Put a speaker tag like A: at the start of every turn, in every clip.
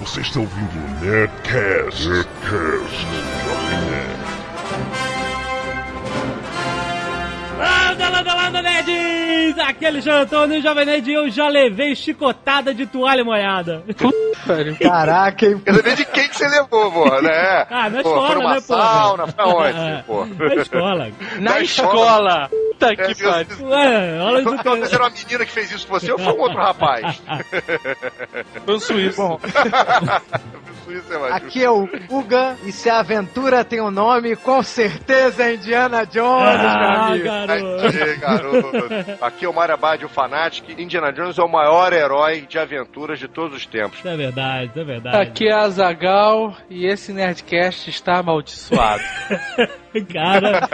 A: Você está ouvindo o Nerdcast. Nerdcast. Jovem Nerd.
B: Landa, landa, landa, nerds! Aqui é Alexandre Antônio, Jovem Nerd, e eu já levei chicotada de toalha molhada.
C: Caraca, hein?
D: Eu não sei de quem que você levou, pô, né?
B: Ah, na
D: Pô,
B: escola,
D: foi numa
B: né, pô?
D: sauna, foi onde, pô?
B: Na escola.
E: Na
D: Na
E: escola! Puta
D: É,
E: que pariu.
B: Ué,
D: Então, Mas era uma menina que fez isso com você ou foi um outro rapaz?
E: Foi um suíço.
C: Bom,
D: Isso é mais justo.
C: aqui é o Guga, e se a aventura tem um nome, com certeza é Indiana Jones, meu
B: Ah,
C: amigo.
B: garoto.
D: Aí, garoto. Aqui é o Mario Abad, o Fanatic. Indiana Jones é o maior herói de aventuras de todos os tempos.
B: Isso é verdade, isso é verdade.
E: Aqui é a Zagal e esse Nerdcast está amaldiçoado.
B: Cara,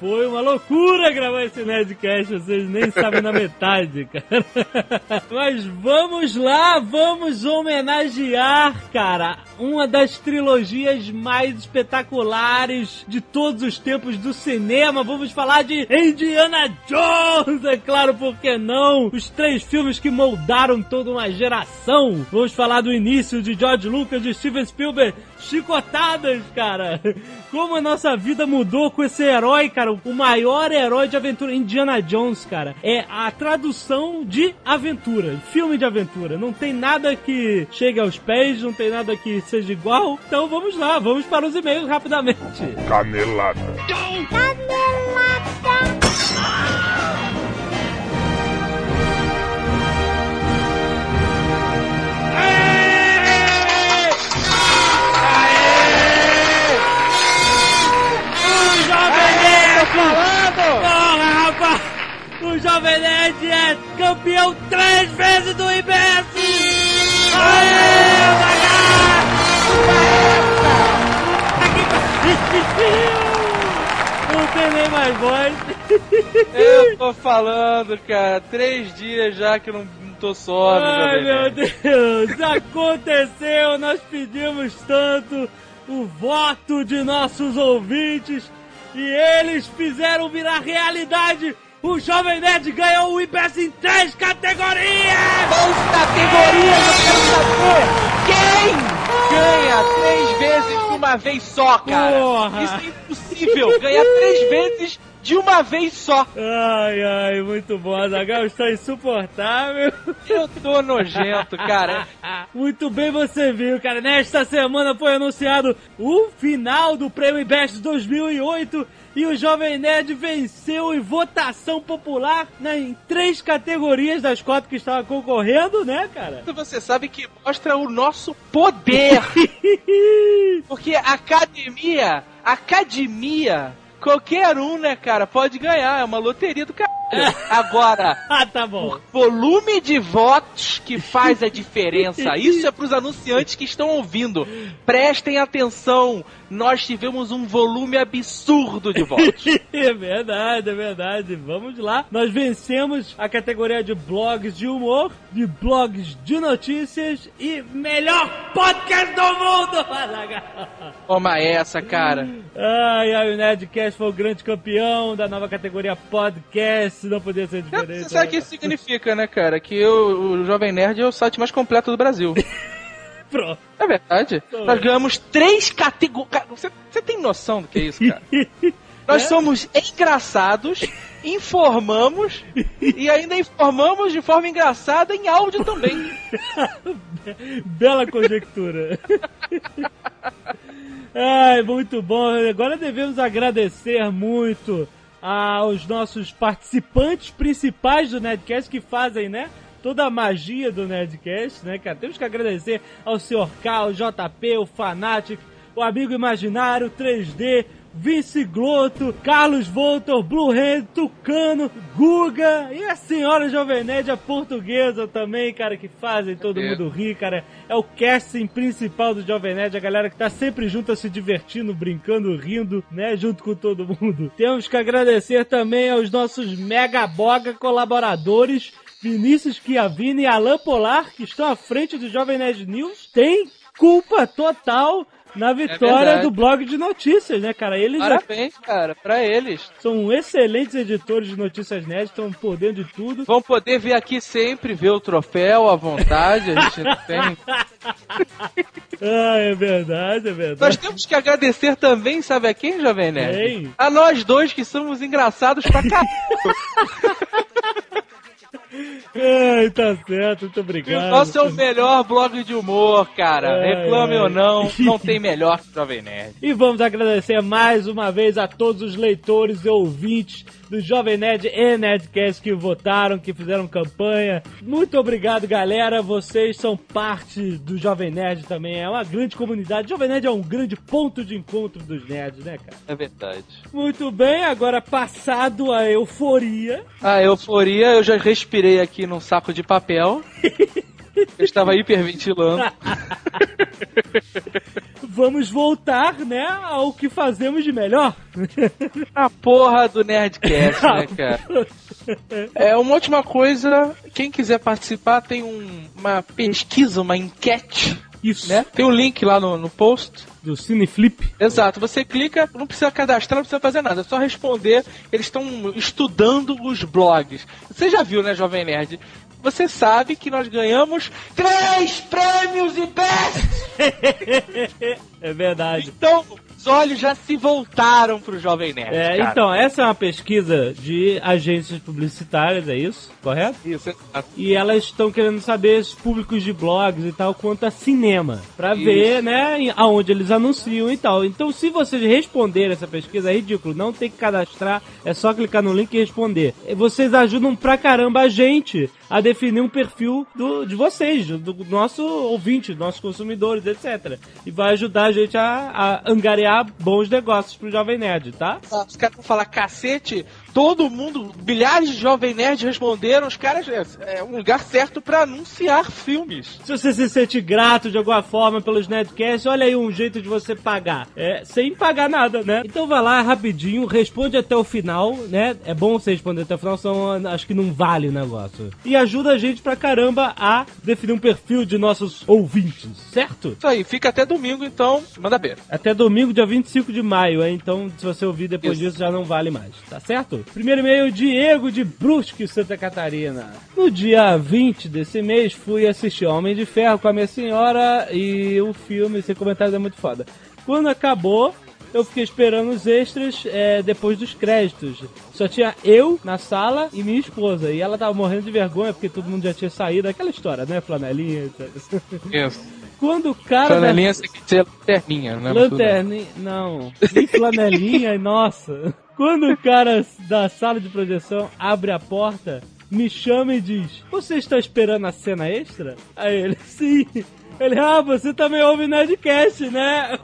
B: foi uma loucura gravar esse Nerdcast, vocês nem sabem na metade, cara. Mas vamos lá, vamos homenagear, cara, uma das trilogias mais espetaculares de todos os tempos do cinema. Vamos falar de Indiana Jones, é claro, por que não? Os três filmes que moldaram toda uma geração. Vamos falar do início de George Lucas, de Steven Spielberg, chicotadas, cara. Como a nossa vida mudou com esse herói, cara. O maior herói de aventura, Indiana Jones, cara. É a tradução de aventura, filme de aventura. Não tem nada que chegue aos pés, não tem nada que seja igual. Então vamos lá, vamos para os e-mails rapidamente.
A: Canelada.
B: Rapaz! O Jovem Nerd é campeão três vezes do IBS! Aê! Não tem nem mais voz.
E: Eu tô falando, cara, três dias já que eu não, tô sóbrio,
B: Ai,
E: Jovem
B: meu. Deus! Aconteceu! Nós pedimos tanto o voto de nossos ouvintes e eles fizeram virar realidade! O Jovem Nerd ganhou o IBS em três categorias!
E: Três categorias, eu quero saber! Quem ganha três vezes de uma vez só, cara?
B: Porra.
E: Isso é impossível! Ganhar três vezes de uma vez só!
B: Ai, ai, muito bom. A Zagal está insuportável.
E: Eu tô nojento, cara.
B: Muito bem você viu, cara. Nesta semana foi anunciado o final do Prêmio Best 2008 e o Jovem Nerd venceu em votação popular né, em três categorias das quatro que estavam concorrendo, né, cara?
E: Você sabe que mostra o nosso poder. Porque academia, academia, qualquer um, né, cara, pode ganhar. É uma loteria do caralho. Agora,
B: ah, tá bom.
E: volume de votos que faz a diferença. Isso é pros anunciantes que estão ouvindo. Prestem atenção. Nós tivemos um volume absurdo de votos.
B: É verdade, é verdade. Vamos lá. Nós vencemos a categoria de blogs de humor, de blogs de notícias e melhor podcast do mundo!
E: Toma essa, cara.
B: Ai, ai, o Nerdcast foi o grande campeão da nova categoria podcast. Não podia ser diferente.
E: Você sabe o que isso significa, né, cara? Que eu- o Jovem Nerd é o site mais completo do Brasil.
B: Pronto.
E: É verdade. Nós ganhamos três categorias. Você, você tem noção do que é isso, cara? Nós
B: É?
E: somos engraçados, informamos e ainda informamos de forma engraçada em áudio também.
B: Bela conjectura. Ai, muito bom. Agora devemos agradecer muito aos nossos participantes principais do Nerdcast que fazem, né? Toda a magia do Nerdcast, né, cara? Temos que agradecer ao Sr. K, o JP, o Fanatic, o Amigo Imaginário, 3D, Vince Glotto, Carlos Voltor, Blue Hand, Tucano, Guga e a senhora Jovem Nerd, a portuguesa também, cara, que fazem todo
E: É.
B: mundo rir, cara. É o casting principal do Jovem Nerd, a galera que tá sempre junto, se divertindo, brincando, rindo, né, junto com todo mundo. Temos que agradecer também aos nossos mega boga colaboradores, Vinícius Chiavini e Alan Polar, que estão à frente do Jovem Nerd News. Tem culpa total na vitória
E: verdade.
B: do blog de notícias, né, cara? Eles já
E: Parabéns, cara, pra eles.
B: são excelentes editores de notícias nerds, estão por dentro de tudo.
E: Vão poder vir aqui sempre, ver o troféu à vontade, a gente não tem.
B: Ah, é verdade, é
E: Nós
B: verdade.
E: temos que agradecer também, sabe a quem, Jovem Nerd?
B: Quem?
E: A nós dois que somos engraçados pra caralho.
B: Ai, tá certo, muito obrigado.
E: o nosso é o melhor blog de humor, cara.
B: Ai,
E: Reclame
B: ai.
E: ou não, não tem melhor que o Jovem Nerd.
B: E vamos agradecer mais uma vez a todos os leitores e ouvintes do Jovem Nerd e Nerdcast que votaram, que fizeram campanha. Muito obrigado, galera. Vocês são parte do Jovem Nerd também. É uma grande comunidade. Jovem Nerd é um grande ponto de encontro dos nerds, né, cara?
E: É verdade.
B: Muito bem, agora passado a euforia,
E: A euforia, eu já respirei aqui num saco de papel. Eu estava hiperventilando.
B: vamos voltar, né, ao que fazemos de melhor.
E: A porra do Nerdcast, né, cara? É uma última coisa. Quem quiser participar, tem um- uma pesquisa, uma enquete,
B: Isso,
E: né? Tem um link lá no, no post.
B: do Cineflip.
E: Exato, você clica, não precisa cadastrar, não precisa fazer nada, é só responder. Eles estão estudando os blogs. Você já viu, né, Jovem Nerd? Você sabe que nós ganhamos três prêmios e best!
B: É verdade.
E: Então, os olhos já se voltaram pro Jovem Nerd.
B: É,
E: cara.
B: então, essa é uma pesquisa de agências publicitárias, é isso? Correto?
E: Isso, exato.
B: E elas estão querendo saber os públicos de blogs e tal quanto a cinema. Pra
E: Isso.
B: ver, né, aonde eles anunciam e tal. Então, se vocês responderem essa pesquisa, é ridículo. Não tem que cadastrar, é só clicar no link e responder. Vocês ajudam pra caramba a gente a definir um perfil do, de vocês, do, do nosso ouvinte, dos nossos consumidores, etc. E vai ajudar a gente a, a angariar bons negócios pro Jovem Nerd, tá?
E: Os caras vão falar cacete, todo mundo, milhares de Jovem Nerd responderam, os caras, é, é um lugar certo pra anunciar filmes.
B: Se você se sente grato de alguma forma pelos Nerdcasts, olha aí um jeito de você pagar. É, sem pagar nada, né? Então vai lá rapidinho, responde até o final, né? É bom você responder até o final, senão acho que não vale o negócio. E ajuda a gente pra caramba a definir um perfil de nossos ouvintes, certo?
E: Isso aí, fica até domingo, então, manda ver.
B: Até domingo, dia 25 de maio, hein? Então, se você ouvir depois
E: Isso.
B: disso, já não vale mais, tá certo? Primeiro e-mail, Diego de Brusque, Santa Catarina. No dia 20 desse mês, fui assistir Homem de Ferro com a minha senhora e o filme, esse comentário é muito foda. Quando acabou, eu fiquei esperando os extras é, depois dos créditos. Só tinha eu na sala e minha esposa. E ela tava morrendo de vergonha porque todo mundo já tinha saído. Aquela história, né? Flanelinha.
E: Isso.
B: Quando o cara. da-
E: Flanelinha tem que ser lanterninha, né?
B: Lanterninha, não. Nem flanelinha, nossa. Quando o cara da sala de projeção abre a porta, me chama e diz: Você está esperando a cena extra? Aí ele, sim. Ele, ah, você também ouve Nerdcast, né?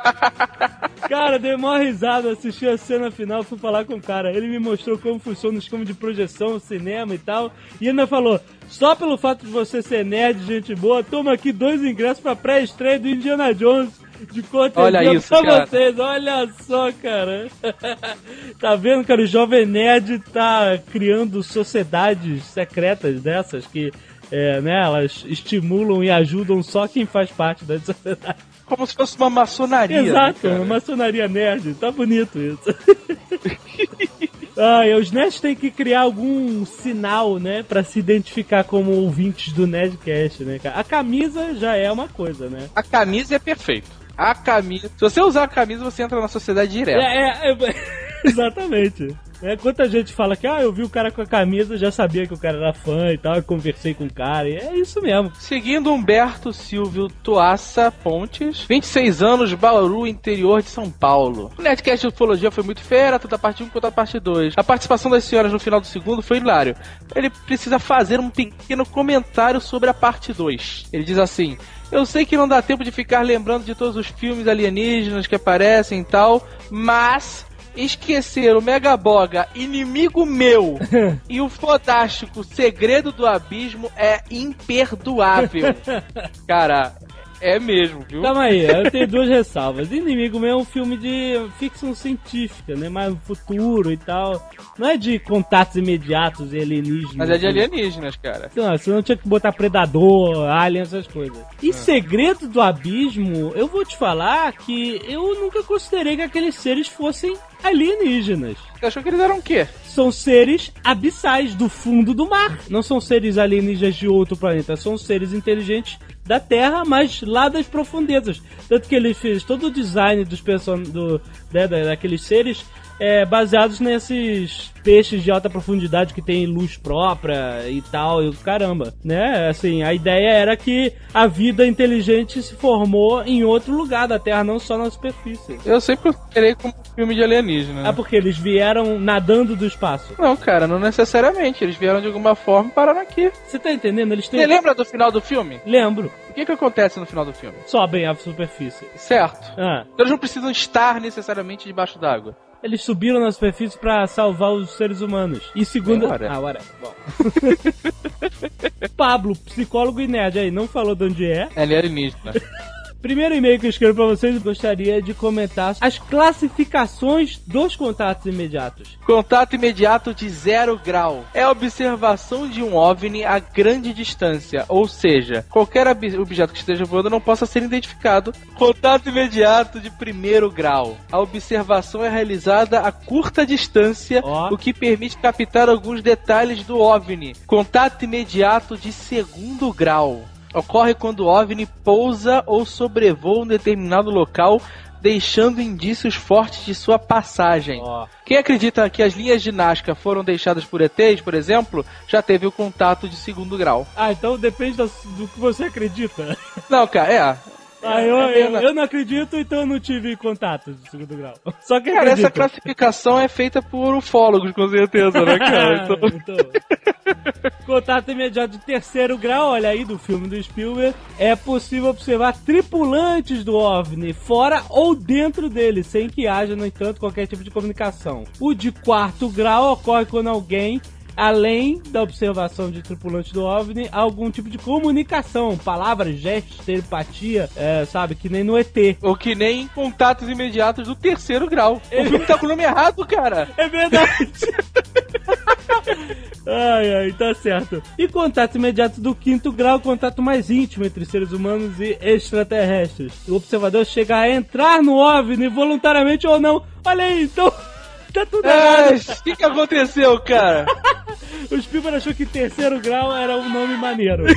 B: cara, dei mó risada, assisti a cena final, fui falar com o cara. Ele me mostrou como funciona o esquema de projeção, cinema e tal. E ainda falou: só pelo fato de você ser nerd, gente boa, toma aqui dois ingressos pra pré-estreia do Indiana Jones. De cortesia
E: Olha isso,
B: pra
E: cara.
B: vocês, olha só, cara. tá vendo, cara? O Jovem Nerd tá criando sociedades secretas dessas que, é, né, elas estimulam e ajudam só quem faz parte da sociedade.
E: Como se fosse uma maçonaria.
B: Exato,
E: né,
B: uma maçonaria nerd. Tá bonito isso. Ah, e os nerds têm que criar algum sinal, né, pra se identificar como ouvintes do Nerdcast, né, cara? A camisa já é uma coisa, né?
E: A camisa é perfeito. A camisa. Se você usar a camisa, você entra na sociedade direto.
B: É, é, é- exatamente. É, quanta gente fala que, ah, eu vi o cara com a camisa, já sabia que o cara era fã e tal, conversei com o cara, e é isso mesmo.
E: Seguindo Humberto Silvio Toassa Pontes, 26 anos, Bauru, interior de São Paulo. O Nerdcast de Ufologia foi muito fera, tanto a parte 1 quanto a parte 2. A participação das senhoras no final do segundo foi hilário. Ele precisa fazer um pequeno comentário sobre a parte 2. Ele diz assim: Eu sei que não dá tempo de ficar lembrando de todos os filmes alienígenas que aparecem e tal, mas esquecer o Megaboga, inimigo meu, e o fodástico Segredo do Abismo é imperdoável. Cara, É mesmo, viu?
B: Calma aí, eu tenho duas ressalvas. Inimigo meu é um filme de ficção científica, né? Mais futuro e tal. Não é de contatos imediatos e alienígenas.
E: Mas é de alienígenas, cara.
B: Não, você não tinha que botar predador, alien, essas coisas. E Segredo do Abismo, eu vou te falar que eu nunca considerei que aqueles seres fossem alienígenas.
E: Você achou que eles eram o quê?
B: São seres abissais do fundo do mar. Não são seres alienígenas de outro planeta, são seres inteligentes da Terra, mas lá das profundezas. Tanto que ele fez todo o design dos person do, né, da- daqueles seres é, baseados nesses peixes de alta profundidade que tem luz própria e tal, e caramba, né? Assim, a ideia era que a vida inteligente se formou em outro lugar da Terra, não só na superfície.
E: Eu sempre considerei como filme de alienígena.
B: Ah, porque eles vieram nadando do espaço.
E: Não, cara, não necessariamente. Eles vieram de alguma forma e pararam aqui.
B: Você tá entendendo? Eles têm.
E: Você lembra do final do filme?
B: Lembro.
E: O que que acontece no final do filme?
B: Sobem a superfície.
E: Certo.
B: Ah.
E: Então eles não precisam estar necessariamente debaixo d'água.
B: Eles subiram na superfície pra salvar os seres humanos. E segundo.
E: Whatever.
B: ah, whatever. Bom. Pablo, psicólogo e nerd aí, não falou de onde é.
E: Ele é alienígena.
B: Primeiro e-mail que eu escrevo pra vocês, eu gostaria de comentar as classificações dos contatos imediatos.
E: Contato imediato de zero grau. É a observação de um OVNI a grande distância, ou seja, qualquer ob- objeto que esteja voando não possa ser identificado. Contato imediato de primeiro grau. A observação é realizada a curta distância,
B: Ó.
E: o que permite captar alguns detalhes do OVNI. Contato imediato de segundo grau. Ocorre quando o OVNI pousa ou sobrevoa um determinado local, deixando indícios fortes de sua passagem.
B: Ó.
E: Quem acredita que as linhas de Nazca foram deixadas por ETs, por exemplo, já teve o contato de segundo grau.
B: Ah, então depende do que você acredita.
E: Não, cara, é.
B: Ah, eu,
E: é
B: eu, eu não acredito, então eu não tive contato de segundo grau. Só que
E: Cara, essa classificação é feita por ufólogos, com certeza, né, cara? Então,
B: Então, Contato imediato de terceiro grau, olha aí, do filme do Spielberg. É possível observar tripulantes do OVNI fora ou dentro dele, sem que haja, no entanto, qualquer tipo de comunicação. O de quarto grau ocorre quando alguém, além da observação de tripulantes do OVNI, algum tipo de comunicação, palavras, gestos, telepatia, é, sabe, que nem no ET.
E: ou que nem contatos imediatos do terceiro grau. O filme tá com o nome errado, cara.
B: É verdade. ai, ai, tá certo. E contato imediato do quinto grau, contato mais íntimo entre seres humanos e extraterrestres. O observador chega a entrar no OVNI voluntariamente ou não. Olha aí, então. Tá tudo
E: É,
B: errado.
E: o que, que aconteceu, cara?
B: O Spielberg achou que terceiro grau era um nome maneiro. Né?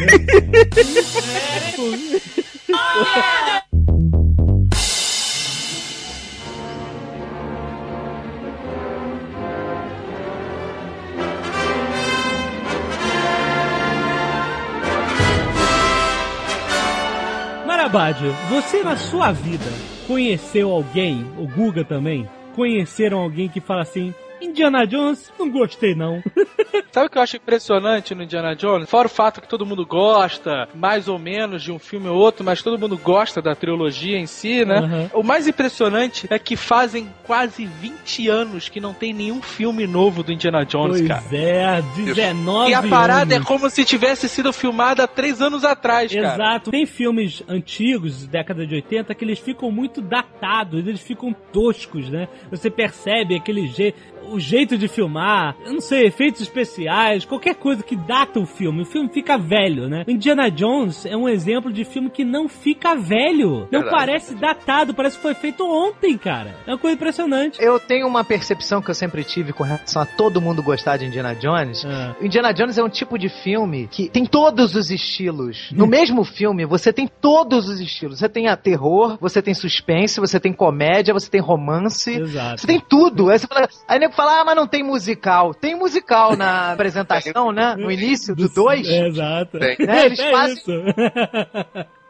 B: Marabad, você na sua vida conheceu alguém, o Guga também, conheceram alguém que fala assim, Indiana Jones, não gostei não.
E: Sabe o que eu acho impressionante no Indiana Jones? Fora o fato que todo mundo gosta, mais ou menos, de um filme ou outro, mas todo mundo gosta da trilogia em si, né?
B: Uhum.
E: O mais impressionante é que fazem quase 20 anos que não tem nenhum filme novo do Indiana Jones,
B: Pois
E: cara.
B: é, 19
E: E a parada
B: anos.
E: é como se tivesse sido filmada há três anos atrás, cara.
B: Exato. Tem filmes antigos, década de 80, que eles ficam muito datados, eles ficam toscos, né? Você percebe aquele jeito, o jeito de filmar, eu não sei, efeitos especiais, qualquer coisa que data o filme. O filme fica velho, né? Indiana Jones é um exemplo de filme que não fica velho. Não
D: Verdade.
B: parece datado, parece que foi feito ontem, cara. É uma coisa impressionante.
C: Eu tenho uma percepção que eu sempre tive com relação a todo mundo gostar de Indiana Jones. O Indiana Jones é um tipo de filme que tem todos os estilos. No mesmo filme, você tem todos os estilos. Você tem a terror, você tem suspense, você tem comédia, você tem romance.
B: Exato.
C: Você tem tudo. Aí você fala, aí nego fala, ah, mas não tem musical. Tem musical na apresentação, né? No início do 2.
B: É, exato.
D: Tem.
C: Né, eles
B: É
C: fazem-
B: isso.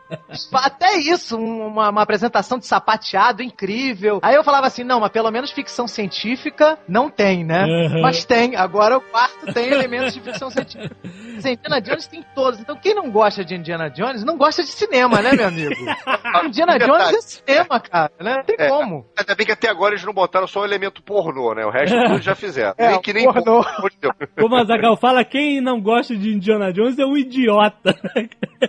C: Até isso, um- uma, uma apresentação de sapateado incrível. Aí eu falava assim, não, mas pelo menos ficção científica não tem, né?
B: Uhum.
C: Mas tem, agora o quarto tem elementos de ficção científica. Mas Indiana Jones tem todos. Então quem não gosta de Indiana Jones não gosta de cinema, né, meu amigo? Indiana Jones é cinema, cara, né? Não tem
D: É.
C: como.
D: Ainda bem que até agora eles não botaram só o elemento pornô, né? O resto tudo já fizeram.
C: É,
D: nem que nem
C: pornô.
B: Como a Zagal fala, quem não gosta de Indiana Jones é um idiota.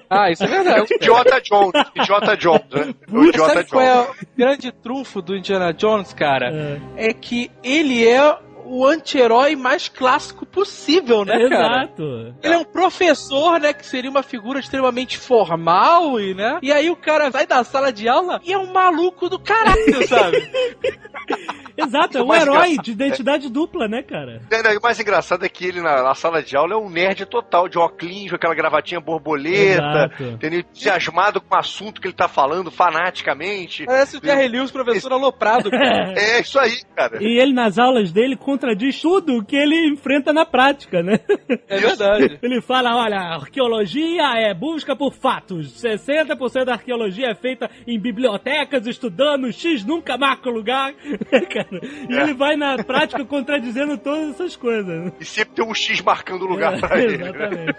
E: Ah, isso é verdade.
D: Idiota Jones. Idiota Jones, né? O Idiota
E: sabe qual é
D: Jones.
E: o grande trunfo do Indiana Jones, cara?
B: É.
E: É que ele é o anti-herói mais clássico possível, né, cara?
B: Exato.
E: Ele é um professor, né, que seria uma figura extremamente formal e, né? E aí o cara sai da sala de aula e é um maluco do caralho, sabe?
B: Exato, é um herói
D: engraçado.
B: de identidade dupla, né, cara?
D: É, O mais engraçado é que ele na, na sala de aula é um nerd total, de óculos, com aquela gravatinha borboleta,
B: Exato.
D: entendeu? Entusiasmado com o assunto que ele tá falando, fanaticamente.
E: Parece o Jerry Lewis, professor aloprado, cara.
D: É isso aí, cara.
B: E ele, nas aulas dele, contradiz tudo que ele enfrenta na prática, né?
E: É verdade.
B: Ele fala, olha, arqueologia é busca por fatos. 60% da arqueologia é feita em bibliotecas, estudando, X nunca marca o lugar. Cara, e ele vai na prática contradizendo todas essas coisas.
D: E sempre tem um X marcando o lugar
B: É,
D: pra ele. né?
B: Exatamente.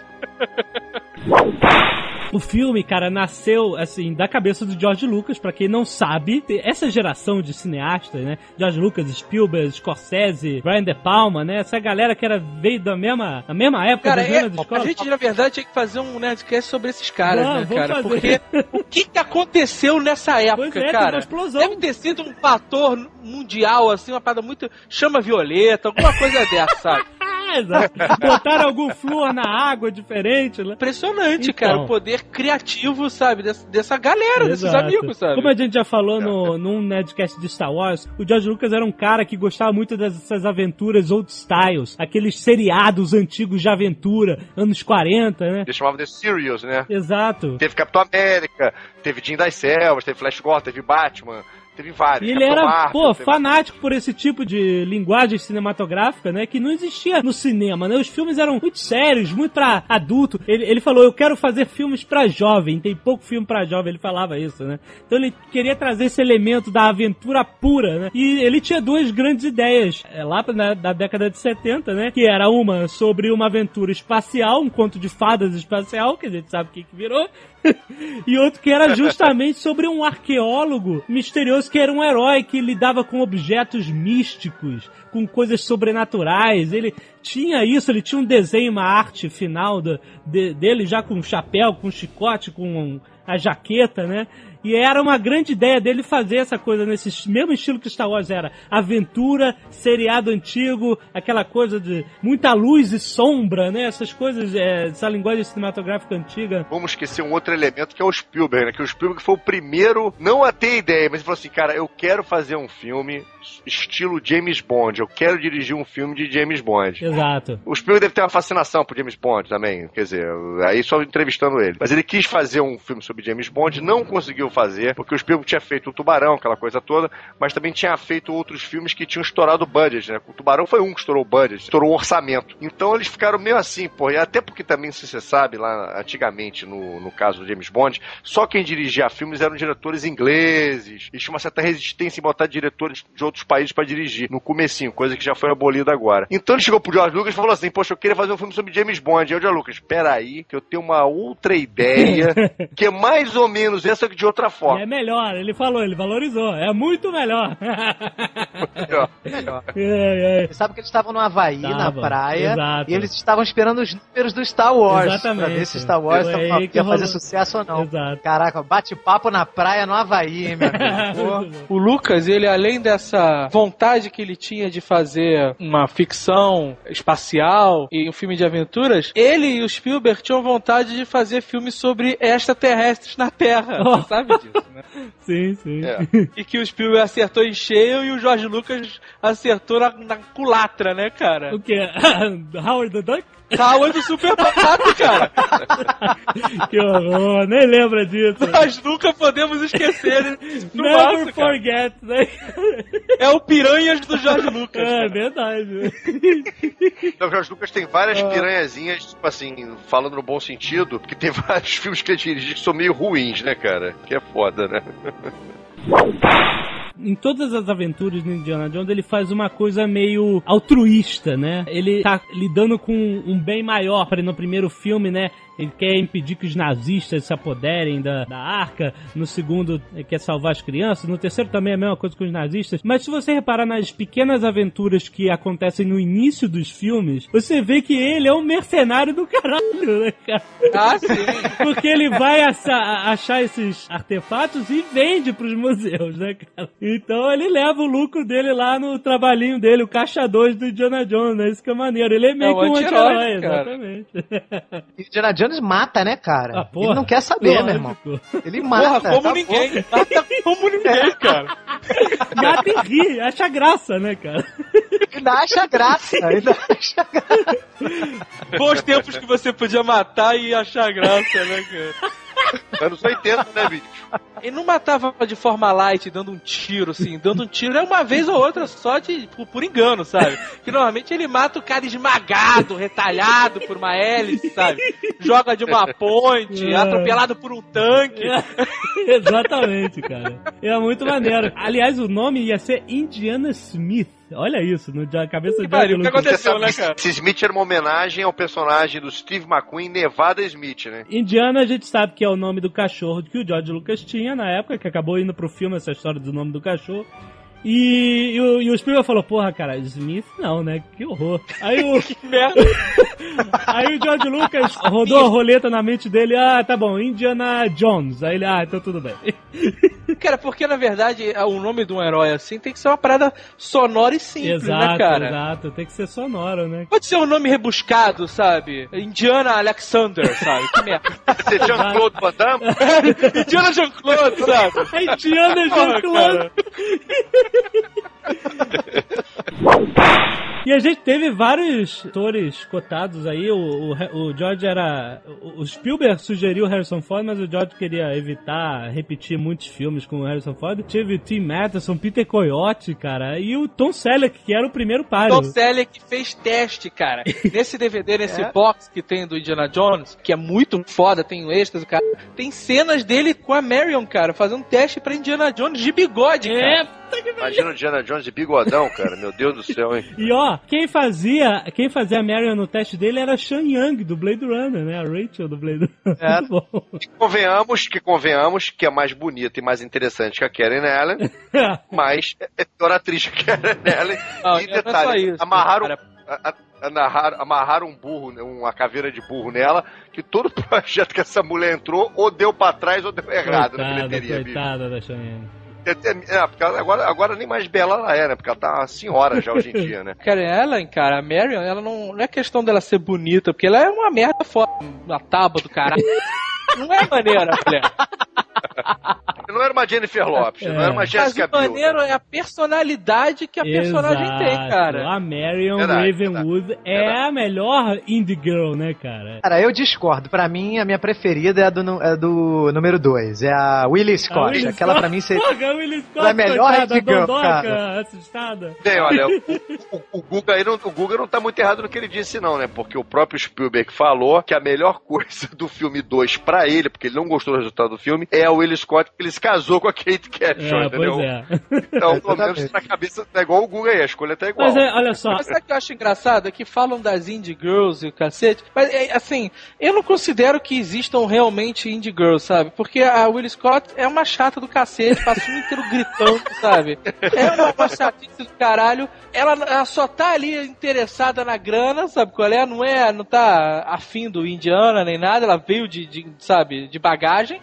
B: O filme, cara, nasceu, assim, da cabeça do George Lucas, pra quem não sabe. Essa geração de cineastas, né? George Lucas, Spielberg, Scorsese, Brian De Palma, né? Essa galera que era, veio da mesma, da mesma época
E: Cara, é- a gente, na verdade, tinha que fazer um Nerdcast sobre esses caras,
B: Vamos,
E: né, cara?
B: fazer.
E: Porque o que, que aconteceu nessa época,
B: Pois é,
E: cara?
B: uma explosão.
E: Deve ter sido um fator mundial, assim, uma parada muito. chama violeta, alguma coisa dessa, sabe?
B: Ah, exato. Botaram algum flúor na água diferente, né?
E: Impressionante,
B: Então.
E: cara, o poder criativo, sabe, dessa, dessa galera, desses
B: Exato.
E: amigos, sabe?
B: Como a gente já falou no, num Nerdcast de Star Wars, o George Lucas era um cara que gostava muito dessas aventuras old styles, aqueles seriados antigos de aventura, anos 40, né?
D: Eles chamavam de Sirius, né?
B: Exato.
D: Teve Capitão América, teve Jim das Selvas, teve Flash Gordon, teve Batman, teve vários.
B: E ele
D: Capitão
B: era,
D: Marvel,
B: pô, fanático por esse tipo de linguagem cinematográfica, né? Que não existia no cinema, né? Os filmes eram muito sérios, muito pra adulto. Ele, ele falou, eu quero fazer filmes pra jovem. Tem pouco filme pra jovem, ele falava isso, né? Então ele queria trazer esse elemento da aventura pura, né? E ele tinha duas grandes ideias, é, lá na, da década de 70, né? Que era uma sobre uma aventura espacial, um conto de fadas espacial, que a gente sabe o que, que virou. e outro que era justamente sobre um arqueólogo misterioso que era um herói que lidava com objetos místicos, com coisas sobrenaturais. Ele tinha isso, ele tinha um desenho, uma arte final do- de- dele já com um chapéu, com um chicote, com a jaqueta, né? E era uma grande ideia dele fazer essa coisa nesse mesmo estilo que Star Wars era. Aventura, seriado antigo, aquela coisa de muita luz e sombra, né? Essas coisas, é, essa linguagem cinematográfica antiga.
D: Vamos esquecer um outro elemento que é o Spielberg, né? Que o Spielberg foi o primeiro, não a ter ideia, mas ele falou assim, cara, eu quero fazer um filme estilo James Bond, eu quero dirigir um filme de James Bond.
B: Exato.
D: O Spielberg deve ter uma fascinação por James Bond também, quer dizer, aí só entrevistando ele. Mas ele quis fazer um filme sobre James Bond, não conseguiu fazer, porque o Spielberg tinha feito o Tubarão, aquela coisa toda, mas também tinha feito outros filmes que tinham estourado o budget, né? O Tubarão foi um que estourou o budget, estourou o orçamento. Então eles ficaram meio assim, pô, e até porque também, se você sabe, lá antigamente, no, no caso do James Bond, só quem dirigia filmes eram diretores ingleses, e tinha uma certa resistência em botar diretores de outros países pra dirigir, no comecinho, coisa que já foi abolida agora. Então ele chegou pro George Lucas e falou assim, poxa, eu queria fazer um filme sobre James Bond. E o George Lucas, peraí, que eu tenho uma outra ideia, que é mais ou menos essa que de outra
B: E
D: forma.
B: é melhor, ele falou, ele valorizou. É muito melhor.
C: Melhor.
B: é, é.
C: Você sabe que eles estavam no Havaí, na
B: Estavam,
C: praia,
B: exato.
C: e eles estavam esperando os números do Star Wars.
B: Exatamente.
C: Pra ver se Star Wars ia fazer
B: rolou.
C: sucesso ou não.
B: Exato.
C: Caraca, bate-papo na praia no Havaí, hein, meu amigo?
E: O Lucas, ele além dessa vontade que ele tinha de fazer uma ficção espacial e um filme de aventuras, ele e o Spielberg tinham vontade de fazer filmes sobre extraterrestres na Terra.
B: Oh.
E: Você sabe disso, né?
B: Sim, sim.
D: É.
E: E que o Spielberg acertou em cheio e o George Lucas acertou na, na culatra, né, cara?
B: O que? Howard the Duck?
E: Howard do Super Papato, cara.
B: Que horror, nem lembra disso.
E: Nós nunca podemos esquecer
B: Never
E: cara.
B: forget, né?
E: É o Piranhas do George Lucas.
B: É
E: cara.
B: verdade.
D: Então, o George Lucas tem várias piranhazinhas, tipo assim, falando no bom sentido, porque tem vários filmes que ele dirige que são meio ruins, né, cara? Que é foda, né?
B: Em todas as aventuras do Indiana Jones, ele faz uma coisa meio altruísta, né? Ele tá lidando com um bem maior. Para no primeiro filme, né? Ele quer impedir que os nazistas se apoderem da, da arca. No segundo, ele quer salvar as crianças. No terceiro também é a mesma coisa com os nazistas. Mas se você reparar nas pequenas aventuras que acontecem no início dos filmes, você vê que ele é um mercenário do caralho, né, cara?
E: Ah, sim.
B: Porque ele vai acha- achar esses artefatos e vende pros museus, né, cara? Então ele leva o lucro dele lá no trabalhinho dele, o caixa 2 do Indiana Jones, né? Isso que é maneiro. Ele é meio
E: É
B: que
E: um anti-herói, cara.
B: exatamente.
C: E Indiana Jones mata, né, cara?
B: Ah, porra.
C: Ele não quer saber, meu irmão.
B: Lógico.
C: Ele
E: Porra,
C: mata.
E: como
C: tá
E: ninguém. Mata como ninguém, cara.
B: Mata e ri, acha graça, né, cara?
C: Ainda acha graça. Ainda acha graça.
E: Bons tempos que você podia matar e achar graça, né, cara?
D: Anos 80, né, bicho?
E: Ele não matava de forma light, dando um tiro, assim, dando um tiro é uma vez ou outra só de por, por engano, sabe? Que normalmente ele mata o cara esmagado, retalhado por uma hélice, sabe? Joga de uma ponte,
B: É.
E: atropelado por um tanque.
B: Exatamente, cara. É muito maneiro. Aliás, o nome ia ser Indiana Smith. Olha isso, no a cabeça de
E: pariu, o que aconteceu? Né, cara?
D: esse Smith era uma homenagem ao personagem do Steve McQueen, Nevada Smith, né?
B: Indiana, a gente sabe que é o nome do cachorro que o George Lucas tinha na época, que acabou indo pro filme essa história do nome do cachorro. E, e o, e o Spielberg falou, porra, cara, Smith não, né? Que horror. Aí o,
E: Merda.
B: aí o George Lucas rodou a roleta na mente dele, ah, tá bom, Indiana Jones. Aí ele, ah, então tudo bem.
E: Cara, porque na verdade o nome de um herói assim tem que ser uma parada sonora e simples,
B: exato,
E: né, cara?
B: exato, tem que ser sonoro, né?
E: Pode ser um nome rebuscado, sabe? Indiana Alexander, sabe? Que merda.
D: Você Jean-Claude Van Damme?
E: Indiana Jean-Claude, sabe?
B: Indiana Jean-Claude.
E: Cara.
B: E a gente teve vários atores cotados aí. O, o, o George era. O o Spielberg sugeriu o Harrison Ford, mas o George queria evitar repetir muitos filmes com o Harrison Ford. Teve o Tim Matheson, Peter Coyote, cara, e o Tom Selleck, que era o primeiro páreo.
E: Tom Selleck fez teste, cara. Nesse DVD, nesse
C: É?
E: box que tem do Indiana Jones, que é muito foda, tem extras, cara. Tem cenas dele com a Marion, cara, fazendo teste pra Indiana Jones de bigode, cara.
B: É, puta que
D: Imagina o Diana Jones de bigodão, cara. Meu Deus do céu, hein?
B: E ó, quem fazia, quem fazia a Marion no teste dele era a Sean Young, do Blade Runner, né? A Rachel do Blade Runner.
C: É.
B: Muito bom.
D: Convenhamos que convenhamos que é mais bonita e mais interessante que a Karen Allen, mas é é pior atriz que a Karen Allen.
E: Não,
D: e
E: é
D: detalhe,
E: isso,
D: amarraram,
E: cara.
D: a- a- amarraram, amarraram um burro, né, uma caveira de burro nela, que todo projeto que essa mulher entrou, ou deu pra trás ou deu errado na
B: Coitada,
D: bilheteria, bicho.
B: coitada da Young.
D: É, porque agora, agora nem mais bela ela é, né? Porque ela tá uma senhora já hoje em dia, né?
E: Cara, ela, cara, a Marion, ela não, não é questão dela ser bonita, porque ela é uma merda foda, uma tábua do caralho. Não é maneira, mulher.
D: Não era uma Jennifer Lopes, não era uma
E: Mas
D: Jessica
E: o
D: Biel.
E: maneiro é a personalidade que a personagem tem,
B: Exato.
E: cara.
B: A Marion
D: Verdade,
B: Ravenwood é
D: verdade.
B: a melhor indie girl, né, cara?
C: Cara, eu discordo. Pra mim, a minha preferida é a do, é do número 2. É a Willie Scott.
B: Willie
C: Aquela
B: Scott.
C: pra mim seria.
B: Porra, a Willie Scott,
C: Ela é melhor
B: coitada,
C: indie girl,
B: dondoca,
C: cara.
B: assustada.
D: Bem, olha, o, o, o Guga aí não, o Guga não tá muito errado no que ele disse, não, né? Porque o próprio Spielberg falou que a melhor coisa do filme 2 pra ele, porque ele não gostou do resultado do filme, é o Will Scott, porque ele se casou com a Kate Capshaw,
B: É,
D: entendeu?
B: pois é.
D: Então, pelo menos
C: Exatamente.
D: na cabeça tá igual o Guga aí, a escolha tá igual.
B: Mas é, olha só,
E: Mas sabe o que eu acho engraçado? É que falam das indie girls e o cacete, mas é, assim, eu não considero que existam realmente indie girls, sabe? Porque a Will Scott é uma chata do cacete, passa o filme inteiro gritando, sabe? É uma, uma chatice do caralho. Ela, ela só tá ali interessada na grana, sabe qual é? Não é, não tá afim do Indiana nem nada, ela veio de, de sabe, de bagagem.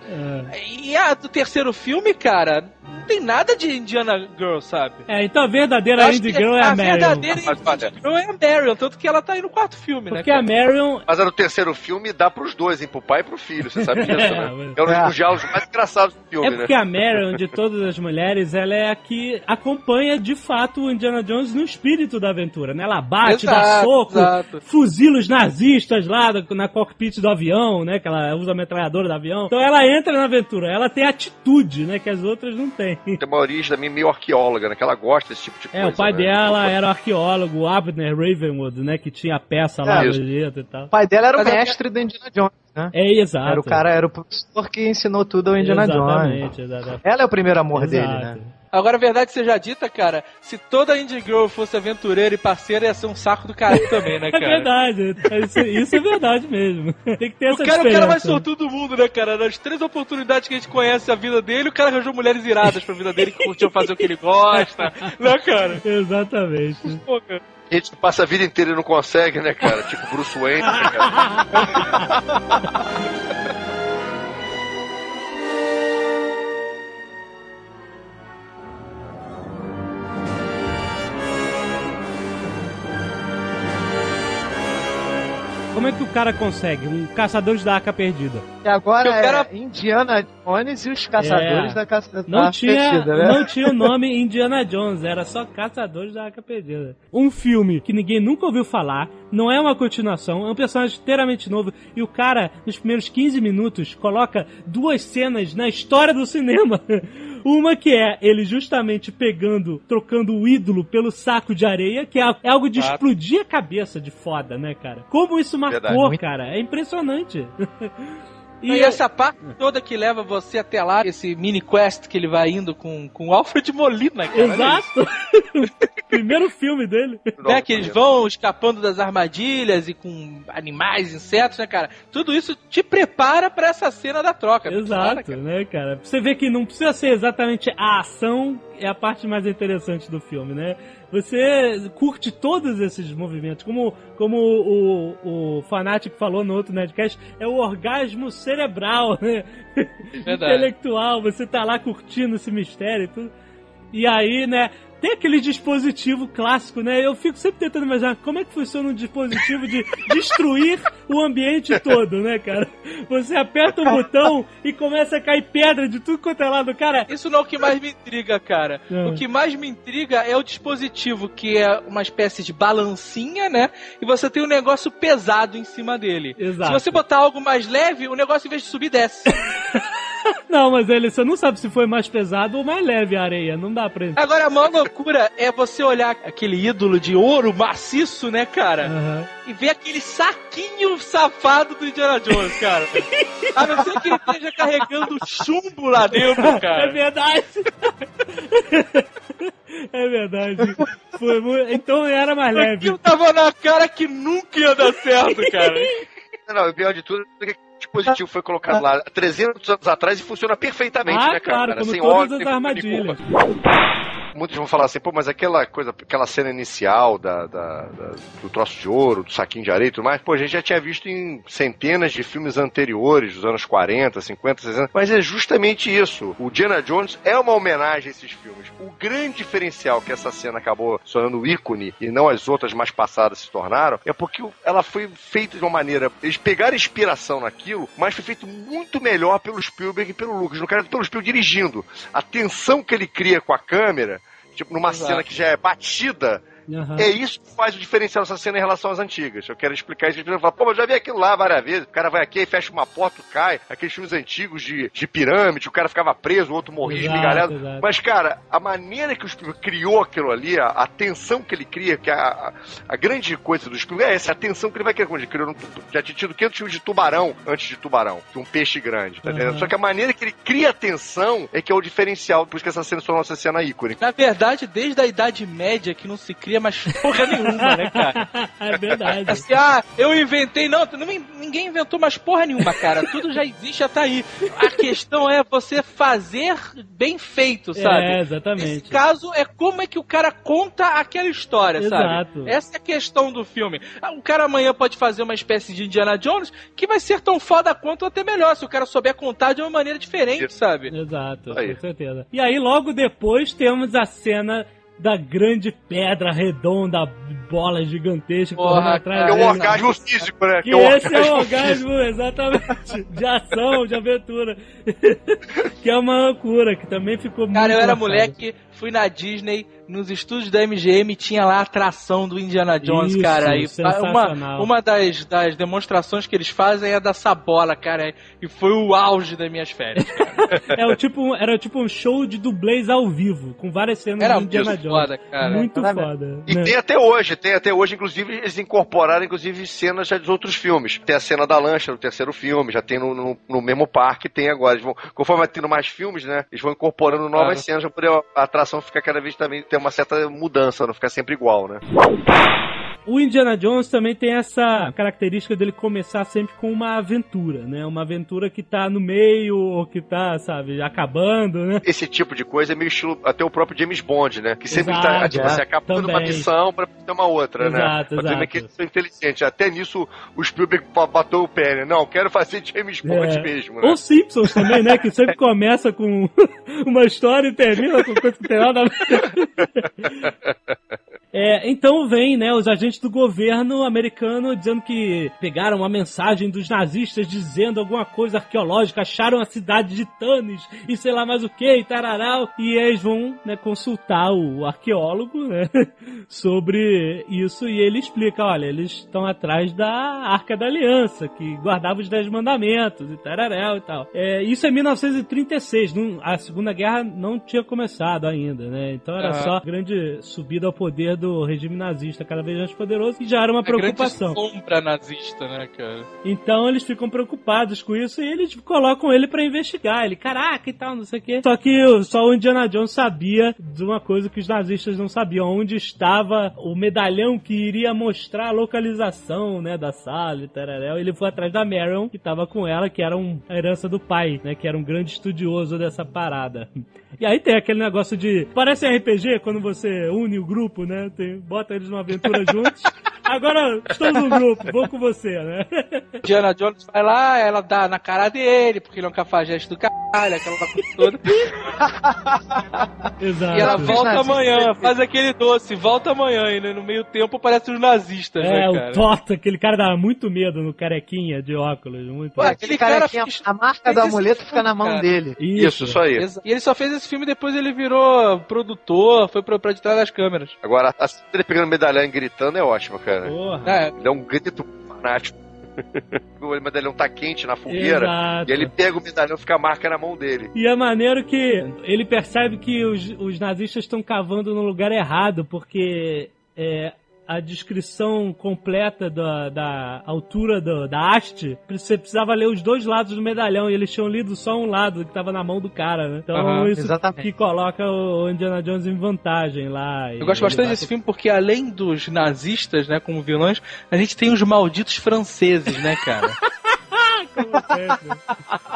B: é.
E: E a do terceiro filme, cara, não tem nada de Indiana Girl, sabe?
B: É, então a verdadeira
E: acho
B: indie
E: que
B: girl é a, Marion.
E: verdadeira
D: Mas, olha,
E: indie girl é a Marion, tanto que ela tá aí no quarto filme,
B: Porque
E: né?
B: a Marion
D: Mas no terceiro filme dá pros dois, hein? Pro pai e pro filho, você sabe disso,
B: É,
D: né? É um
C: É.
D: dos diálogos mais engraçados do filme,
B: É
D: né?
B: porque a Marion, de todas as mulheres, ela é a que acompanha de fato o Indiana Jones no espírito da aventura, né? Ela bate, dá
E: Exato,
B: soco,
E: exato.
B: fuzila os nazistas lá na cockpit do avião, né? Que ela usa a metralhadora do avião. Então ela entra na aventura, ela tem atitude, né? Que as outras não têm.
D: Tem uma origem também meio arqueóloga, né? Que ela gosta desse tipo de
B: É,
D: coisa.
B: o pai
D: né?
B: dela era o arqueólogo Abner Ravenwood, né? Que tinha a peça lá
C: É.
B: no Egito e tal.
C: O pai dela era o
E: Mas a
C: mestre do Indiana Jones. né?
B: É, exato.
C: Era o cara, era o professor que ensinou tudo ao Indiana Jones.
B: Exatamente, exatamente.
C: Ela é o primeiro amor dele,
B: Exato.
C: né?
E: Agora, a verdade seja dita, cara, se toda Indie Girl fosse aventureira e parceira, ia ser um saco do caralho também, né,
B: É
E: cara?
B: verdade, isso, isso é verdade mesmo. Tem que ter
E: O
B: essa
E: cara, o cara mais sortudo do mundo, né, cara? Nas três oportunidades que a gente conhece a vida dele, o cara arranjou mulheres iradas pra vida dele que curtiam fazer o que ele gosta, né, cara?
B: Exatamente.
E: Pô, cara.
D: A gente passa a vida inteira e não consegue, né, cara? Tipo Bruce Wayne, né, cara?
B: Como é que o cara consegue? Um caçador da arca perdida.
C: E agora
E: Porque o cara-
C: é Indiana Jones e os caçadores
B: É.
C: da caça
B: Não
C: da
B: tinha,
C: perdida, né?
B: não tinha o nome Indiana Jones, era só Caçadores da Arca Perdida. Um filme que ninguém nunca ouviu falar, não é uma continuação, é um personagem inteiramente novo e o cara, nos primeiros 15 minutos, coloca duas cenas na história do cinema. Uma que é ele justamente pegando, trocando o ídolo pelo saco de areia, que é é algo de
E: Claro.
B: explodir a cabeça de foda, né, cara? Como isso marcou,
D: Verdade.
B: cara? É impressionante.
E: E, essa parte toda que leva você até lá, esse mini quest que ele vai indo com, com o Alfred Molina, cara.
B: Exato! Primeiro filme dele.
E: né, que eles vão escapando das armadilhas e com animais, insetos, né, cara? Tudo isso te prepara pra essa cena da troca.
B: Exato,
E: cara.
B: né, cara? Você vê que não precisa ser exatamente a ação, é a parte mais interessante do filme, né? Você curte todos esses movimentos. Como, como o, o Fanático falou no outro Nerdcast, é o orgasmo cerebral, né?
E: Verdade.
B: Intelectual. Você tá lá curtindo esse mistério e tudo. E aí, né? Tem aquele dispositivo clássico, né? Eu fico sempre tentando imaginar como é que funciona um dispositivo de destruir o ambiente todo, né, cara? Você aperta um botão e começa a cair pedra de tudo quanto é lado. Cara,
E: Isso não é o que mais me intriga, cara.
B: É.
E: O que mais me intriga é o dispositivo, que é uma espécie de balancinha, né? E você tem um negócio pesado em cima dele.
B: Exato.
E: Se você botar algo mais leve, o negócio, em vez de subir, desce.
B: não, mas ele, você não sabe se foi mais pesado ou mais leve a areia. Não dá pra.
E: Agora, a maior loucura é você olhar aquele ídolo de ouro maciço, né, cara?
B: Aham.
E: E ver aquele saquinho safado do Indiana Jones, cara. A não ser que ele esteja carregando chumbo lá dentro,
B: É
E: cara.
B: verdade. é verdade. Foi muito... Então era mais leve.
E: Aquilo tava na cara que nunca ia dar certo, cara.
D: Não, o pior de tudo é que dispositivo foi colocado lá 300 anos atrás e funciona perfeitamente,
B: Ah,
D: né, cara?
B: claro, como
D: sem
B: todas
D: óleo,
B: as armadilhas.
D: Muitos vão falar assim, pô, mas aquela coisa, aquela cena inicial da, da- da- do troço de ouro, do saquinho de areia e tudo mais, pô, a gente já tinha visto em centenas de filmes anteriores, dos anos 40, 50, 60, mas é justamente isso. O Diana Jones é uma homenagem a esses filmes. O grande diferencial que essa cena acabou sonando ícone e não as outras mais passadas se tornaram, é porque ela foi feita de uma maneira. Eles pegaram inspiração naquilo, mas foi feito muito melhor pelo Spielberg e pelo Lucas. No caso, pelo Spielberg dirigindo. A tensão que ele cria com a câmera, tipo, numa
E: Exato.
D: cena que já é batida,
B: Aham.
D: é isso que faz o diferencial dessa cena em relação às antigas. Eu quero explicar isso. Pessoas falam, pô, mas eu já vi aquilo lá várias vezes. O cara vai aqui e fecha uma porta, cai. Aqueles filmes antigos de, de pirâmide, o cara ficava preso, o outro morria
B: Exato,
D: esmigalhado.
B: exato.
D: Mas, cara, a maneira que o Spielberg criou aquilo ali, a, a tensão que ele cria, que a, a, a grande coisa do Spielberg é essa, a tensão que ele vai criar. Quando ele criou, um, já tinha tido 500 filmes de tubarão antes de tubarão, de um peixe grande, tá entendendo?
B: Uhum.
D: Só que a maneira que ele cria a tensão é que é o diferencial, por isso que essa cena se tornou essa cena ícone.
E: Na verdade, desde a Idade Média que não se cria mais porra nenhuma, né, cara?
B: é verdade.
E: Assim, ah, eu inventei. Não, ninguém inventou mais porra nenhuma, cara. Tudo já existe, já tá aí. A questão é você fazer bem feito, sabe?
B: É,
E: Nesse
B: exatamente.
E: caso, é como é que o cara conta aquela história,
B: Exato.
E: sabe? Essa é a questão do filme. Ah, O cara amanhã pode fazer uma espécie de Indiana Jones que vai ser tão foda quanto ou até melhor, se o cara souber contar de uma maneira diferente, sabe?
B: Exato,
D: Aí.
B: com certeza. E aí, logo depois, temos a cena da grande pedra redonda, bola gigantesca
E: Porra,
B: correndo atrás
E: cara.
D: É um orgasmo físico, né?
B: Que
D: é um
B: esse é o
D: orgasmo físico.
B: exatamente, de ação, de aventura. que é uma loucura, que também ficou muito
E: Cara, eu era moleque, fui na Disney, nos estúdios da MGM tinha lá a atração do Indiana Jones,
B: Isso,
E: cara. E uma, uma das, das demonstrações que eles fazem é dessa bola, cara. E foi o auge das minhas férias.
B: É o tipo, era tipo um show de dublês ao vivo, com várias cenas
E: Era
B: do Indiana. Jones.
E: foda, cara.
B: Muito foda.
D: E
B: né?
D: tem até hoje, tem até hoje, inclusive, eles incorporaram, inclusive, cenas já dos outros filmes. Tem a cena da lancha no terceiro filme, já tem no, no, no mesmo parque, tem agora. Eles vão, conforme vai tendo mais filmes, né? Eles vão incorporando novas
E: Claro.
D: cenas pra poder a atração ficar cada vez também ter uma certa mudança, não ficar sempre igual, né?
B: O Indiana Jones também tem essa característica dele começar sempre com uma aventura, né? Uma aventura que tá no meio, ou que tá, sabe, acabando, né?
D: Esse tipo de coisa é meio estilo até o próprio James Bond, né? Que sempre
B: Exato,
D: tá, tipo,
C: é.
D: assim, acabando uma
B: Também.
D: missão pra ter uma outra, né?
B: Exato,
D: Pra ver
B: exato.
D: que eles são inteligentes. Até nisso o Spielberg ba- bateu o pé, né? Não, quero fazer James Bond
B: É.
D: mesmo, né?
B: Ou Simpsons também, né? Que sempre começa com uma história e termina com coisa que tem nada a ver. É, então vem, né, os agentes do governo americano dizendo que pegaram uma mensagem dos nazistas dizendo alguma coisa arqueológica, acharam a cidade de Tanis e sei lá mais o que, e tararau, e eles vão, né, consultar o arqueólogo, né, sobre isso e ele explica, olha, eles estão atrás da Arca da Aliança, que guardava os Dez Mandamentos e tararau e tal. É, isso é 1936, não- a Segunda Guerra não tinha começado ainda, né, então era
E: Aham.
B: só grande subida ao poder do regime nazista cada vez mais poderoso e já era uma
E: A
B: preocupação.
E: sombra nazista, né, cara?
B: Então eles ficam preocupados com isso e eles colocam ele pra investigar. Ele, caraca e tal, não sei o quê. Só que só o Indiana Jones sabia de uma coisa que os nazistas não sabiam, onde estava o medalhão que iria mostrar a localização, né, da sala e tal. Ele foi atrás da Marion, que tava com ela, que era um, a herança do pai, né, que era um grande estudioso dessa parada. E aí tem aquele negócio de. Parece RPG quando você une o grupo, né? Tem, bota eles numa aventura juntos. Agora estamos no grupo, vou com você, né?
E: Diana Jones vai lá, ela dá na cara dele, porque ele é um cafajeste do caralho, aquela coisa toda.
B: Exato.
E: E ela volta amanhã, faz aquele doce, volta amanhã, e né, no meio tempo aparece os nazistas,
B: É,
E: né,
B: o
E: cara?
B: Tota, aquele cara dava muito medo no carequinha de óculos. Muito
E: Ué.
C: Aquele
E: Aquele
C: cara a,
E: fez-
C: a marca do
E: esse
C: amuleto fica na mão
E: cara.
C: dele.
D: Isso, isso aí.
E: E ele só fez esse filme depois ele virou produtor, foi pra, pra de trás das câmeras.
D: Agora, a cena dele pegando medalhão e gritando é ótima, cara.
B: Porra.
E: É,
D: Ele é um grito fanático. o medalhão tá quente na fogueira.
B: Exato.
D: E ele pega o medalhão e fica a marca na mão dele.
B: E é maneiro que ele percebe que os, os nazistas estão cavando no lugar errado, porque é, a descrição completa da, da altura do- da haste, você precisava ler os dois lados do medalhão, e eles tinham lido só um lado que estava na mão do cara, né? Então
E: Aham,
B: isso
C: exatamente.
B: que coloca o Indiana Jones em vantagem lá.
E: eu gosto bastante desse filme porque além dos nazistas, né, como vilões, a gente tem os malditos franceses, né, cara?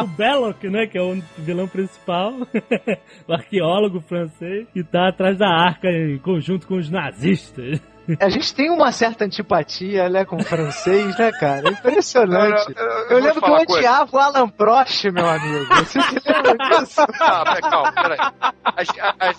B: O Belloc, né, que é o vilão principal, o arqueólogo francês, que tá atrás da arca em conjunto com os nazistas.
C: A gente tem uma certa antipatia, né, com o francês, né, cara? É Impressionante.
D: Eu- eu- eu
C: Eu lembro que eu odiava o Alan Prost, meu amigo. Você se lembra disso?
D: Ah, pera, calma, peraí. As- as-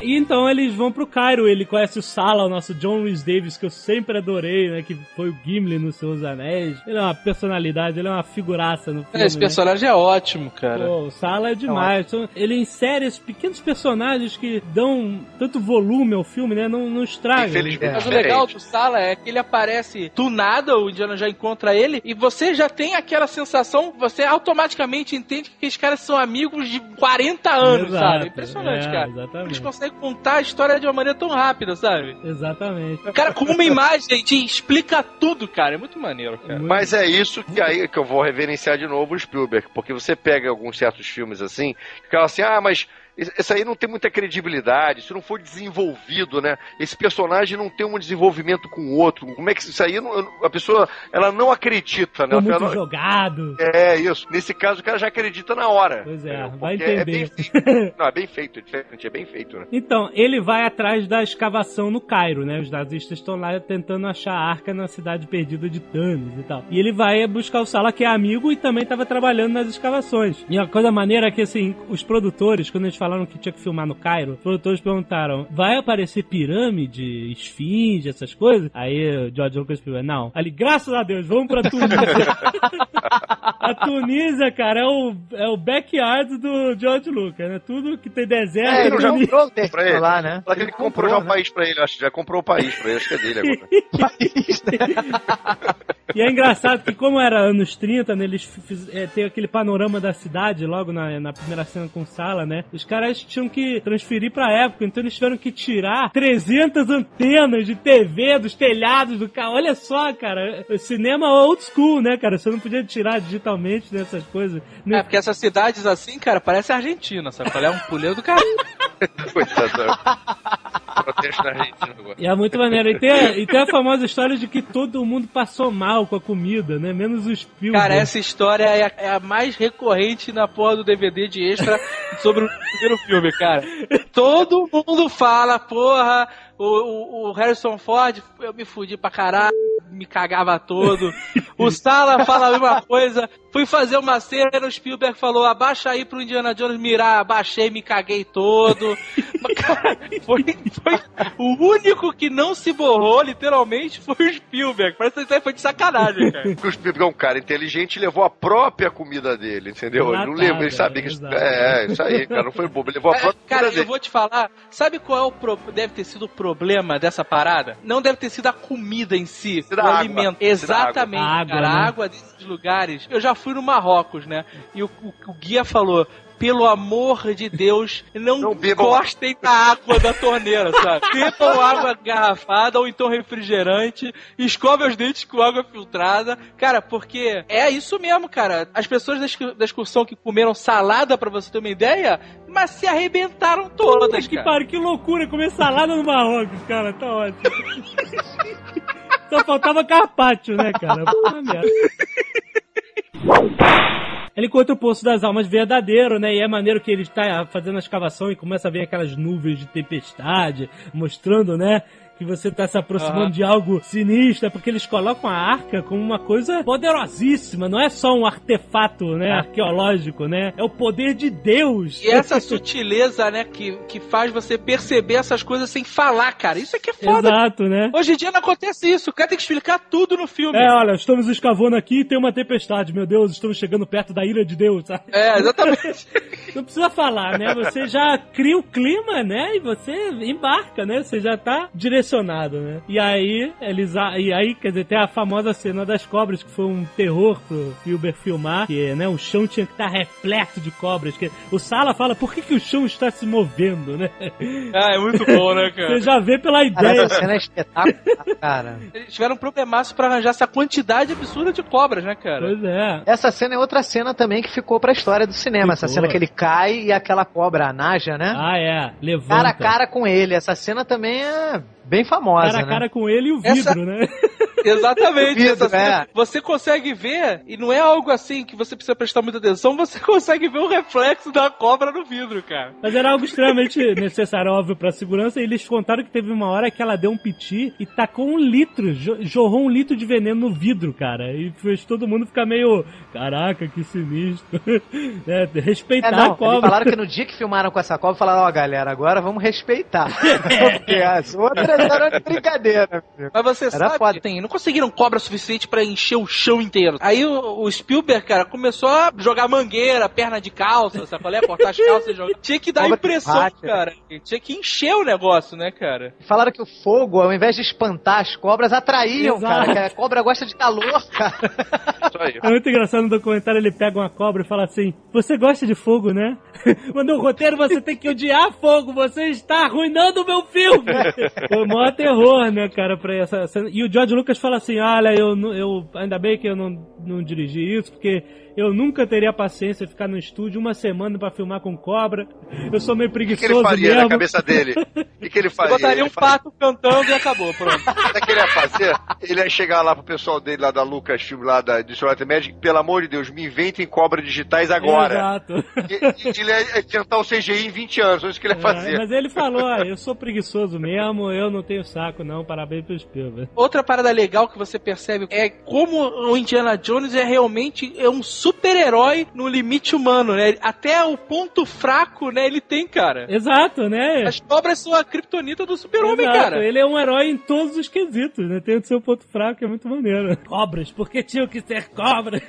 B: E então eles vão pro Cairo, ele conhece o Sala, o nosso John Rhys Davis, que eu sempre adorei, né, que foi o Gimli nos Seus Anéis. Ele é uma personalidade, ele é uma figuraça no filme,
E: Esse
B: né?
E: personagem é ótimo, cara.
B: Pô, o Sala é demais. Então, ele insere esses pequenos personagens que dão tanto volume ao filme, né? Não, não estragam.
D: Infelizmente.
E: Mas o legal do Sala é que ele aparece do nada, o Indiana já encontra ele, e você já tem aquela sensação, você automaticamente entende que aqueles caras são amigos de 40 anos,
B: Exato,
E: sabe? Impressionante,
B: é,
E: cara.
B: exatamente.
E: Eles conseguem contar a história de uma maneira tão rápida, sabe?
B: Exatamente.
E: O cara com uma imagem te explica tudo, cara. É muito maneiro, cara.
D: Mas é isso que aí que eu vou reverenciar de novo o Spielberg, porque você pega alguns certos filmes assim, que fala assim, ah, mas isso aí não tem muita credibilidade, isso não foi desenvolvido, né? Esse personagem não tem um desenvolvimento com o outro. Como é que isso aí não- a pessoa ela não acredita, né?
B: Muito jogado.
D: é isso. Nesse caso o cara já acredita na hora.
B: Pois é,
D: entendeu?
B: vai
D: Porque É
B: entender.
D: bem feito. Não, é bem feito, é diferente, é bem feito, né?
B: Então, ele vai atrás da escavação no Cairo, né? Os nazistas estão lá tentando achar a arca na cidade perdida de Tanis e tal. E ele vai buscar o Sala, que é amigo e também estava trabalhando nas escavações. E a coisa maneira é que, assim, os produtores, quando eles falaram que tinha que filmar no Cairo, os produtores perguntaram, vai aparecer pirâmide, esfinge, essas coisas? Aí o George Lucas falou, não. Ali, graças a Deus, vamos pra Tunísia. a Tunísia, cara, é o, é o backyard do George Lucas, né? Tudo que tem deserto
C: É,
B: é
C: ele
B: Tunísia.
C: comprou o
D: Pra ele.
C: terreno lá, né?
D: Que ele comprou já o
C: né?
D: país pra ele, acho que já comprou o país pra ele, acho que é dele agora.
B: E é engraçado que, como era anos 30, né, eles fiz, é, tem aquele panorama da cidade logo na, na primeira cena com Sala, né? Os caras caras tinham que transferir pra época, então eles tiveram que tirar 300 antenas de TV dos telhados do carro. Olha só, cara, cinema old school, né, cara? Você não podia tirar digitalmente dessas coisas.
E: É, porque essas cidades assim, cara, parece Argentina, sabe? É um puleu do cara.
D: Coitado. Protesto na Argentina agora.
B: E é muito maneiro. E tem, a, e tem a famosa história de que todo mundo passou mal com a comida, né? Menos os Spielberg.
E: Cara, essa história é a, é a mais recorrente na porra do DVD de extra sobre o primeiro filme, cara. Todo mundo fala, porra, o, o, o Harrison Ford, eu me fudi pra caralho, me cagava todo. O Sala fala a mesma coisa. Fui fazer uma cena, o Spielberg falou, abaixa aí pro Indiana Jones mirar, abaixei, me caguei todo. Cara, foi, foi o único que não se borrou, literalmente, foi o Spielberg. Parece que isso aí foi de sacanagem, cara.
D: Porque o Spielberg é um cara inteligente e levou a própria comida dele, entendeu? Ele não lembra, ele sabia que isso.
B: exato.
D: É, isso aí, cara, não foi bobo. Ele levou a
E: É,
D: própria
E: cara,
D: comida
E: eu
D: dele.
E: vou te falar, sabe qual é o pro... deve ter sido o problema dessa parada? Não deve ter sido a comida em si, o
D: água.
E: alimento. Exatamente.
B: A água,
E: cara,
B: né?
E: a água desses lugares. Eu já fui no Marrocos, né? E o, o- o guia falou. Pelo amor de Deus, não,
D: Não
E: encostem na água da torneira, sabe? Bebam água garrafada ou então refrigerante, escove os dentes com água filtrada. Cara, porque é isso mesmo, cara. As pessoas da excu- da excursão que comeram salada, pra você ter uma ideia, mas se arrebentaram todas,
B: Puta que
E: cara.
B: pariu, que loucura, comer salada no Marrocos, cara, tá ótimo. Só faltava carpaccio, né, cara? Puta merda. Ele encontra o Poço das Almas verdadeiro, né? E é maneiro que ele está fazendo a escavação e começa a ver aquelas nuvens de tempestade, mostrando, né? Que você está se aproximando
E: Aham.
B: de algo sinistro, é porque eles colocam a arca como uma coisa poderosíssima, não é só um artefato, né, arqueológico, né? É o poder de Deus.
E: E essa sutileza, né, que, que faz você perceber essas coisas sem falar, cara. Isso aqui é foda.
B: Exato, né?
E: Hoje em dia não acontece isso. O cara tem que explicar tudo no filme.
B: É, olha, estamos escavando aqui e tem uma tempestade. Meu Deus, estamos chegando perto da ira de Deus. sabe?
E: É, exatamente.
B: Não precisa falar, né? Você já cria o clima, né? E você embarca, né? Você já tá direcionado, né? E aí, eles. a- E aí, quer dizer, tem a famosa cena das cobras, que foi um terror pro Spielberg filmar, que, né? O chão tinha que estar repleto de cobras. Que o Sala fala, por que, que o chão está se movendo, né?
E: Ah, é muito bom, né,
B: Você
E: cara?
B: já vê pela
C: Cara,
B: ideia.
C: essa cena é espetacular, cara.
E: Eles tiveram um problemaço pra arranjar essa quantidade absurda de cobras, né, cara?
B: Pois é.
C: Essa cena é outra cena também que ficou pra história do cinema. Essa
B: Ficou.
C: cena que ele cai e aquela cobra, a Naja, né?
B: Ah, é. Levanta.
C: cara a cara com ele. Essa cena também é bem famosa,
B: Cara a
C: né?
B: cara com ele e o vidro,
E: Essa-
B: né?
E: Exatamente.
C: Vidro,
E: essa cena,
C: é.
E: Você consegue ver, e não é algo assim que você precisa prestar muita atenção, você consegue ver o reflexo da cobra no vidro, cara.
B: Mas era algo extremamente necessário, óbvio, pra segurança. E eles contaram que teve uma hora que ela deu um piti e tacou um litro, jo- jorrou um litro de veneno no vidro, cara. E fez todo mundo ficar meio. Caraca, que sinistro. é, respeitar
C: É, não,
B: a
C: eles
B: cobra.
C: falaram que no dia que filmaram com essa cobra, falaram, ó, galera, agora vamos respeitar. Porque as outras eram de brincadeira. filho.
E: Mas você
C: Era
E: sabe,
C: foda.
E: tem, não conseguiram cobra suficiente pra encher o chão inteiro. Aí o, o Spielberg, cara, começou a jogar mangueira, perna de calça, sabe qual é? Cortar as calças e jogar. Tinha que dar
C: Cobra
E: impressão,
C: bate.
E: cara. Tinha que encher o negócio, né, cara?
C: Falaram que o fogo, ao invés de espantar as cobras, atraíam,
B: Exato.
C: cara. A cobra gosta de calor, cara.
B: É muito engraçado no documentário, ele pega uma cobra e fala assim: Você gosta de fogo, né? Mas no roteiro você tem que odiar fogo, você está arruinando o meu filme! Foi o maior terror, né, cara, pra essa cena. E o George Lucas fala assim: Olha, eu, eu ainda bem que eu não, não dirigi isso, porque eu nunca teria paciência de ficar no estúdio uma semana pra filmar com cobra. Eu sou meio
D: O que, que
B: preguiçoso
D: ele faria
B: mesmo.
D: na cabeça dele? O que, que ele faria?
E: Botaria um
D: Ele faria-
E: pato cantando e acabou, pronto.
D: Sabe o que ele ia fazer? Ele ia chegar lá pro pessoal dele, lá da Lucasfilm, lá da de Solar Magic, pelo amor de Deus, me inventem cobras digitais agora.
B: Exato.
D: E, e ele ia adiantar o CGI em 20 anos, é isso que ele ia
B: É,
D: fazer.
B: mas ele falou: ah, Eu sou preguiçoso mesmo, eu não tenho saco, não. Parabéns pro Spielberg.
E: Outra parada legal que você percebe é como o Indiana Jones é realmente é um super-herói no limite humano, né? Até o ponto fraco, né, ele tem, cara.
B: Exato, né?
E: As cobras são a kriptonita do super-homem,
B: Exato,
E: cara.
B: Ele é um herói em todos os quesitos, né? Tem o seu ponto fraco, é muito maneiro. Cobras, porque tinham que ser cobras.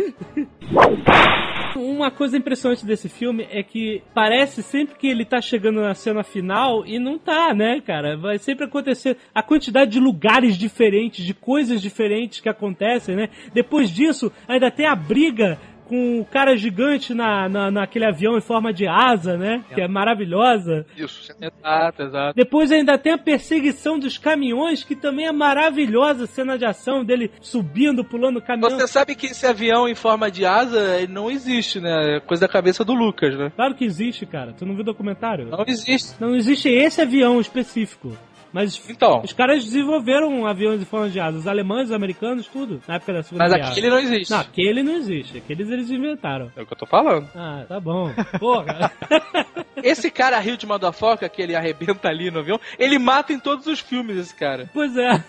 B: Uma coisa impressionante desse filme é que parece sempre que ele tá chegando na cena final e não tá, né, cara? Vai sempre acontecer a quantidade de lugares diferentes, de coisas diferentes que acontecem, né? Depois disso, ainda tem a briga com o cara gigante na, na, naquele avião em forma de asa, né? Que é maravilhosa.
D: Isso.
E: Exato, exato.
B: Depois ainda tem a perseguição dos caminhões, que também é maravilhosa, cena de ação dele subindo, pulando o caminhão.
E: Você sabe que esse avião em forma de asa não existe, né? É coisa da cabeça do Lucas, né?
B: Claro que existe, cara. Tu não viu o documentário?
E: Não existe.
B: Não existe esse avião específico. Mas
E: Então,
B: os caras desenvolveram aviões em forma de asa. Os alemães, os americanos, tudo. Na época da Segunda
E: mas
B: Guerra.
E: aquele não existe.
B: Não, aquele não existe. Aqueles eles inventaram.
E: É o que eu tô falando.
B: Ah, tá bom. Porra.
E: Esse cara Rio de Motherfucker, que ele arrebenta ali no avião, ele mata em todos os filmes, esse cara.
B: pois é.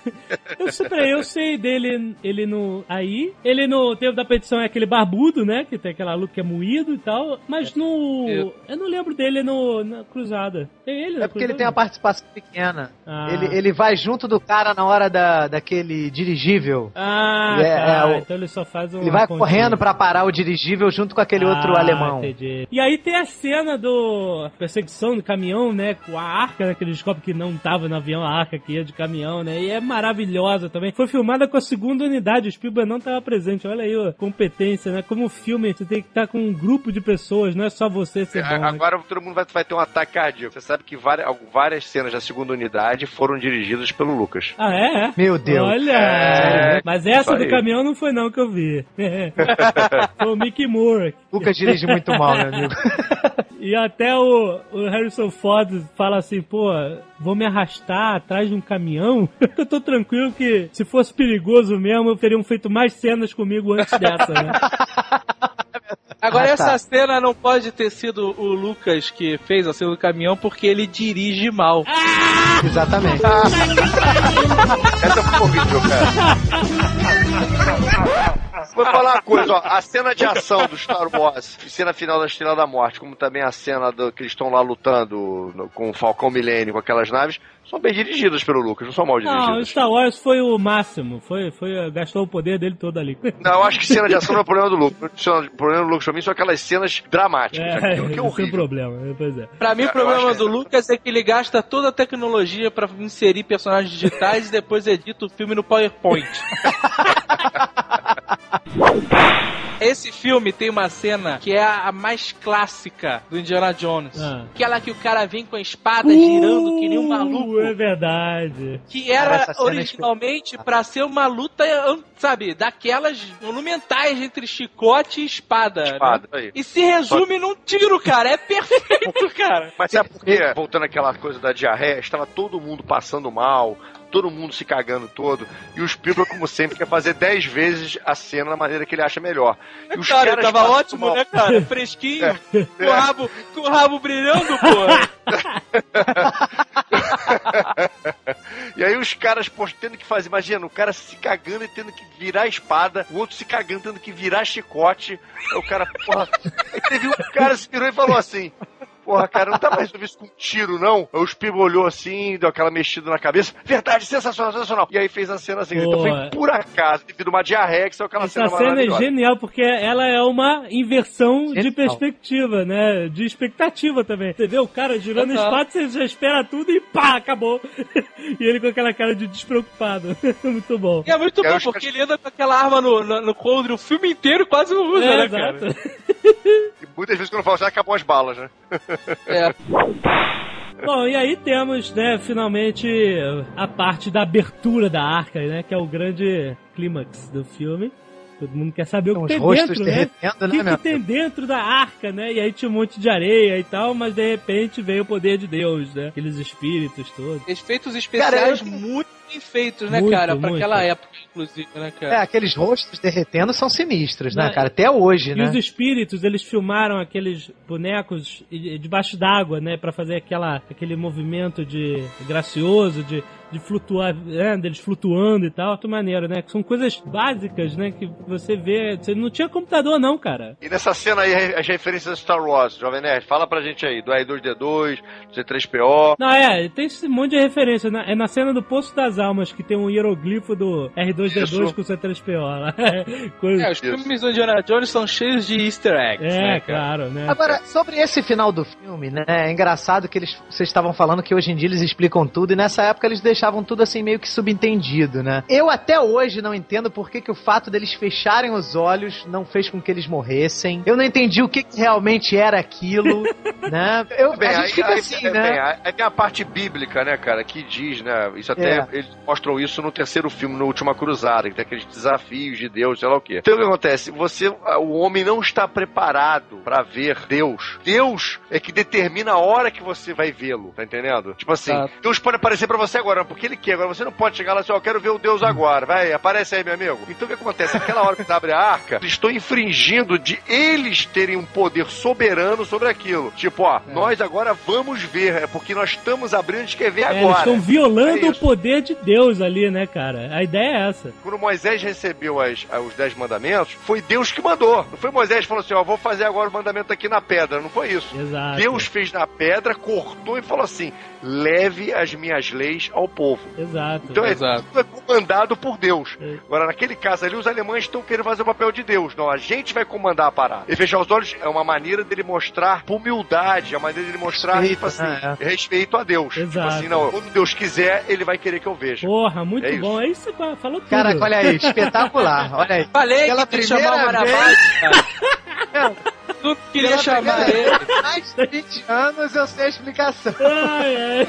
B: Eu sei, eu sei dele, ele no. Aí. Ele no tempo da petição é aquele barbudo, né? Que tem aquela luta que é moído e tal. Mas no.
E: Eu-
B: Eu não lembro dele no, na cruzada. Tem ele
C: É porque ele
B: cruzada?
C: tem uma participação pequena.
B: Ah.
C: Ele, ele vai junto do cara na hora da, daquele dirigível.
B: Ah,
C: É,
B: tá.
C: é, o-
B: então ele só faz um.
C: Ele vai correndo pra parar o dirigível junto com aquele outro
B: Ah,
C: alemão.
B: Entendi. E aí tem a cena do perseguição do caminhão, né? Com a arca, né, que eles descobrem que não tava no avião, a arca que ia de caminhão, né? E é maravilhosa também. Foi filmada com a segunda unidade, o Spielberg não tava presente. Olha aí a competência, né? Como filme, você tem que estar com um grupo de pessoas, não é só você ser bom. né?
D: Agora todo mundo vai, vai ter um ataque cardíaco. Você sabe que várias, várias cenas da segunda unidade foram dirigidas pelo Lucas.
B: Ah, é? é?
C: Meu Deus.
B: Olha!
D: É,
B: Mas essa do caminhão não foi não que eu vi. foi o Mickey Moore.
C: Lucas dirige muito mal, meu amigo.
B: E até o, o Harrison Ford fala assim, pô, vou me arrastar atrás de um caminhão? eu tô tranquilo que se fosse perigoso mesmo, teriam feito mais cenas comigo antes dessa, né?
E: Agora,
C: Ah,
E: essa
C: tá.
E: cena não pode ter sido o Lucas que fez a cena do caminhão porque ele dirige mal.
C: Exatamente.
D: Essa foi horrível, cara. Vou falar uma coisa, ó. A cena de ação do Star Wars, e cena final da Estrela da Morte, como também a cena do, que eles estão lá lutando no- com o Falcão Milênio, com aquelas naves, são bem dirigidas pelo Lucas, não são mal
B: Não, o
D: dirigidas.
B: Star Wars foi o máximo, foi, foi, gastou o poder dele todo ali.
D: Não, eu acho que cena de ação não é problema do Lucas. O problema do Lucas pra mim são aquelas cenas dramáticas.
B: É,
D: aquilo que é
B: é
D: horrível.
B: problema, pois é.
E: Pra mim,
D: Eu
E: o problema
D: que-
E: do Lucas é que ele gasta toda a tecnologia pra inserir personagens digitais e depois edita o filme no PowerPoint. Esse filme tem uma cena que é a mais clássica do Indiana Jones.
B: Ah.
E: Aquela que o cara vem com a espada girando que nem um maluco.
B: É verdade.
E: Que era
C: é
E: originalmente pra ser uma luta, sabe, daquelas monumentais entre chicote e espada. né?
D: Espada, aí.
E: E se resume num tiro, cara. É perfeito, cara.
D: Mas sabe por quê? Voltando àquela coisa da diarreia, estava todo mundo passando mal, todo mundo se cagando todo, e o Spielberg, como sempre, quer fazer dez vezes a cena da maneira que ele acha melhor. E os
E: cara,
D: caras
E: tava ótimo,
D: mal.
E: né, cara? Fresquinho, com, o rabo, com o rabo brilhando, porra.
D: E aí os caras, pô, tendo que fazer, imagina, o cara se cagando e tendo que virar a espada, o outro se cagando, tendo que virar chicote. Aí o cara, porra. Aí teve um cara se virou e falou assim. Porra, cara, não pra resolver isso com um tiro, não. Aí o Spielberg olhou assim, deu aquela mexida na cabeça. Verdade, sensacional, sensacional. E aí fez a cena assim. Então
B: Boa.
D: foi por acaso, devido a uma diarreia, que saiu aquela
B: Essa
D: cena
B: cena é genial porque ela é uma inversão de
C: Genial.
B: perspectiva, né? De expectativa também. Você vê o cara girando
E: Total.
B: espaço, você já espera tudo e pá, acabou. e ele com aquela cara de despreocupado. Muito bom.
E: E é muito bom, porque ele anda com aquela arma no, no, no coldre o filme inteiro e quase não usa,
B: É,
E: né,
B: exato.
E: cara?
D: E muitas vezes quando eu falo, já acabou as balas, né?
E: É.
B: Bom, e aí temos, né, finalmente a parte da abertura da arca, né? Que é o grande clímax do filme. Todo mundo quer saber o
C: São
B: que tem dentro, né?
C: derretendo,
B: O
C: né,
B: que,
C: meu
B: que tem dentro da arca, né? E aí tinha um monte de areia e tal, mas de repente veio o poder de Deus, né? Aqueles espíritos todos.
E: Efeitos especiais
C: Cara, eu-
E: muito bem feitos, né,
B: Muito,
E: cara? Pra
B: muito.
E: aquela época, inclusive, né,
C: É,
E: cara?
C: aqueles rostos derretendo são sinistros, né,
B: Não,
C: cara? Até hoje,
B: E
C: né?
B: os espíritos, eles filmaram aqueles bonecos e- debaixo d'água, né? Pra fazer aquela, aquele movimento de gracioso, de, de flutuar, né? Deles flutuando e tal. Muito maneiro, né? São coisas básicas, né? Que você vê. Você não tinha computador, não, cara.
D: E nessa cena aí, as referências a Star Wars, Jovem Nerd, fala pra gente aí, do R2D2, do C3PO.
B: Não, é, tem esse monte de referência. né? É na cena do Poço das Almas que tem um hieroglifo do R2D2
D: Isso.
B: com o C3PO lá. Coisa-
E: É, os filmes do Indiana Jones são cheios de easter eggs,
B: É,
E: né, cara?
B: claro, né?
C: Agora, sobre esse final do filme, né? É engraçado que eles vocês estavam falando que hoje em dia eles explicam tudo e nessa época eles deixaram deixavam tudo assim meio que subentendido, né? Eu até hoje não entendo por que, que o fato deles fecharem os olhos não fez com que eles morressem. Eu não entendi o que, que realmente era aquilo, né? Eu,
D: Bem,
C: a gente
D: aí,
C: fica
D: aí-
C: assim,
D: é,
C: né?
D: bem, aí- tem a parte bíblica, né, cara, que diz, né? Isso até
C: É.
D: eles mostram isso no terceiro filme, no Última Cruzada, que tem aqueles desafios de Deus, sei lá o quê. Então o que acontece? Você, o homem não está preparado pra ver Deus. Deus é que determina a hora que você vai vê-lo, tá entendendo? Tipo assim,
E: Tá.
D: Deus pode aparecer pra você agora, porque ele quer. Agora você não pode chegar lá e assim, ó, eu quero ver o Deus agora. Vai, aparece aí, meu amigo. Então o que acontece? Aquela hora que você abre a arca, eles estão infringindo de eles terem um poder soberano sobre aquilo. Tipo, ó, nós agora vamos ver, é porque nós estamos abrindo, a gente quer ver
B: É, eles
D: agora.
B: estão violando
D: É
B: o poder de Deus ali, né, cara? A ideia é essa.
D: Quando Moisés recebeu as- os dez mandamentos, foi Deus que mandou. Não foi Moisés que falou assim, ó, vou fazer agora o mandamento aqui na pedra. Não foi isso.
B: Exato.
D: Deus fez na pedra, cortou e falou assim: leve as minhas leis ao povo.
B: Exato.
D: Então é,
E: Exato.
D: tudo é comandado por Deus.
B: É.
D: Agora, naquele caso ali, os alemães estão querendo fazer o papel de Deus. Não, a gente vai comandar a parada. E fechar os olhos é uma maneira dele mostrar humildade, é uma maneira dele mostrar,
C: Respeito,
D: tipo assim,
C: né,
D: respeito a Deus. Tipo
B: Exato.
D: assim, não, quando Deus quiser, ele vai querer que eu veja.
B: Porra, muito
D: É isso.
B: bom. É isso, que falou tudo.
C: Cara, olha aí, espetacular. Olha aí.
E: Falei
C: Pela
E: que que chamar o
C: primeira
E: cara. Tu queria
C: Pela
E: chamar
C: primeira
E: ele.
C: Mais de 20 anos eu sei a explicação.
B: Ai, ai.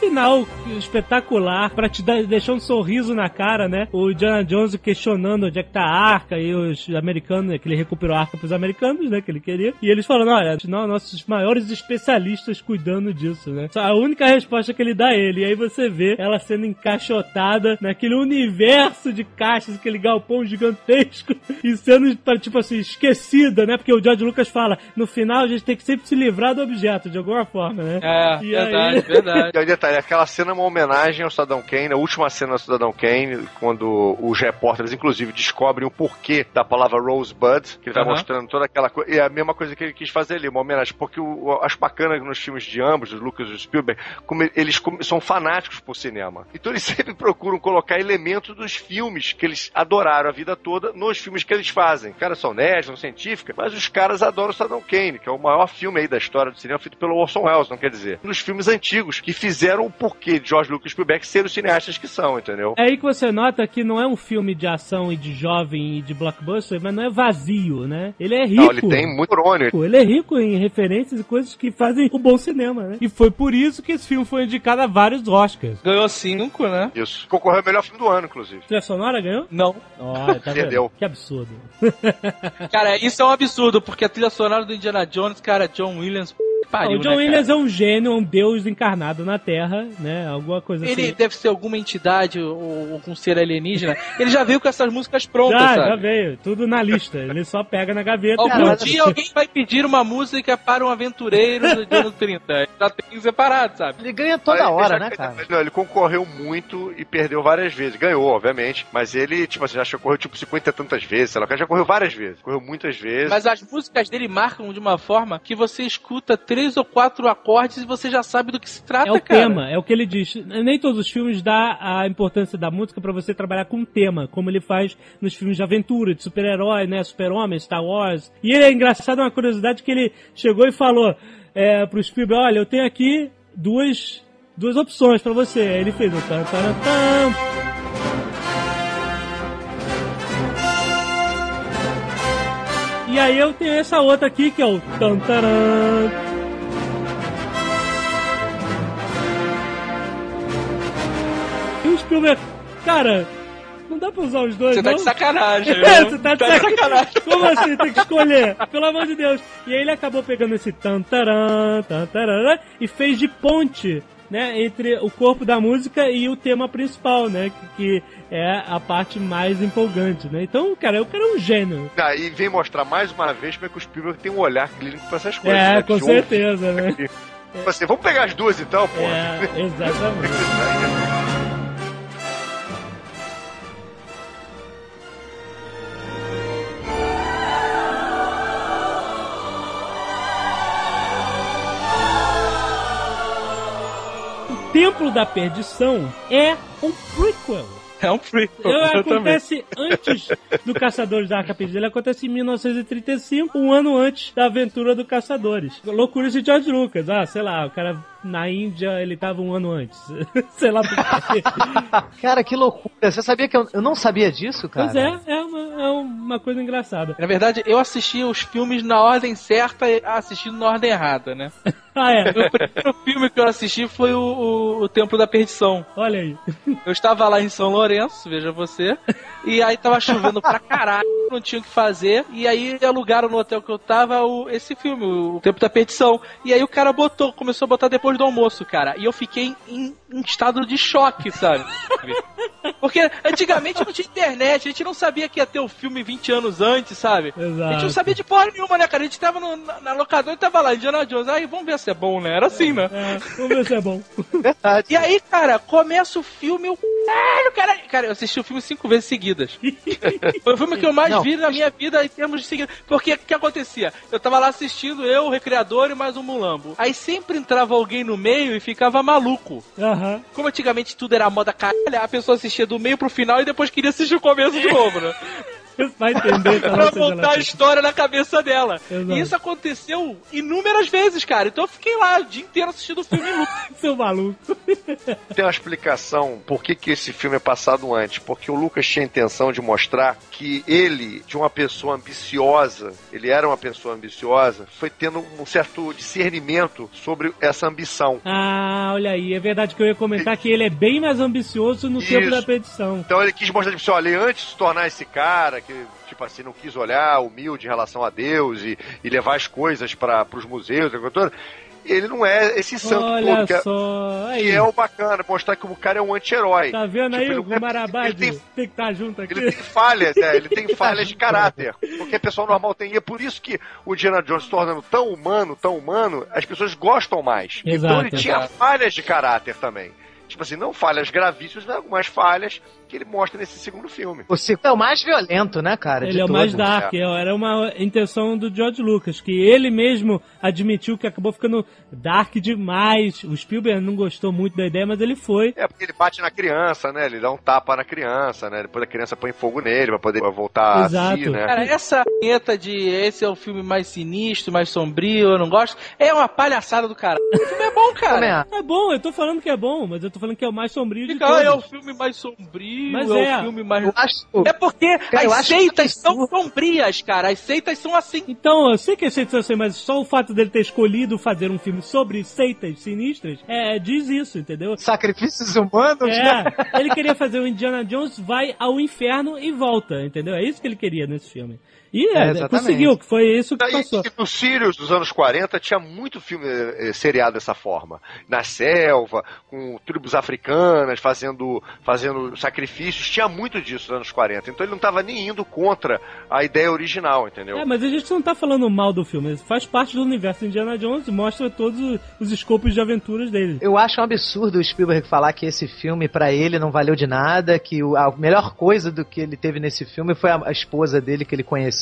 B: Final espetacular pra te dar, deixar um sorriso na cara, né? O Indiana Jones questionando onde é que tá a arca e os americanos, né, que ele recuperou a arca pros americanos, né? Que ele queria. E eles falando: olha, não, nossos maiores especialistas cuidando disso, né? Só A única resposta que ele dá a ele. E aí você vê ela sendo encaixotada naquele universo de caixas, aquele galpão gigantesco e sendo, tipo assim, esquecida, né? Porque o George Lucas fala: no final a gente tem que sempre se livrar do objeto, de alguma forma, né?
E: É,
B: E
E: verdade,
B: aí?
E: verdade.
D: E aí, detalhe, aquela cena é uma homenagem ao Cidadão Kane, a última cena do Cidadão Kane, quando os repórteres, inclusive, descobrem o porquê da palavra Rosebud, que ele vai
E: Aham.
D: mostrando toda aquela coisa. E é a mesma coisa que ele quis fazer ali, uma homenagem. Porque o, o- acho bacana que nos filmes de ambos, do Lucas e do Spielberg, como eles como- são fanáticos por cinema. Então eles sempre procuram colocar elementos dos filmes que eles adoraram a vida toda nos filmes que eles fazem. Os caras são nerds, são científicos, mas os caras adoram o Cidadão Kane, que é o maior filme aí da história do cinema feito pelo Orson Welles, não quer dizer. Nos filmes antigos, que fizeram o porquê de George Lucas e Spielberg ser os cineastas que são, entendeu?
B: É aí que você nota que não é um filme de ação e de jovem e de blockbuster, mas não é vazio, né? Ele é rico.
D: Não, ele tem muito neurônio.
B: Ele é rico em referências e coisas que fazem o bom cinema, né?
F: E foi por isso que esse filme foi indicado a vários Oscars.
E: Ganhou cinco, né?
D: Isso. Concorreu ao melhor filme do ano, inclusive.
B: Trilha sonora ganhou?
E: Não.
B: Olha, tá?
D: Perdeu.
B: Que absurdo.
E: Cara, isso é um absurdo, porque a trilha sonora do Indiana Jones, cara, John Williams, p- pariu,
B: o John
E: né,
B: Williams
E: cara?
B: é um gênio, um deus encarnado na Terra, né? Alguma coisa
E: Ele
B: assim.
E: deve ser alguma entidade ou algum ser alienígena. Ele já veio com essas músicas prontas,
B: Já,
E: sabe?
B: já veio, tudo na lista. Ele só pega na gaveta e
E: Algum
B: pronto.
E: dia alguém vai pedir uma música para um aventureiro do ano 30. Já tem separado, sabe?
C: Ele ganha toda
D: Ele
C: hora, né, cara?
D: Não, ele concorreu muito e perdeu várias vezes. Ganhou, obviamente, mas ele, tipo assim, já correu tipo 50 e tantas vezes, sei lá, o cara já correu várias vezes. Correu muitas vezes.
E: Mas as músicas dele marcam de uma forma que você escuta três ou quatro acordes e você já sabe do que se trata,
B: É o
E: cara.
B: tema, é o que ele diz. Nem todos os filmes dá a importância da música pra você trabalhar com tema, como ele faz nos filmes de aventura, de super-herói, né? Super-Homem, Star Wars. E ele é engraçado, uma curiosidade que ele chegou e falou é, pro Spielberg, olha, eu tenho aqui duas, duas opções pra você. Aí ele fez o tan tan tan. E aí eu tenho essa outra aqui que é o tan Spielberg, cara, não dá pra usar os dois,
E: Você tá
B: não?
E: de sacanagem.
B: É, você tá de
E: Tá de
B: sacanagem. Como assim? Tem que escolher. Pelo amor de Deus. E aí ele acabou pegando esse tantaran, tantaran, e fez de ponte, né, entre o corpo da música e o tema principal, né, que, que é a parte mais empolgante, né. Então, cara, o cara é um gênio.
D: Ah, e vem mostrar mais uma vez como é que o Spielberg tem um olhar clínico pra essas coisas.
B: É,
D: né?
B: com
D: Que ouve.
B: certeza, né.
D: Tipo assim, vamos pegar as duas então, pô.
B: É, exatamente. Templo da Perdição é um prequel.
E: É um prequel.
B: Eu,
E: também.
B: acontece antes do Caçadores da Arca Perdida. Ele acontece em 1935, um ano antes da aventura do Caçadores. Loucura de George Lucas. Ah, sei lá, o cara na Índia ele tava um ano antes. sei lá por quê.
C: Cara, que loucura. Você sabia que eu, eu não sabia disso, cara?
B: Pois é, é uma, é uma coisa engraçada.
E: Na verdade, eu assisti os filmes na ordem certa e assistindo na ordem errada, né?
B: Ah, é.
E: O primeiro filme que eu assisti foi o, o, o Templo da Perdição.
B: Olha aí.
E: Eu estava lá em São Lourenço, veja você, e aí tava chovendo pra caralho, não tinha o que fazer, e aí alugaram no hotel que eu tava o, esse filme, o Tempo da Perdição. E aí o cara botou, começou a botar depois do almoço, cara, e eu fiquei em, em estado de choque, sabe? Porque antigamente não tinha internet, a gente não sabia que ia ter o filme 20 anos antes, sabe? A gente não
B: Exato.
E: sabia de porra nenhuma, né, cara? A gente tava no, na, na locadora e tava lá, Indiana Jones, aí vamos ver se é bom, né? Era assim, né?
B: É, vamos ver se é bom.
C: Verdade.
E: E aí, cara, começa o filme, eu. Caralho, cara. Cara, eu assisti o filme cinco vezes seguidas. Foi o filme que eu mais
C: Não.
E: vi na minha vida em termos de seguida. Porque o que acontecia? Eu tava lá assistindo, eu, o recreador e mais um mulambo. Aí sempre entrava alguém no meio e ficava maluco.
B: Aham.
E: Como antigamente tudo era moda caralho, a pessoa assistia do meio pro final e depois queria assistir o começo de novo, né?
B: Vai entender, tá
E: pra montar a história na cabeça dela.
B: Exato.
E: E isso aconteceu inúmeras vezes, cara. Então eu fiquei lá o dia inteiro assistindo o filme em loop.
B: Seu maluco.
D: Tem uma explicação por que, que esse filme é passado antes. Porque o Lucas tinha a intenção de mostrar que ele, de uma pessoa ambiciosa, ele era uma pessoa ambiciosa, foi tendo um certo discernimento sobre essa ambição.
B: Ah, olha aí, é verdade que eu ia comentar que ele é bem mais ambicioso no
D: Isso.
B: tempo da petição.
D: Então ele quis mostrar, tipo assim, olha, antes de se tornar esse cara que, tipo assim, não quis olhar humilde em relação a Deus e, e levar as coisas para os museus, toda, ele não é esse santo
B: Olha
D: todo que é,
B: só.
D: Que é o bacana, mostrar que o cara é um anti-herói.
B: Tá vendo
D: Tipo,
B: aí o
D: é- tem-
B: Tem que estar junto aqui.
D: Ele tem falhas, é, ele tem falhas de caráter. Porque a pessoa normal tem. E é por isso que o Indiana Jones se tornando tão humano, tão humano, as pessoas gostam mais. então
B: Exato,
D: ele tinha
E: exato.
D: falhas de caráter também. Tipo assim, não falhas gravíssimas, mas algumas falhas que ele mostra nesse segundo filme.
C: O segundo é o mais violento, né, cara?
B: Ele
C: de
B: é o mais
C: todos.
B: dark, é, era uma intenção do George Lucas, que ele mesmo admitiu que acabou ficando dark demais. O Spielberg não gostou muito da ideia, mas ele foi.
D: É, porque ele bate na criança, né? Ele dá um tapa na criança, né? Depois a criança põe fogo nele pra poder voltar a si,
B: Exato.
D: né?
E: Cara, essa vinheta de esse é o filme mais sinistro, mais sombrio, eu não gosto, é uma palhaçada do cara. O filme é bom, cara.
B: É bom, eu tô falando que é bom, mas eu tô falando que é o mais sombrio de
E: Fica, ah, é o
B: todos.
E: filme mais sombrio,
B: Mas
E: é,
B: é.
E: o filme mais.
C: Eu acho.
E: É porque
C: Cara,
E: as seitas
C: que
E: são sombrias, cara. As seitas são assim.
B: Então, eu sei que é seitas assim, mas só o fato dele ter escolhido fazer um filme sobre seitas sinistras é, diz isso, entendeu?
C: Sacrifícios humanos, né?
B: É, ele queria fazer o Indiana Jones vai ao inferno e volta, entendeu? É isso que ele queria nesse filme. E
C: É,
B: é,
C: exatamente.
B: conseguiu, que foi isso que
D: Daí,
B: passou.
D: no Sirius dos anos 40 tinha muito filme eh, seriado dessa forma. Na selva, com tribos africanas fazendo, fazendo sacrifícios. Tinha muito disso nos anos 40. Então ele não estava nem indo contra a ideia original, entendeu?
B: É, mas a gente não tá falando mal do filme, faz parte do universo Indiana Jones e mostra todos os- os escopos de aventuras dele.
C: Eu acho um absurdo o Spielberg falar que esse filme pra ele não valeu de nada, que a melhor coisa do que ele teve nesse filme foi a esposa dele que ele conheceu.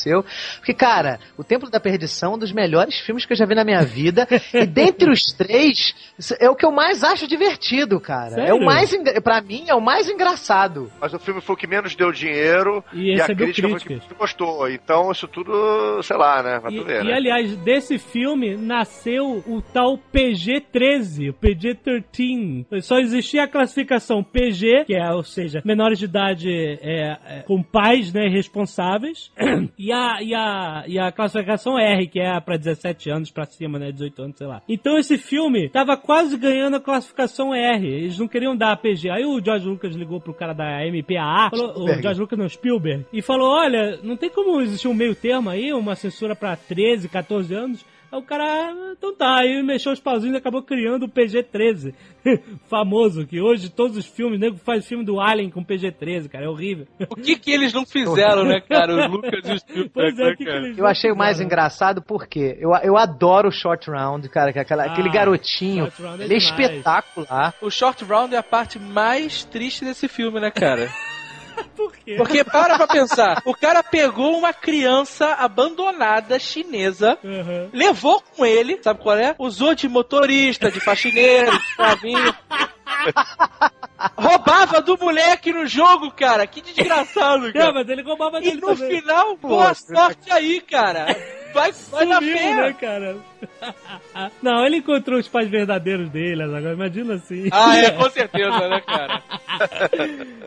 C: Porque, cara, O Templo da Perdição é um dos melhores filmes que eu já vi na minha vida. e dentre os três, é o que eu mais acho divertido, cara. É o
B: Sério?
C: mais, pra mim, é o mais engraçado.
D: Mas o filme foi o que menos deu dinheiro
B: E
D: e, a crítica foi o
B: críticas.
D: que gostou. Então isso tudo, sei lá, né? Vai
B: E,
D: ver,
B: e,
D: né?
B: aliás, desse filme nasceu o tal PG-13, o PG-13. Só existia a classificação PG, que é, ou seja, menores de idade é, é, com pais né, responsáveis, e a, e, a, e a classificação R, que é pra 17 anos pra cima, né, 18 anos, sei lá. Então esse filme tava quase ganhando a classificação R, eles não queriam dar a PG. Aí o George Lucas ligou pro cara da MPAA, falou, o. George Lucas não, Spielberg, e falou, olha, não tem como existir um meio termo aí, uma censura pra 13, 14 anos? Aí o cara, "Ah, então tá, aí mexeu os pauzinhos e acabou criando o PG-13, famoso, que hoje todos os filmes, nego faz filme do Alien com PG-13, cara, é horrível.
E: O que que eles não fizeram, né, cara? O Lucas e o Spielberg,
B: Pois é,
E: né,
B: o que, que
C: Eu achei o mais engraçado porque eu, eu adoro o Short Round, cara, que é aquela,
B: Ah,
C: aquele garotinho.
B: É
C: ele é espetacular.
E: O Short Round é a parte mais triste desse filme, né, cara?
B: Por quê?
E: Porque para pra pensar, o cara pegou uma criança abandonada chinesa,
B: Uhum.
E: levou com ele, sabe qual é? Usou de motorista, de faxineiro, de. roubava do moleque no jogo, cara. Que desgraçado,
B: É,
E: cara.
B: mas ele roubava
E: E
B: dele
E: no
B: também.
E: final, boa sorte aí, cara. Vai, vai na
B: Sumiu,
E: fé.
B: né, cara? Não, ele encontrou os pais verdadeiros dele, agora imagina assim.
E: Ah, é, com certeza, né, cara?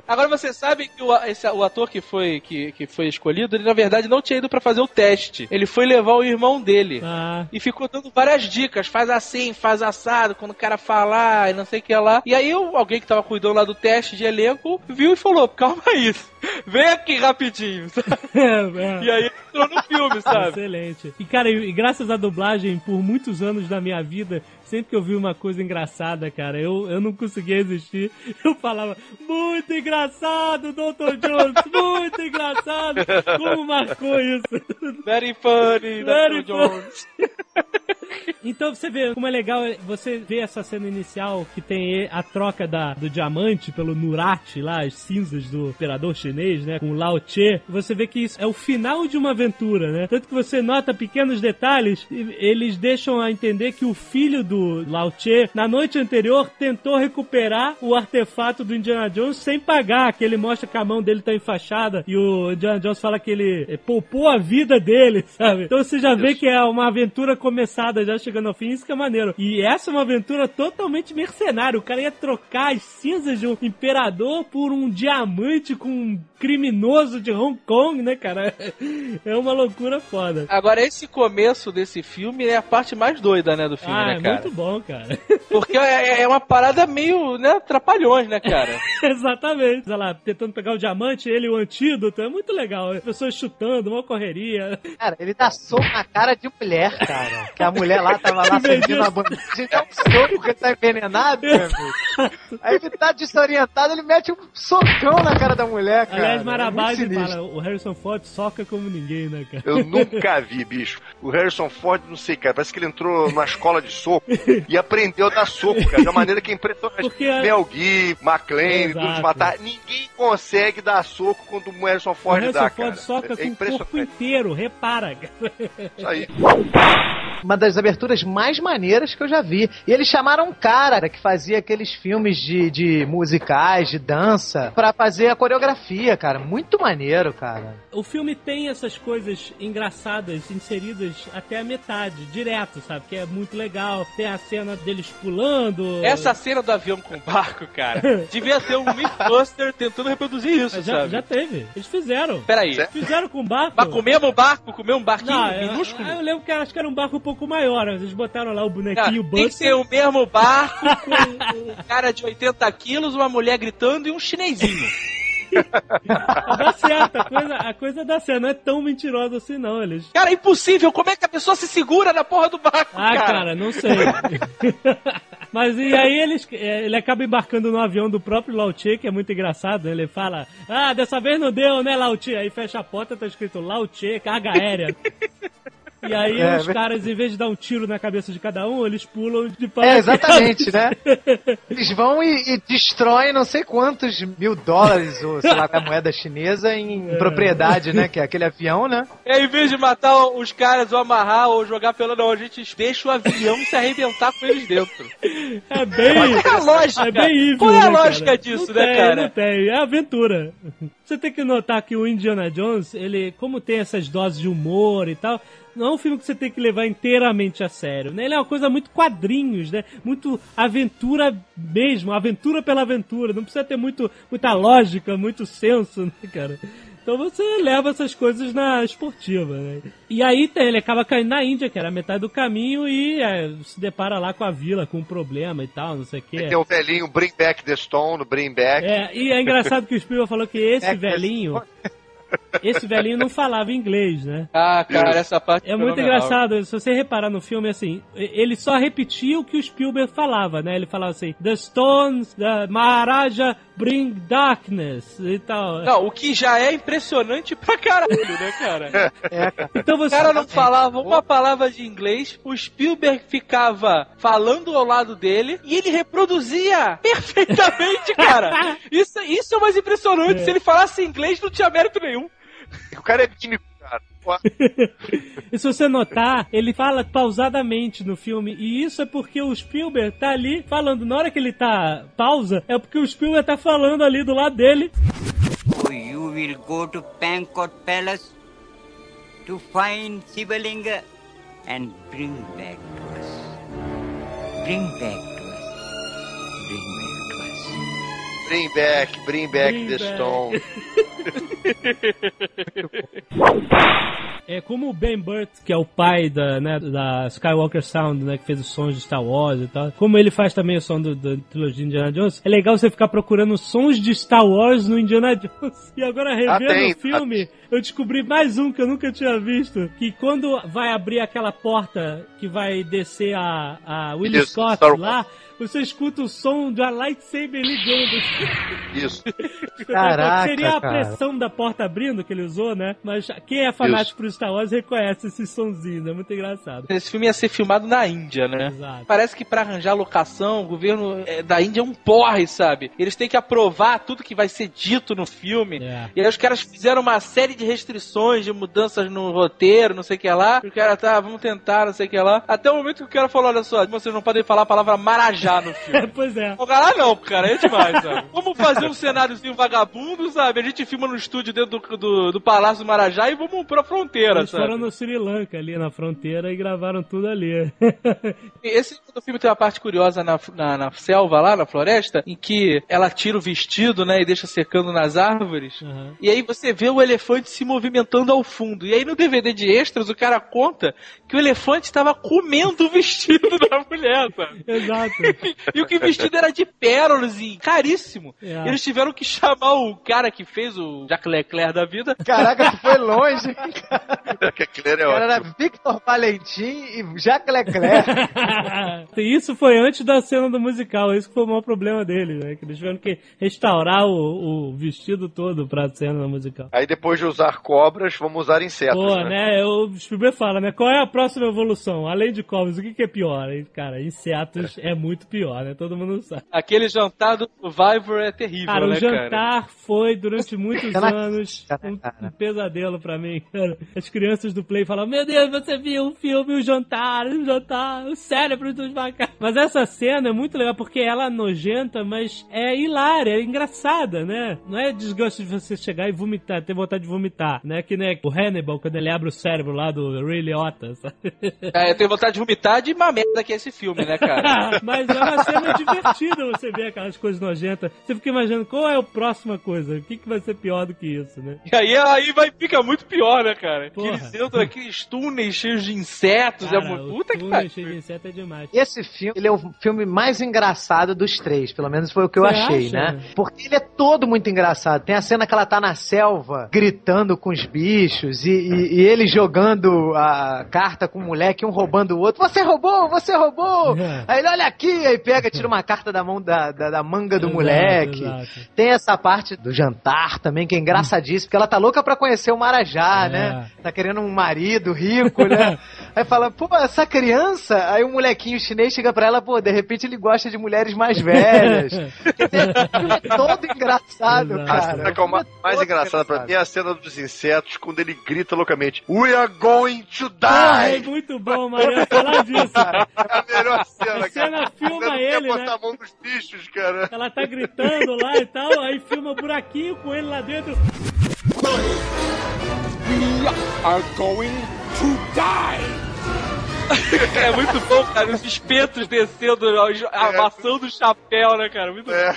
E: Agora você sabe que o, esse- o ator que foi, que, que foi escolhido, ele na verdade não tinha ido pra fazer o teste. Ele foi levar o irmão dele.
B: Ah,
E: E ficou dando várias dicas, faz assim, faz assado, quando o cara falar e não sei o que lá. E aí o- alguém que tava cuidando lá do teste de elenco viu e falou, calma aí, vem aqui rapidinho. sabe?
B: é,
E: E aí entrou no filme, sabe?
B: Excelente. E, cara, e e graças à dublagem, por muitos anos da minha vida, sempre que eu vi uma coisa engraçada, cara, eu, eu não conseguia resistir. Eu falava, muito engraçado, Dr. Jones, muito engraçado. Como marcou isso?
E: Very funny,
B: Very
E: Dr. Jones.
B: Então você vê como é legal você vê essa cena inicial que tem a troca da, do diamante pelo Nurat lá, as cinzas do imperador chinês, né? Com o Lao Tse. Você vê que isso é o final de uma aventura, né? Tanto que você nota pequenos detalhes, e eles deixam a entender que o filho do Lao Tse, na noite anterior, tentou recuperar o artefato do Indiana Jones sem pagar, que ele mostra que a mão dele tá enfaixada e o Indiana Jones fala que ele eh, poupou a vida dele, sabe? Então você já vê que é uma aventura começada já chegando ao fim, isso que é maneiro. E essa é uma aventura totalmente mercenária. O cara ia trocar as cinzas de um imperador por um diamante com um criminoso de Hong Kong, né, cara? É uma loucura foda.
E: Agora, esse começo desse filme é a parte mais doida, né, do filme,
B: Ah,
E: né,
B: é
E: cara?
B: muito bom, cara.
E: Porque é, é uma parada meio, né, trapalhões, né, cara?
B: Exatamente. Olha lá, tentando pegar o diamante, ele e o antídoto. É muito legal. As pessoas chutando, uma correria.
C: Cara, ele dá soco na cara de mulher, cara. Que a mulher lá tava lá servindo a bandagem, dá um soco porque ele tá envenenado, meu amigo. Aí ele tá desorientado, ele mete um socão na cara da mulher, cara.
B: Aliás,
C: É
B: Marabás
C: sinistro.
B: fala, o Harrison Ford soca como ninguém, né, cara?
D: Eu nunca vi, bicho. O Harrison Ford, não sei, cara, parece que ele entrou na escola de soco e aprendeu a dar soco, cara, de uma maneira que é impressionante.
B: Porque a-
D: Mel Gui, McLean. Duro de Matar, ninguém consegue dar soco quando o Harrison
B: O
D: Ford
B: Harrison
D: dá,
B: Ford
D: cara.
B: soca
D: é
B: com o corpo inteiro, repara. cara.
D: Isso aí.
C: Uma das aberturas mais maneiras que eu já vi. E eles chamaram um cara que fazia aqueles filmes de, de musicais, de dança, pra fazer a coreografia, cara. Muito maneiro, cara.
B: O filme tem essas coisas engraçadas inseridas até a metade, direto, sabe? Que é muito legal. Tem a cena deles pulando.
E: Essa cena do avião com o barco, cara, devia ter um Mythbuster tentando reproduzir isso,
B: já,
E: sabe?
B: já teve. Eles fizeram.
E: Peraí.
D: Certo.
B: Fizeram com barco.
E: Mas comer um barco, comer um barquinho
B: Não, eu,
E: minúsculo?
B: eu lembro que acho que era um barco um pouco maior. Eles botaram lá o bonequinho
E: tem que ser o mesmo barco com um cara de 80 quilos, uma mulher gritando e um chinesinho.
B: Dá certo, a coisa, a coisa dá certo. Não é tão mentirosa assim, não. Eles.
E: Cara, é impossível. Como é que a pessoa se segura na porra do barco,
B: Ah,
E: cara?
B: cara, não sei. Mas e aí eles, é, ele acaba embarcando no avião do próprio Lao Tse, que é muito engraçado. Ele fala: Ah, dessa vez não deu, né, Lao Tse? Aí fecha a porta, tá escrito Lao Tse, carga aérea. E aí
C: É,
B: os caras, em vez de dar um tiro na cabeça de cada um, eles pulam de
C: É,
B: paraquedas.
C: exatamente, né? Eles vão e, e destroem não sei quantos mil dólares, ou sei lá, a moeda chinesa em propriedade, né? Que é aquele avião, né?
E: É, em vez de matar os caras ou amarrar ou jogar pela... Não, a gente deixa o avião se arrebentar com eles dentro.
B: É bem.
E: Qual é a lógica?
B: É bem evil,
E: Qual é a
B: né,
E: lógica
B: cara?
E: disso,
B: Não
E: né,
B: tem,
E: cara?
B: Não tem, é aventura. Você tem que notar que o Indiana Jones, ele, como tem essas doses de humor e tal, não é um filme que você tem que levar inteiramente a sério, né? Ele é uma coisa muito quadrinhos, né? Muito aventura mesmo, aventura pela aventura. Não precisa ter muito, muita lógica, muito senso, né, cara? Então você leva essas coisas na esportiva, né? E aí ele acaba caindo na Índia, que era a metade do caminho, e é, se depara lá com a vila, com um problema e tal, não sei o quê.
D: Tem o velhinho Bring Back the Stone, Bring Back.
B: É, e é engraçado que o Spielberg falou que esse velhinho, esse velhinho não falava inglês, né?
E: Ah, cara, essa parte
B: É muito engraçado, se você reparar no filme, assim, ele só repetia o que o Spielberg falava, né? Ele falava assim, The Stones, the Maharaja bring darkness e tal.
E: Não, o que já é impressionante pra caralho, né, cara?
C: É, cara.
B: Então
E: O
B: você...
E: cara não falava uma palavra de inglês, o Spielberg ficava falando ao lado dele e ele reproduzia perfeitamente, cara. Isso, isso é o mais impressionante.
B: É.
E: Se ele falasse inglês, não tinha mérito nenhum.
D: O cara é químico, cara.
B: E se você notar, ele fala pausadamente no filme. E isso é porque o Spielberg tá ali falando. Na hora que ele tá pausa, é porque o Spielberg tá falando ali do lado dele.
G: You will go to Pankot Palace to find Sivalinga and bring back to us. Bring back to us. Bring back to us.
D: Bring back, bring back
B: Bring
D: the
B: back.
D: stone.
B: É como o Ben Burt, que é o pai da, né, da Skywalker Sound, né, que fez os sons de Star Wars e tal. Como ele faz também o som do, da trilogia Indiana Jones, é legal você ficar procurando sons de Star Wars no Indiana Jones. E agora revendo
D: Ah, tem.
B: o filme, eu descobri mais um que eu nunca tinha visto, que quando vai abrir aquela porta que vai descer a, a Willie
D: Isso,
B: Scott
D: Star
B: lá, você escuta o som de uma lightsaber ligando.
D: Isso.
C: Caraca,
B: Seria a
C: cara.
B: pressão da porta abrindo que ele usou, né? Mas quem é fanático por Star Wars reconhece esses sonzinhos, é muito engraçado.
E: Esse filme ia ser filmado na Índia, né?
B: Exato.
E: Parece que pra arranjar locação, o governo eh, da Índia é um porre, sabe? Eles têm que aprovar tudo que vai ser dito no filme.
B: É.
E: E aí os caras fizeram uma série de restrições, de mudanças no roteiro, não sei o que lá. E o cara, tá, vamos tentar, não sei o que lá. Até o momento que o cara falou, olha só, vocês não podem falar a palavra marajá no filme.
B: pois é.
E: O cara, ah, não, cara, é demais, sabe? Vamos fazer um cenáriozinho vagabundo, sabe? A gente filma no estúdio dentro do, do, do Palácio do Marajá e vamos pra fronteira,
B: Eles
E: sabe?
B: foram no Sri Lanka ali na fronteira e gravaram tudo ali.
E: Esse do filme tem uma parte curiosa na, na, na selva lá, na floresta, em que ela tira o vestido, né, e deixa secando nas árvores.
B: Uhum.
E: E aí você vê o elefante se movimentando ao fundo. E aí no DVD de extras o cara conta que o elefante estava comendo o vestido da mulher, sabe?
B: Exato.
E: E o que o vestido era de pérolas e caríssimo.
B: É.
E: Eles tiveram que chamar o cara que fez o Jacques Leclerc da vida.
C: Caraca, tu foi longe.
D: aquele é
C: O cara era
D: ótimo.
C: Victor Valentim e Jacques Leclerc.
B: isso foi antes da cena do musical, isso que foi o maior problema deles, né? Que eles tiveram que restaurar o, o vestido todo pra cena do musical.
D: Aí depois de usar cobras, vamos usar insetos.
B: Pô,
D: né?
B: né? O Spielberg fala, né? Qual é a próxima evolução? Além de cobras, o que, que é pior? Cara, insetos é muito pior, né? Todo mundo sabe.
E: Aquele jantar do Survivor é terrível,
B: Cara,
E: né,
B: o jantar foi durante muitos anos um, um pesadelo pra mim, cara. As crianças do Play falam: Meu Deus, você viu o filme, o jantar, o jantar, o cérebro dos macacos. Mas essa cena é muito legal porque ela é nojenta, mas é hilária, é engraçada, né? Não é desgosto de você chegar e vomitar, ter vontade de vomitar, né? Que nem o Hannibal, quando ele abre o cérebro lá do Ray Liotta, sabe?
E: É, eu tenho vontade de vomitar de uma merda que é esse filme, né, cara?
B: Mas é uma cena divertida você ver aquelas coisas nojentas. Você fica imaginando qual é a próxima coisa, o que, que vai ser pior do que isso, né?
E: E aí, aí vai, fica muito pior, né, cara? Que
B: Porra.
E: eles entram naqueles túneis cheios de insetos, é
B: Cara,
E: muito...
B: o
E: Puta que pariu.
B: cheio de inseto é demais.
C: Esse filme, ele é o filme mais engraçado dos três, pelo menos foi o que eu
B: Você
C: achei,
B: acha?
C: né? Porque ele é todo muito engraçado. Tem a cena que ela tá na selva, gritando com os bichos, e, e- e ele jogando a carta com o moleque, um roubando o outro. Você roubou, você roubou!
B: É.
C: Aí ele, olha aqui, aí pega, tira uma carta da mão da, da, da manga do
B: Exato,
C: moleque.
B: exato.
C: Tem essa parte do jantar também, que é engraçadíssimo, porque ela tá louca pra conhecer o Marajá,
B: É.
C: né? Tá querendo um marido rico, né? Aí fala, pô, essa criança. Aí o molequinho chinês chega pra ela, pô, de repente ele gosta de mulheres mais velhas. É todo engraçado,
B: Exato.
D: A
C: cara.
D: cena que é o ma- mais
C: Todo
D: engraçada pra
C: engraçado.
D: mim é a cena dos insetos, quando ele grita loucamente: We are going to
B: Porra, é
D: die!
B: muito bom, Maria, falar disso.
D: É a melhor cena,
B: A
D: cara.
B: cena filma
D: não
B: ele,
D: quer
B: né?
D: botar a mão nos bichos, cara.
B: Ela tá gritando lá e tal, aí filma um buraquinho com ele lá dentro. are going to die.
E: É muito bom, cara, os espetos descendo, amassando o chapéu, né, cara? Muito
D: É,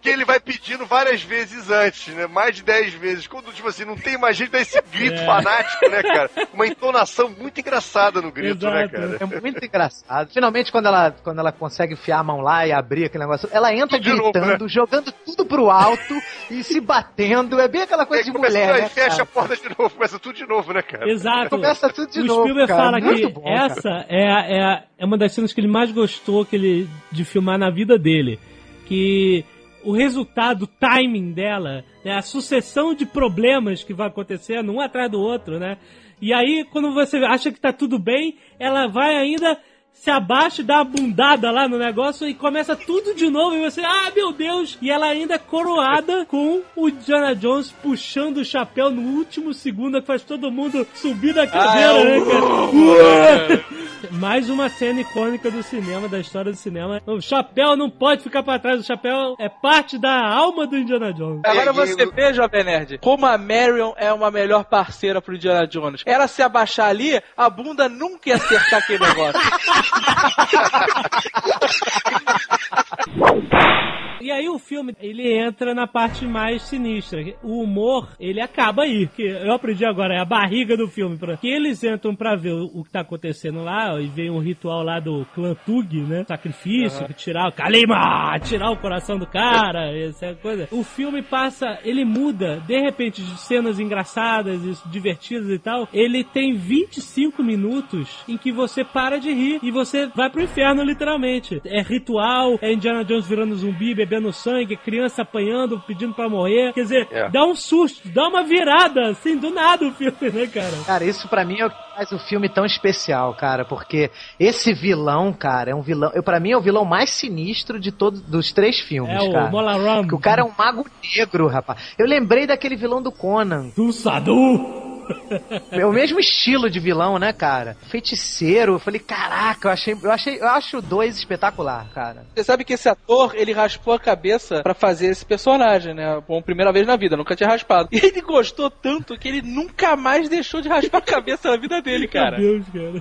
D: que ele vai pedindo várias vezes antes, né? Mais de 10 vezes. Quando, tipo assim, não tem mais jeito, dá esse grito
B: É.
D: fanático, né, cara? Uma entonação muito engraçada no grito, né,
B: Exato.
D: cara?
C: É muito engraçado. Finalmente, quando ela, quando ela consegue enfiar a mão lá e abrir aquele negócio, ela entra
D: De novo,
C: gritando, jogando tudo pro alto e se batendo. É bem aquela coisa de
D: Aí começa-
C: mulher,
D: aí
C: né,
D: fecha
C: cara?
D: a porta de novo, começa tudo de novo, né, cara?
B: Exato.
C: Começa tudo de
B: o
C: novo,
B: Spielberg
C: cara.
B: fala
C: Muito
B: que
C: bom, cara.
B: Essa é, é, é uma das cenas que ele mais gostou que ele, de filmar na vida dele. Que o resultado, o timing dela, né, a sucessão de problemas que vai acontecendo um atrás do outro, né? E aí, quando você acha que tá tudo bem, ela vai ainda se abaixa e dá uma bundada lá no negócio e começa tudo de novo e você, ah, meu Deus! E ela ainda é coroada com o Indiana Jones puxando o chapéu no último segundo que faz todo mundo subir da cadeira,
E: Ah, é
B: né, cara? Mais uma cena icônica do cinema, da história do cinema. O chapéu não pode ficar pra trás, o chapéu é parte da alma do Indiana Jones.
E: Agora
D: E-
E: você vê, Jovem Nerd, como a Marion é uma melhor parceira pro Indiana Jones. Ela se abaixar ali, a bunda nunca ia acertar aquele negócio.
B: E aí o filme, ele entra na parte mais sinistra. O humor, ele acaba aí. Que eu aprendi agora, é a barriga do filme. Pra, que eles entram pra ver o, que tá acontecendo lá, e vem um ritual lá do clã Tug, né? Sacrifício, tirar o Kalima, tirar o coração do cara, essa coisa. O filme passa, ele muda, de repente, de cenas engraçadas e divertidas e tal. Ele tem 25 minutos em que você para de rir e você vai pro inferno, literalmente. É ritual, é Indiana Jones virando zumbi, bebendo sangue, criança apanhando, pedindo pra morrer. Quer dizer,
D: É.
B: dá um susto, dá uma virada, assim, do nada o filme, né, cara?
C: Cara, isso pra mim é o que faz o filme tão especial, cara, porque esse vilão, cara, é um vilão. Eu, pra mim é o vilão mais sinistro de todos dos três filmes,
B: É o
C: cara.
B: Mola Ram.
C: Porque o cara é um mago negro, rapaz. Eu lembrei daquele vilão do Conan.
B: do Sadu.
C: É o mesmo estilo de vilão, né, cara? Feiticeiro. Eu falei, caraca, eu achei, eu achei, eu acho o dois espetacular, cara.
E: Você sabe que esse ator, ele raspou a cabeça pra fazer esse personagem, né? Bom, primeira vez na vida, nunca tinha raspado. E ele gostou tanto que ele nunca mais deixou de raspar a cabeça na vida dele, cara.
B: Meu Deus,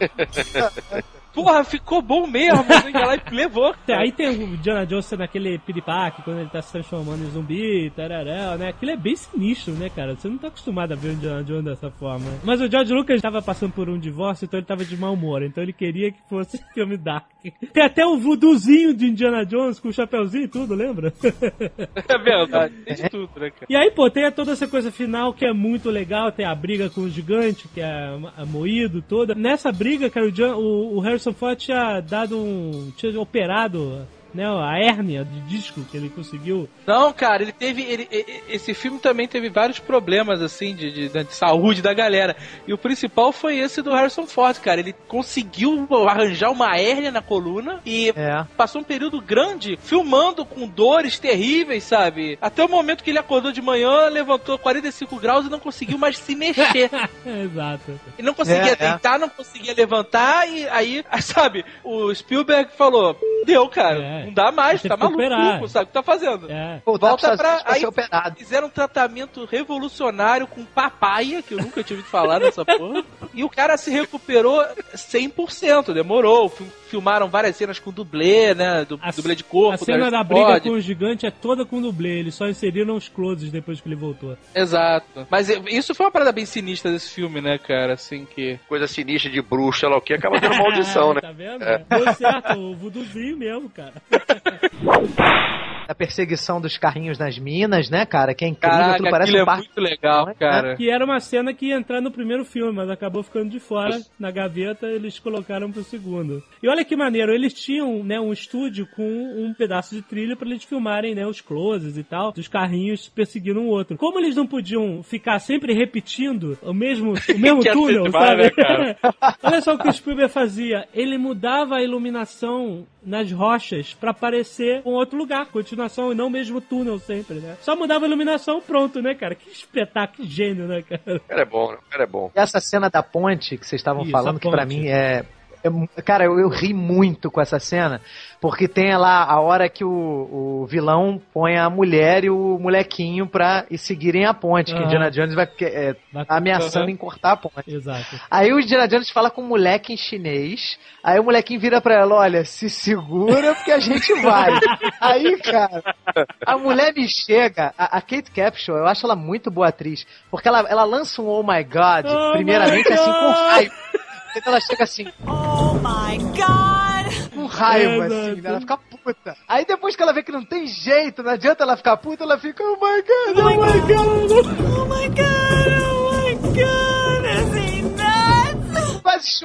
B: cara.
E: Porra, ficou bom mesmo. Ele lá e levou.
B: É, Aí tem o Indiana Jones naquele piripaque, quando ele tá se transformando em zumbi, tarará, né? Aquilo é bem sinistro, né, cara? Você não tá acostumado a ver o Indiana Jones dessa forma. Mas o George Lucas tava passando por um divórcio, então ele tava de mau humor. Então ele queria que fosse filme dark. Tem até o voodoozinho de Indiana Jones com o chapeuzinho e tudo, lembra?
E: É verdade. Tem de tudo, né, cara?
B: E aí, pô, tem toda essa coisa final que é muito legal, tem a briga com o gigante, que é moído toda. Nessa briga, cara, o, o- o Harrison Ford tinha dado um. tinha operado. Né, a hérnia de disco que ele conseguiu.
E: Não, cara, ele teve. ele- esse filme também teve vários problemas, assim, de, de- de saúde da galera. E o principal foi esse do Harrison Ford, cara. Ele conseguiu arranjar uma hérnia na coluna e
C: É.
E: passou um período grande filmando com dores terríveis, sabe? Até o momento que ele acordou de manhã, levantou 45 graus e não conseguiu mais se mexer.
B: Exato.
E: E não conseguia
C: É, é.
E: deitar, não conseguia levantar, e aí, sabe, o Spielberg falou: deu, cara,
B: É.
E: não dá mais, tá maluco,
B: operar.
E: sabe o que tá fazendo?
B: É.
E: Volta pra-
C: pra
E: aí-
C: operado.
E: Fizeram um tratamento revolucionário com papaya, que eu nunca tive de falar dessa porra. E o cara se recuperou 100%, demorou. Fil- Filmaram várias cenas com dublê, né? Du
B: A-
E: dublê de corpo.
B: A cena
E: Harrison
B: da briga
E: Ford.
B: com o gigante é toda com dublê. Eles só inseriram os closes depois que ele voltou.
E: Exato. Mas isso foi uma parada bem sinistra desse filme, né, cara? Assim que.
D: Coisa sinistra de bruxa, sei lá o que, acaba tendo maldição, né?
B: Tá vendo? Deu certo, o voodoozinho mesmo, cara.
C: A perseguição dos carrinhos nas minas, né, cara? Que é incrível,
E: Caraca,
C: aquilo parece um
E: é
C: parque.
E: muito legal, cara.
B: Que era uma cena que ia entrar no primeiro filme, mas acabou ficando de fora. Na gaveta, eles colocaram pro segundo. E olha que maneiro, eles tinham né, um estúdio com um pedaço de trilha pra eles filmarem né, os closes e tal, dos carrinhos perseguindo um outro. Como eles não podiam ficar sempre repetindo o mesmo, o mesmo túnel, sabe?
E: né, cara?
B: olha só o que o Spielberg fazia. Ele mudava a iluminação nas rochas pra parecer um outro lugar, continuação, e não o mesmo túnel sempre, né? Só mudava a iluminação, pronto, né, cara? Que espetáculo, que gênio, né, cara?
D: O cara é bom, né? O cara é bom.
C: E essa cena da ponte que vocês estavam
B: Isso,
C: falando, que pra
B: ponte.
C: mim é. É cara, eu, eu ri muito com essa cena, porque tem lá a hora que o, o vilão põe a mulher e o molequinho pra e seguirem a ponte, que
B: Aham.
C: Indiana Jones vai é, ameaçando
E: Aham.
C: em cortar a ponte.
B: Exato.
C: Aí o Indiana Jones fala com o moleque em chinês. Aí o molequinho vira pra ela: Olha, se segura porque a gente vai. Aí, cara, a mulher me chega. A, a Kate Capshaw, eu acho ela muito boa atriz. Porque ela, ela lança um Oh my God,
B: Oh
C: primeiramente
B: my
C: assim com
B: God.
C: raiva. Então ela chega assim,
H: Oh my god!
C: com raiva,
B: Exato.
C: assim, né? ela fica puta. Aí depois que ela vê que não tem jeito, não adianta ela ficar puta, ela fica, oh my god, oh my god.
H: Oh my god! Oh my god!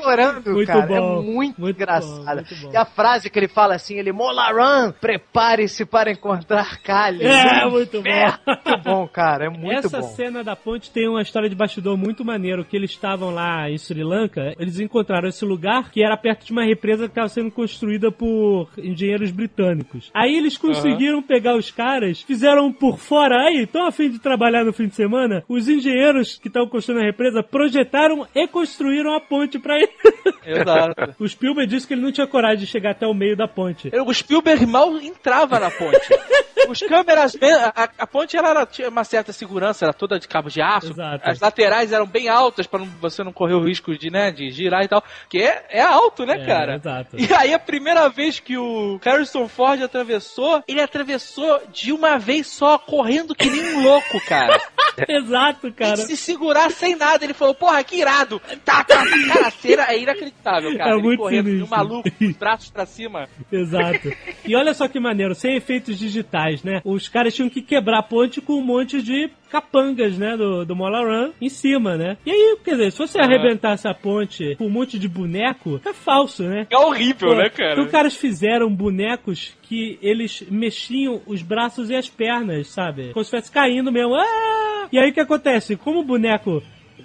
C: Chorando,
B: Muito
C: cara.
B: bom,
C: é muito,
B: muito
C: engraçada.
B: bom, bom.
C: E a frase que ele fala assim, ele, Molaran, prepare-se para encontrar Kali.
B: É, muito bom.
C: É, muito bom, cara. É muito
B: Essa
C: bom.
B: cena da ponte tem uma história de bastidor muito maneiro, que eles estavam lá em Sri Lanka, eles encontraram esse lugar que era perto de uma represa que estava sendo construída por engenheiros britânicos. Aí eles conseguiram pegar os caras, fizeram por fora, aí, estão a fim de trabalhar no fim de semana, os engenheiros que estavam construindo a represa projetaram e construíram a ponte pra ele.
E: Exato.
B: O Spielberg disse que ele não tinha coragem de chegar até o meio da ponte.
E: O Spielberg mal entrava na ponte. Os câmeras, a, a ponte ela era- tinha uma certa segurança, era toda de cabo de aço.
B: Exato.
E: As laterais eram bem altas para você não correr o risco de, né, de girar e tal. Que é, é alto, né,
B: É,
E: cara?
B: exato.
E: E aí a primeira vez que o Harrison Ford atravessou, ele atravessou de uma vez só, correndo que nem um louco, cara.
B: Exato, cara.
E: Sem se segurar sem nada. Ele falou, porra, que irado. Tá, tá. Cara, a cena é inacreditável, cara.
B: É
E: ele
B: muito
E: correndo de um
B: sinistro.
E: maluco, com os braços pra cima.
B: Exato. E olha só que maneiro, sem efeitos digitais, né? Os caras tinham que quebrar a ponte com um monte de capangas, né, do, do Mola Run em cima, né? E aí, quer dizer, se você arrebentasse a ponte com um monte de boneco, é falso, né?
E: É horrível,
B: Pô,
E: né, cara?
B: Então, caras fizeram bonecos que eles mexiam os braços e as pernas, sabe? Como se estivesse caindo mesmo. Ah! E aí o que acontece? Como o boneco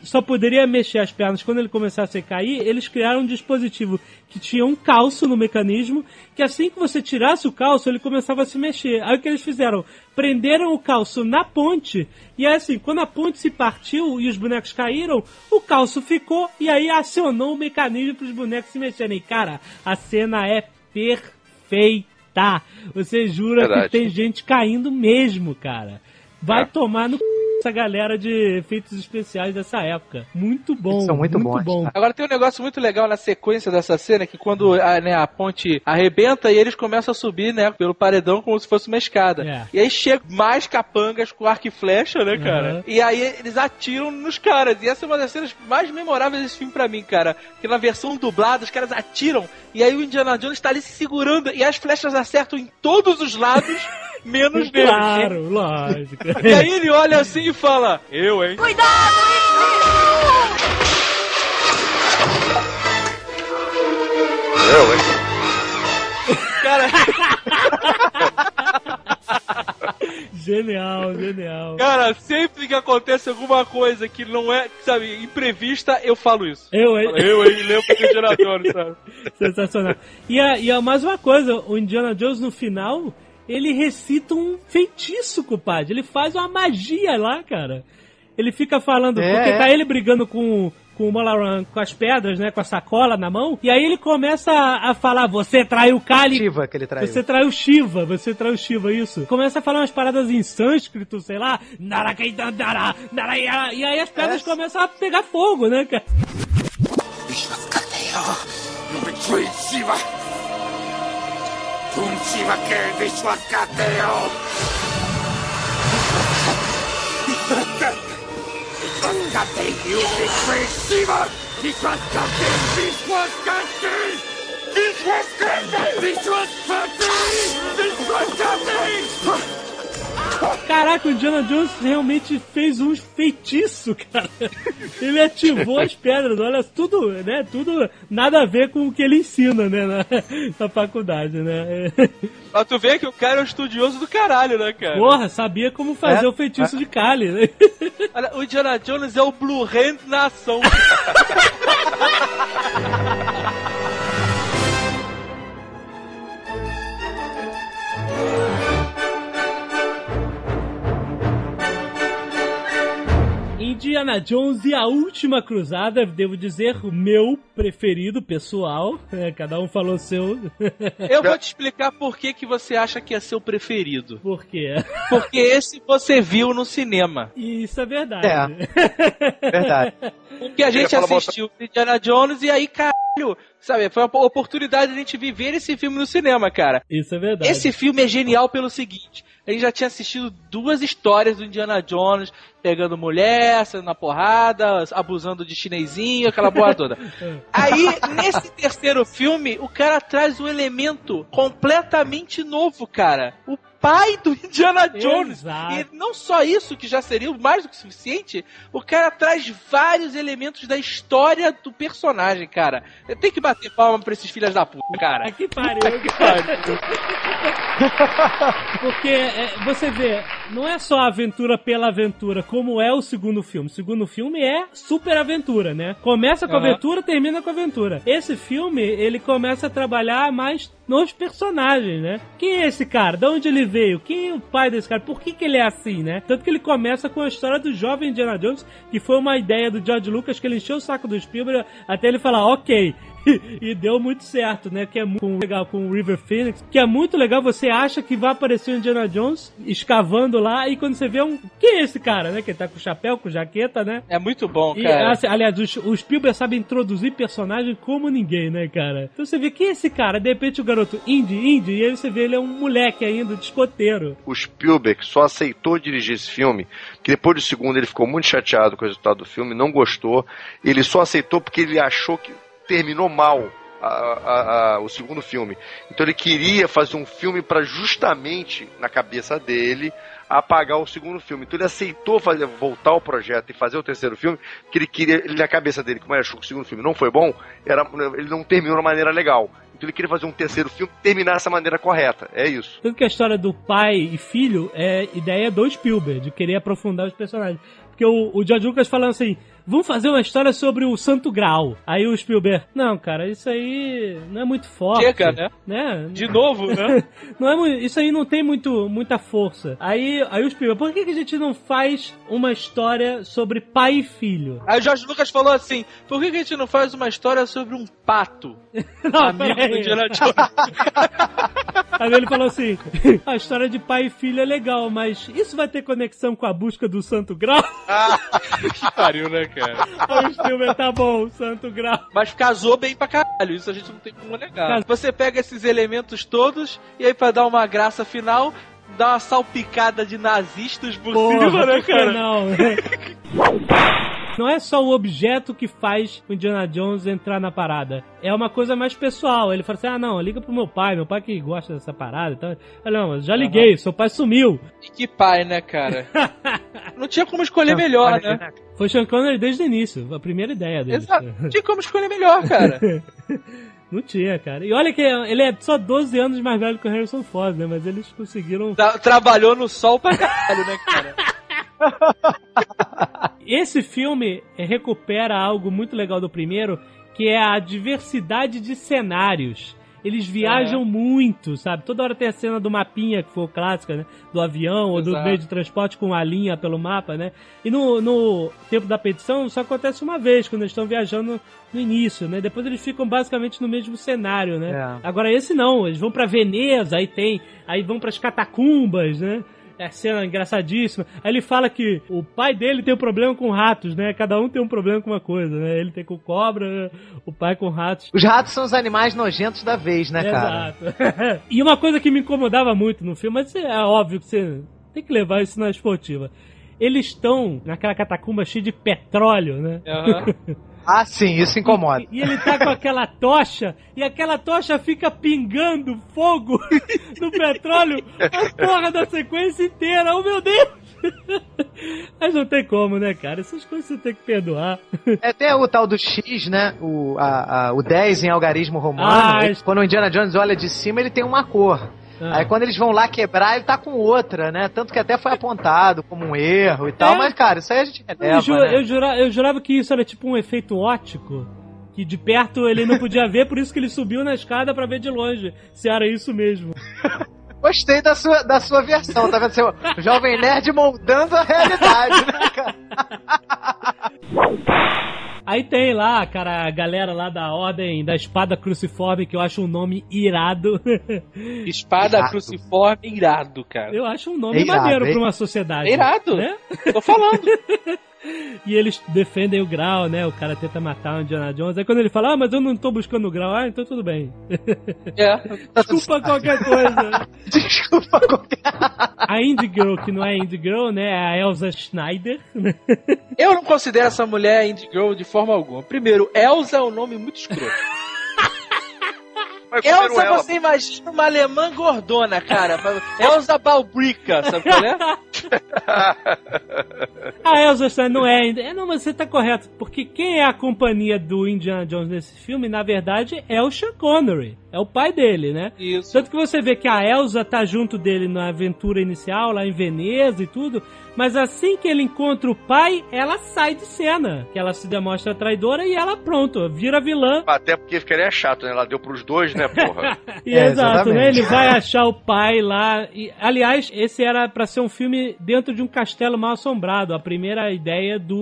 B: só poderia mexer as pernas quando ele começasse a cair, eles criaram um dispositivo que tinha um calço no mecanismo, que assim que você tirasse o calço, ele começava a se mexer. Aí o que eles fizeram? Prenderam o calço na ponte, e aí assim, quando a ponte se partiu e os bonecos caíram, o calço ficou, e aí acionou o mecanismo para os bonecos se mexerem. Cara, a cena é perfeita. Você jura
D: Verdade.
B: que tem gente caindo mesmo, cara. Vai
D: É.
B: tomar no c... essa galera de efeitos especiais dessa época. Muito bom.
C: Eles são muito
B: muito
C: bons,
B: bom.
E: Agora tem um negócio muito legal na sequência dessa cena, que quando a, né, a ponte arrebenta e eles começam a subir, né, pelo paredão como se fosse uma escada.
B: É.
E: E aí chegam mais capangas com arco e flecha, né, cara?
B: Uhum.
E: E aí eles atiram nos caras. E essa é uma das cenas mais memoráveis desse filme pra mim, cara. Que na versão dublada os caras atiram e aí o Indiana Jones tá ali se segurando e as flechas acertam em todos os lados, menos nele.
B: Claro, lógico.
E: E aí ele olha assim e fala: Eu, hein?
D: Eu, hein?
E: Cara,
B: Genial, genial.
E: Cara, sempre que acontece alguma coisa que não é, sabe, imprevista, eu falo isso.
B: Eu, hein?
E: Eu, hein, lembro do Indiana Jones, sabe?
B: Sensacional. E, a, e a, mais uma coisa, o Indiana Jones no final, ele recita um feitiço, compadre. Ele faz uma magia lá, cara. Ele fica falando,
C: É,
B: porque
C: é.
B: tá ele brigando com, com o Molaran com as pedras, né? Com a sacola na mão. E aí ele começa a, a falar: Você traiu o Kali.
C: Shiva que ele traiu.
B: Você traiu Shiva, você traiu Shiva, isso. Começa a falar umas paradas em sânscrito, sei lá. Naraya, E aí as pedras começam a pegar fogo, né, cara?
A: Shiva! Shiva Umsivakkeen visvakkaa teo! Visvakkateen music receiver! Visvakkateen visvakkateen! Visvakkateen! Visvakkateen! Visvakkateen!
B: Caraca, o Indiana Jones realmente fez um feitiço, cara. Ele ativou as pedras, olha, tudo, né? Tudo nada a ver com o que ele ensina, né? Na, na faculdade, né?
E: Mas tu vê que o cara é um estudioso do caralho, né, cara?
B: Porra, sabia como fazer
C: É,
B: o feitiço de Kali, né?
E: Olha, o Indiana Jones é o Blue Hand na ação.
B: Indiana Jones e a Última Cruzada, devo dizer, o meu preferido pessoal. né? Cada um falou o seu.
E: Eu vou te explicar por que, que você acha que é seu preferido.
B: Por quê?
E: Porque esse você viu no cinema.
B: Isso é verdade.
C: É. Verdade.
E: Porque a gente assistiu Indiana Jones e aí, caralho, sabe, foi uma oportunidade de a gente viver esse filme no cinema, cara.
B: Isso é verdade.
E: Esse filme é genial pelo seguinte: a gente já tinha assistido duas histórias do Indiana Jones pegando mulher, saindo na porrada, abusando de chinesinho, aquela porra toda. Aí, nesse terceiro filme, o cara traz um elemento completamente novo, cara. O pai do Indiana Jones.
B: Exato.
E: E não só isso, que já seria mais do que suficiente, o cara traz vários elementos da história do personagem, cara. Tem que bater palma pra esses filhas da puta, cara.
B: Que pariu. Porque é, você vê, não é só aventura pela aventura, como é o segundo filme. O segundo filme é super aventura, né? Começa com
E: Aham.
B: aventura, termina com aventura. Esse filme, ele começa a trabalhar mais nos personagens, né? Quem é esse cara? De onde ele veio? Quem é o pai desse cara? Por que, que ele é assim, né? Tanto que ele começa com a história do jovem Indiana Jones, que foi uma ideia do George Lucas, que ele encheu o saco do Spielberg até ele falar, ok, e deu muito certo, né? Que é muito legal com o River Phoenix, que é muito legal. Você acha que vai aparecer o Indiana Jones escavando lá, e quando você vê um. Quem é esse cara, né? Que ele tá com chapéu, com jaqueta, né?
E: É muito bom,
B: E,
E: cara.
B: assim, aliás, o, o Spielberg sabe introduzir personagem como ninguém, né, cara? Então você vê quem é esse cara? De repente o garoto indie, indie, e aí você vê ele é um moleque ainda, de escoteiro.
D: O Spielberg só aceitou dirigir esse filme, que depois do segundo ele ficou muito chateado com o resultado do filme, não gostou. Ele só aceitou porque ele achou que terminou mal a- a- a- o segundo filme. Então ele queria fazer um filme para justamente, na cabeça dele, apagar o segundo filme. Então ele aceitou fazer, voltar ao projeto e fazer o terceiro filme, porque ele queria, ele, na cabeça dele, como ele achou que o segundo filme não foi bom, era, ele não terminou de maneira legal. Então ele queria fazer um terceiro filme terminar dessa maneira correta. É isso.
B: Tanto que a história do pai e filho é ideia do Spielberg, de querer aprofundar os personagens. Porque o, o George Lucas falando assim, vamos fazer uma história sobre o Santo Grau. Aí o Spielberg, não, cara, isso aí não é muito forte.
E: Chega, né?
B: né?
E: De novo, né?
B: Não é, mu- isso aí não tem muito, muita força. Aí, aí o Spielberg, por que, que a gente não faz uma história sobre pai e filho?
E: Aí o Jorge Lucas falou assim: por que, que a gente não faz uma história sobre um pato?
B: Não,
E: amigo do Indiana Jones.
B: Aí ele falou assim: a história de pai e filho é legal, mas isso vai ter conexão com a busca do Santo Grau?
E: que pariu, né, cara?
B: Aí o Spielberg, tá bom, Santo Grau.
E: Mas casou bem pra caralho, isso a gente não tem como negar. Você pega esses elementos todos e aí pra dar uma graça final, dá uma salpicada de nazistas por cima,
B: Porra,
E: né,
B: por que
E: cara?
B: não? Não é só o objeto que faz o Indiana Jones entrar na parada. É uma coisa mais pessoal. Ele fala assim: ah, não, liga pro meu pai, meu pai que gosta dessa parada. Então, ah, não, já liguei, seu pai sumiu.
E: E que pai, né, cara? não tinha como escolher melhor, né?
B: Foi Sean Connery desde o início, a primeira ideia dele.
E: Exato. Não tinha como escolher melhor, cara.
B: Não tinha, cara. E olha que ele é só 12 anos mais velho que o Harrison Ford, né? Mas eles conseguiram.
E: Tra- trabalhou no sol pra caralho, né, cara?
B: Esse filme recupera algo muito legal do primeiro, que é a diversidade de cenários. Eles viajam muito, sabe? Toda hora tem a cena do mapinha, que foi o clássico, né? Do avião ou do meio de transporte com a linha pelo mapa, né? E no, no tempo da petição só acontece uma vez, quando eles estão viajando no início, né? Depois eles ficam basicamente no mesmo cenário, né?
C: É.
B: Agora esse não, eles vão pra Veneza, aí tem, aí vão pras catacumbas, né? É cena engraçadíssima. Aí ele fala que o pai dele tem um problema com ratos, né? Cada um tem um problema com uma coisa, né? Ele tem com cobra, o pai com ratos.
C: Os ratos são os animais nojentos da vez, né, cara?
B: Exato. e uma coisa que me incomodava muito no filme, mas é óbvio que você tem que levar isso na esportiva. Eles estão naquela catacumba cheia de petróleo, né?
E: Aham.
C: Ah, sim, isso incomoda.
B: E, e ele tá com aquela tocha, e aquela tocha fica pingando fogo no petróleo a porra da sequência inteira. Oh, meu Deus! Mas não tem como, né, cara? Essas coisas você tem que perdoar.
C: É até o tal do X, né? O, a, a- o 10 em algarismo romano.
B: Ah,
C: ele- quando o Indiana Jones olha de cima, ele tem uma cor.
B: Ah.
C: Aí quando eles vão lá quebrar, ele tá com outra, né? Tanto que até foi apontado como um erro e tal.
B: É.
C: Mas, cara, isso aí a gente releva,
B: Eu, ju-
C: né?
B: eu jura- eu jurava que isso era tipo um efeito ótico. Que de perto ele não podia ver, por isso que ele subiu na escada pra ver de longe. Se era isso mesmo.
C: Gostei da sua, da sua versão, tá vendo? Seu jovem nerd moldando a realidade, né, cara?
B: Aí tem lá, cara, a galera lá da Ordem da Espada Cruciforme, que eu acho um nome irado.
E: Espada
C: Irado.
E: cruciforme irado, cara.
B: Eu acho um nome
C: É irado,
B: maneiro
C: hein?
B: pra uma sociedade.
E: É irado.
B: Né?
E: Tô falando.
B: E eles defendem o grau, né? O cara tenta matar o Indiana Jones. Aí quando ele fala, ah, mas eu não tô buscando o grau, ah, então tudo bem.
E: É.
B: Desculpa qualquer coisa.
C: Desculpa qualquer.
B: A Indie Girl, que não é Indie Girl, né? É a Elsa Schneider. né?
E: Eu não considero essa mulher Indie Girl de forma alguma. Primeiro, Elsa é um nome muito escroto. Elsa,
D: ela.
E: você imagina uma alemã gordona, cara. Elsa Balbrica, sabe qual é?
B: A Elsa Stein não é ainda. É, não, mas você tá correto. Porque quem é a companhia do Indiana Jones nesse filme, na verdade, é o Sean Connery. É o pai dele, né?
E: Isso.
B: Tanto que você vê que a Elsa tá junto dele na aventura inicial, lá em Veneza e tudo. Mas assim que ele encontra o pai, ela sai de cena. Que ela se demonstra traidora e ela, pronto, vira vilã.
D: Até porque ficaria chato, né? Ela deu pros dois, né, porra?
B: E
C: É,
B: exato, né?
C: exatamente.
B: Ele vai achar o pai lá. E, aliás, esse era pra ser um filme dentro de um castelo mal assombrado. A primeira ideia do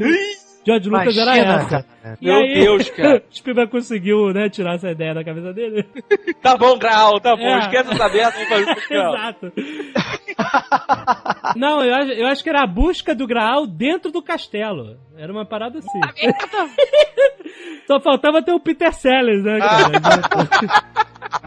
B: George Lucas era
C: Imagina,
B: essa.
C: cara.
B: E
E: Meu
B: aí,
E: Deus, cara.
B: Spielberg conseguiu, né, tirar essa ideia da cabeça dele.
E: Tá bom, Grau, tá bom.
B: É.
E: Esquece essa merda.
B: Exato. Não, eu acho, eu acho que era a busca do Graal dentro do castelo. Era uma parada assim. Só faltava ter o Peter Sellers, né, cara?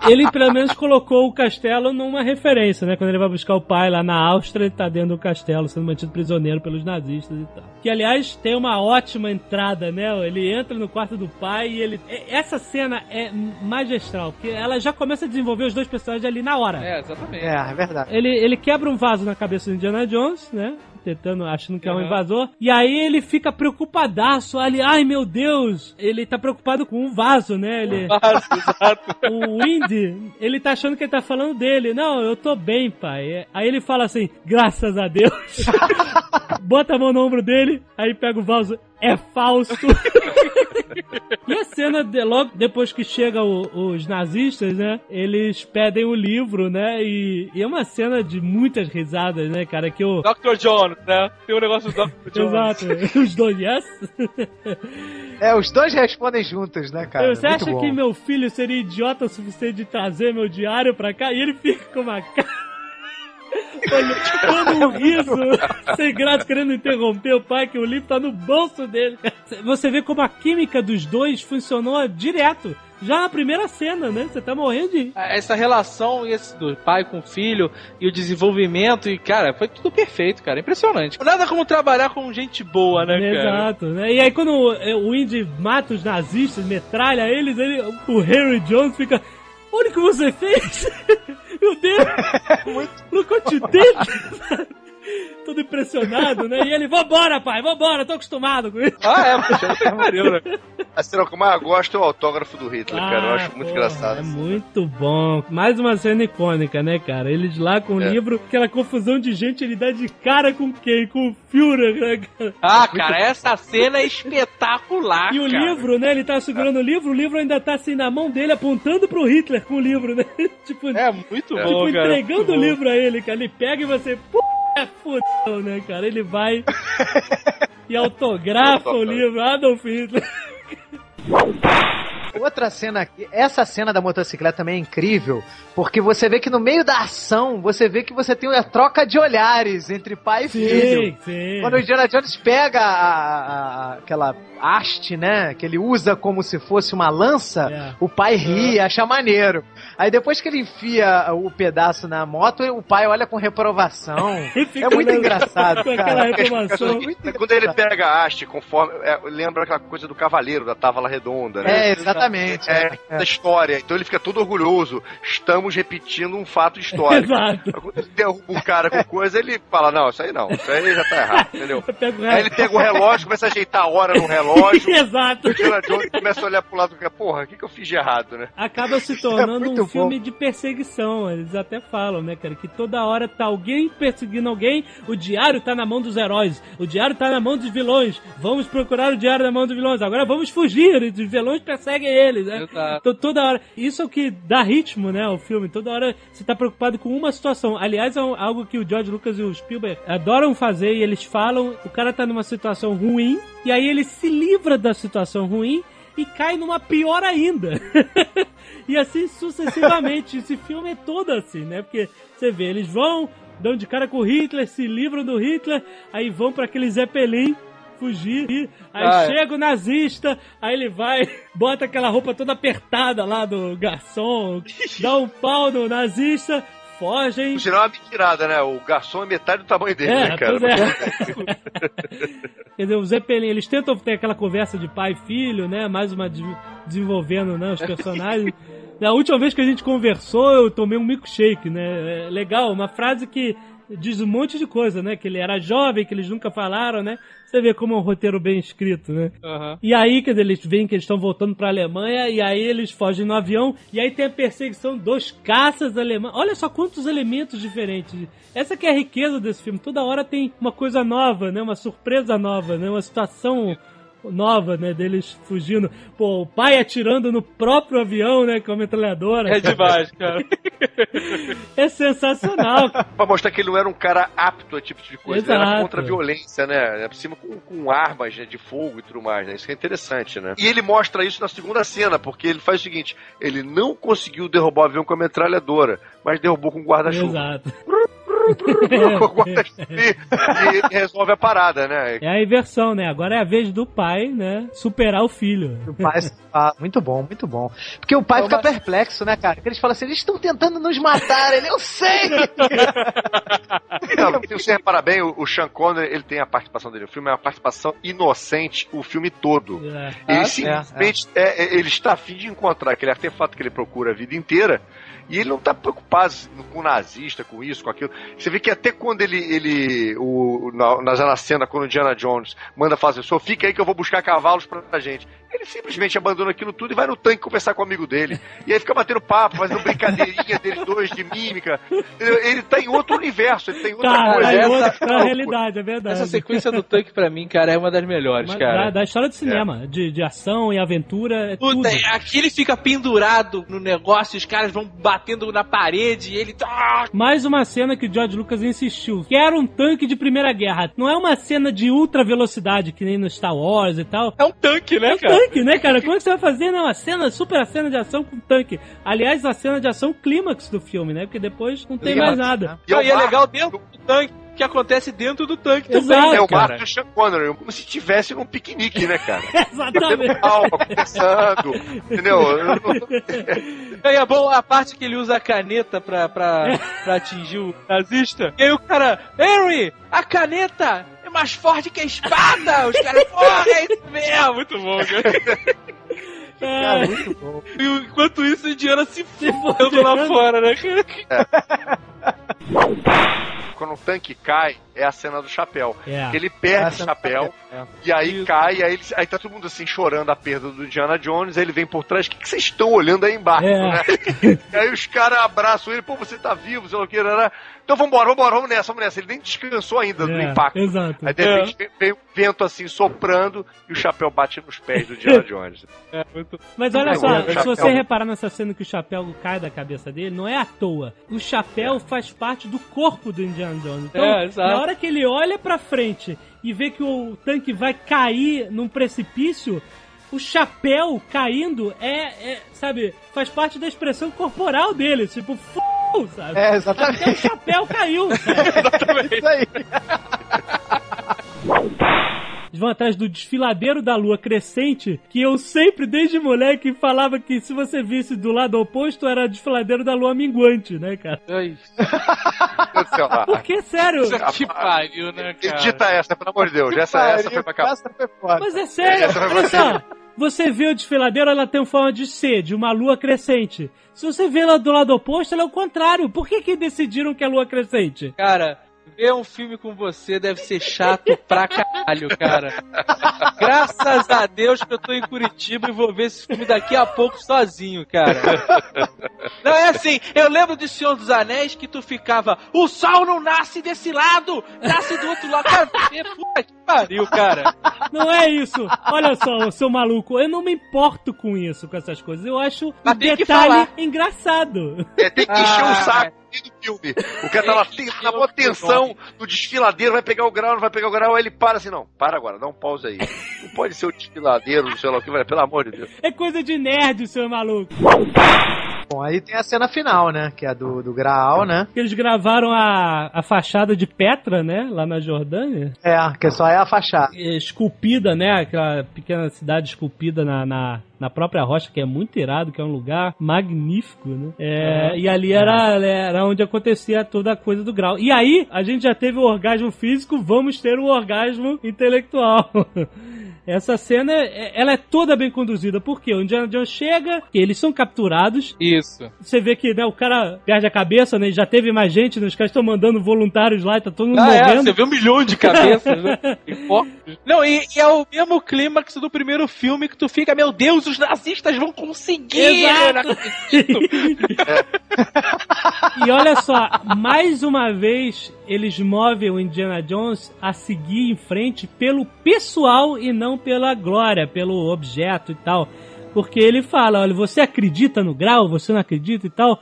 B: Ele pelo menos colocou o castelo numa referência, né? Quando ele vai buscar o pai lá na Áustria, ele tá dentro do castelo, sendo mantido prisioneiro pelos nazistas e tal. Que aliás tem uma ótima entrada, né? Ele entra no quarto do pai e ele. e- Essa cena é magistral, porque ela já começa a desenvolver os dois personagens ali na hora.
E: É, exatamente.
C: É, é verdade.
B: Ele, ele quebra um vaso na cabeça do Indiana Jones, né? Tentando, achando que é um
E: Uhum.
B: invasor. E aí ele fica preocupadaço ali. Ai, meu Deus! Ele tá preocupado com um vaso, né? Ele,
E: Fácil, exato.
B: o Indy, ele tá achando que ele tá falando dele. Não, eu tô bem, pai. Aí ele fala assim, graças a Deus. Bota a mão no ombro dele, aí pega o vaso. É falso. e a cena, de- logo depois que chegam o- os nazistas, né? Eles pedem o livro, né? E, e é uma cena de muitas risadas, né, cara? Que o.
E: Dr. Jones, né? Tem um negócio do Dr. Jones.
B: Exato. Os dois, yes?
C: É, os dois respondem juntos, né, cara?
B: Você
C: Muito
B: acha
C: bom.
B: que meu filho seria idiota o suficiente de trazer meu diário pra cá? E ele fica com uma cara. Olhando um riso, sem graça, querendo interromper o pai, que o livro tá no bolso dele. Você vê como a química dos dois funcionou direto. Já na primeira cena, né? Você tá morrendo de.
E: Essa relação esse do pai com o filho e o desenvolvimento, e, cara, foi tudo perfeito, cara. Impressionante. Nada como trabalhar com gente boa, né, cara?
B: Exato, né? E aí quando o, o Indy mata os nazistas, metralha eles, ele, o Harry Jones fica. Olha o que você fez! Meu Deus! Look what you did! Todo impressionado, né? E ele, vambora, pai, vambora, tô acostumado com isso.
E: Ah, é, poxa, que pariu, né?
D: A cena que eu mais gosto é o autógrafo do Hitler, cara. Eu
B: Ah,
D: acho muito
B: porra,
D: engraçado.
B: É muito bom. Mais uma cena icônica, né, cara? Eles lá com o
D: É.
B: livro, aquela confusão de gente, ele dá de cara com quem? Com o Führer, né, cara?
E: Ah, cara, essa cena é espetacular,
B: E o
E: cara.
B: livro, né? Ele tá segurando o livro, o livro ainda tá assim na mão dele, apontando pro Hitler com o livro, né? tipo,
E: É muito
D: É.
E: bom,
B: tipo
E: cara.
B: entregando
E: muito
B: o
E: bom.
B: livro a ele, cara. Ele pega e você, pô, é fudeu, né, cara? Ele vai e autografa o livro, Adolf Hitler.
C: Outra cena aqui, essa cena da motocicleta também é incrível, porque você vê que no meio da ação, você vê que você tem a troca de olhares entre pai e filho.
B: sim.
C: Quando o Indiana Jones pega a- a- a- aquela haste, né, que ele usa como se fosse uma lança,
B: É.
C: o pai ri, acha maneiro. Aí depois que ele enfia o pedaço na moto, o pai olha com reprovação. É muito engraçado,
B: Com
C: cara.
B: reclamação.
C: Muito
D: Quando ele pega a haste, conforme. é, lembra aquela coisa do cavaleiro, da távala redonda, né?
C: É, exatamente.
D: É, da história. Então ele fica todo orgulhoso. Estamos repetindo um fato histórico.
B: Exato.
D: Quando ele derruba o cara com coisa, ele fala: Não, isso aí não, isso aí já tá errado, entendeu? Aí ele pega o relógio, começa a ajeitar a hora no relógio.
B: Exato.
D: O Indiana Jones começa a olhar pro lado e fica, porra, o que, que eu fiz de errado, né?
B: Acaba se tornando
C: É
B: um filme de perseguição. Eles até falam, né, cara? Que toda hora tá alguém perseguindo alguém, o diário tá na mão dos heróis, o diário tá na mão dos vilões. Vamos procurar o diário na mão dos vilões. Agora vamos fugir, os vilões perseguem eles, né?
E: Exato.
B: Então, toda hora. Isso é o que dá ritmo, né, ao filme. Toda hora você tá preocupado com uma situação. Aliás, é algo que o George Lucas e o Spielberg adoram fazer e eles falam: o cara tá numa situação ruim, e aí ele se livra da situação ruim e cai numa pior ainda. e assim sucessivamente. Esse filme é todo assim, né? Porque você vê, eles vão, dão de cara com o Hitler, se livram do Hitler, aí vão para aquele Zeppelin fugir, aí
E: Ah, é.
B: chega o nazista, aí ele vai, bota aquela roupa toda apertada lá do garçom, dá um pau no nazista, fogem.
D: Sinal, é uma mentirada, né? O garçom é metade do tamanho dele,
B: É,
D: né, cara?
B: pois é. Quer dizer, o Zeppelin, eles tentam ter aquela conversa de pai e filho, né? Mais uma de- desenvolvendo né, os personagens. Na última vez que a gente conversou, eu tomei um milkshake, né? É legal, uma frase que diz um monte de coisa, né? Que ele era jovem, que eles nunca falaram, né? Você vê como é um roteiro bem escrito, né?
E: Aham.
B: E aí, quer dizer, eles veem que eles estão voltando pra Alemanha, e aí eles fogem no avião, e aí tem a perseguição dos caças alemães. Olha só quantos elementos diferentes. Essa que é a riqueza desse filme. Toda hora tem uma coisa nova, né? Uma surpresa nova, né? Uma situação nova, né? Deles fugindo. Pô, o pai atirando no próprio avião, né? Com a metralhadora.
E: É demais, cara.
B: É sensacional.
D: Pra mostrar que ele não era um cara apto a tipo de coisa. Ele era
B: Exato.
D: contra a violência, né? Por cima com, com armas né, de fogo e tudo mais, né? Isso que é interessante, né? E ele mostra isso na segunda cena, porque ele faz o seguinte: ele não conseguiu derrubar o avião com a metralhadora, mas derrubou com o guarda-chuva.
B: Exato.
D: E, resolve a parada, né?
B: É a inversão, né? Agora é a vez do pai, né? Superar o filho.
C: O pai ah, muito bom, muito bom. Porque o pai
E: Ô,
C: fica
E: mas-
C: perplexo, né, cara? Porque eles falam assim, eles estão tentando nos matar. Ele, eu sei!
D: Não, se você reparar bem, o, o Sean Connery, ele tem a participação dele. O filme é uma participação inocente o filme todo.
B: É.
D: Ele
C: Ah,
D: simplesmente é, é, ele está a fim de encontrar aquele artefato que ele procura a vida inteira. E ele não está preocupado com o nazista, com isso, com aquilo. Você vê que até quando ele, ele o, na, na, na cena, quando o Indiana Jones manda fazer, só fica aí que eu vou buscar cavalos pra gente. Ele simplesmente abandona aquilo tudo e vai no tanque conversar com o amigo dele. E aí fica batendo papo, fazendo brincadeirinha deles dois de mímica. Ele, ele tá em outro universo, ele tem outra
B: Tá,
D: coisa.
B: tá em
E: essa-
B: outra realidade, é verdade.
E: Essa sequência do tanque, pra mim, cara, é uma das melhores,
B: Uma-
E: cara.
B: da, da história do cinema, de, de ação e aventura, é tudo.
E: Puta, aqui ele fica pendurado no negócio, os caras vão batendo na parede e ele. Ah,
B: Mais uma cena que o George Lucas insistiu. Quero um tanque de primeira guerra. Não é uma cena de ultra velocidade, que nem no Star Wars e tal.
E: É um tanque,
B: É
E: né,
B: um
E: cara?
B: Tanque, né, cara? Como é que você vai fazer? Não, a cena, super a cena de ação com tanque. Aliás, a cena de ação clímax do filme, né? Porque depois não tem mais nada.
D: E é o
E: e é
D: marco
E: legal dentro do tanque, que acontece dentro do tanque
B: Exato.
E: também.
D: É o
B: cara.
D: marco do Sean Connery, como se estivesse num piquenique, né, cara?
B: Exatamente.
D: Palma, conversando, entendeu?
E: E é bom a parte que ele usa a caneta pra, pra, pra atingir o nazista. E aí o cara, Henry, a caneta é mais forte que a espada! Os caras, porra, é isso mesmo! Muito bom, cara.
B: É,
C: muito bom.
E: E enquanto isso, a Indiana se
B: Se
E: fudendo lá fora, né, cara?
D: Quando o tanque cai, é a cena do chapéu.
B: É.
D: Ele perde
C: Ah,
D: o chapéu,
C: é.
D: e aí
E: Isso.
D: cai, aí, ele- aí tá todo mundo assim chorando a perda do Indiana Jones, aí ele vem por trás, o que, que vocês estão olhando aí embaixo,
B: É.
D: né? E aí os caras abraçam ele, pô, você tá vivo, sei lá o que, né? Então vambora, vambora, vamos nessa, vamos nessa. Ele nem descansou ainda do
B: É,
D: impacto.
B: Exato.
D: Aí de repente vem, vem um vento assim soprando e o chapéu bate nos pés do Indiana Jones.
E: É, muito...
B: Mas olha
D: É,
B: só, se
D: chapéu.
B: você reparar nessa cena que o chapéu cai da cabeça dele, não é à toa. O chapéu faz parte do corpo do Indiana Jones. Então,
E: É, exato.
B: na hora que ele olha pra frente e vê que o tanque vai cair num precipício, o chapéu caindo é, é, sabe, faz parte da expressão corporal dele. Tipo, f***, sabe?
C: É,
B: Até o
C: exatamente.
B: chapéu caiu, sabe?
C: Isso aí.
B: Eles vão atrás do desfiladeiro da lua crescente, que eu sempre, desde moleque, falava que se você visse do lado oposto, era desfiladeiro da lua minguante, né, cara?
D: Ah,
B: Porque, sério,
E: que pariu, né, cara?
D: Edita essa, pelo amor de Deus. Essa, essa foi pra cá.
C: Essa foi foda.
B: mas é sério, olha só. Você vê o desfiladeiro, ela tem forma de C, de uma lua crescente. Se você vê ela do lado oposto, ela é o contrário. Por que que decidiram que é lua crescente?
E: Cara, ver um filme com você deve ser chato pra caralho, cara. Graças a Deus que eu tô em Curitiba e vou ver esse filme daqui a pouco sozinho, cara. Não, é assim, eu lembro de Senhor dos Anéis que tu ficava, o sol não nasce desse lado, nasce do outro lado. Cara, puta que pariu, cara.
B: Não é isso. Olha só, seu maluco, eu não me importo com isso, com essas coisas. Eu acho
E: Mas
B: um detalhe
E: falar.
B: engraçado.
D: É, tem que encher
E: Ah.
D: o saco do filme. O cara tá lá tem, na boa tensão do desfiladeiro, vai pegar o grau, não vai pegar o grau, aí ele para assim, não, para agora, dá um pause aí. Não pode ser o desfiladeiro, não sei lá o que, vai, pelo amor de Deus.
B: É coisa de nerd, seu maluco.
C: Bom, aí tem a cena final, né? Que é a do, do Graal, né?
B: Eles gravaram a, a fachada de Petra, né? Lá na Jordânia.
C: É, que só é a fachada.
B: É, Esculpida, né? Aquela pequena cidade esculpida na, na, na própria rocha, que é muito irado, que é um lugar magnífico, né? É, E ali era, era onde acontecia toda a coisa do grau. E aí, a gente já teve o orgasmo físico, vamos ter o orgasmo intelectual. Essa cena, é- ela é toda bem conduzida. Por quê? O Indiana Jones chega, eles são capturados.
E: Isso.
B: Você vê que né, o cara perde a cabeça, né? Já teve mais gente, né? Os caras estão mandando voluntários lá e tá todo mundo
E: Ah, é,
B: morrendo.
E: você vê um milhão de cabeças, né? E. Não, e, e é o mesmo clímax do primeiro filme que tu fica, meu Deus, os nazistas vão conseguir!
B: Exato. E olha só, mais uma vez eles movem o Indiana Jones a seguir em frente pelo pessoal e não pela glória, pelo objeto e tal. Porque ele fala, olha, você acredita no grau, você não acredita e tal.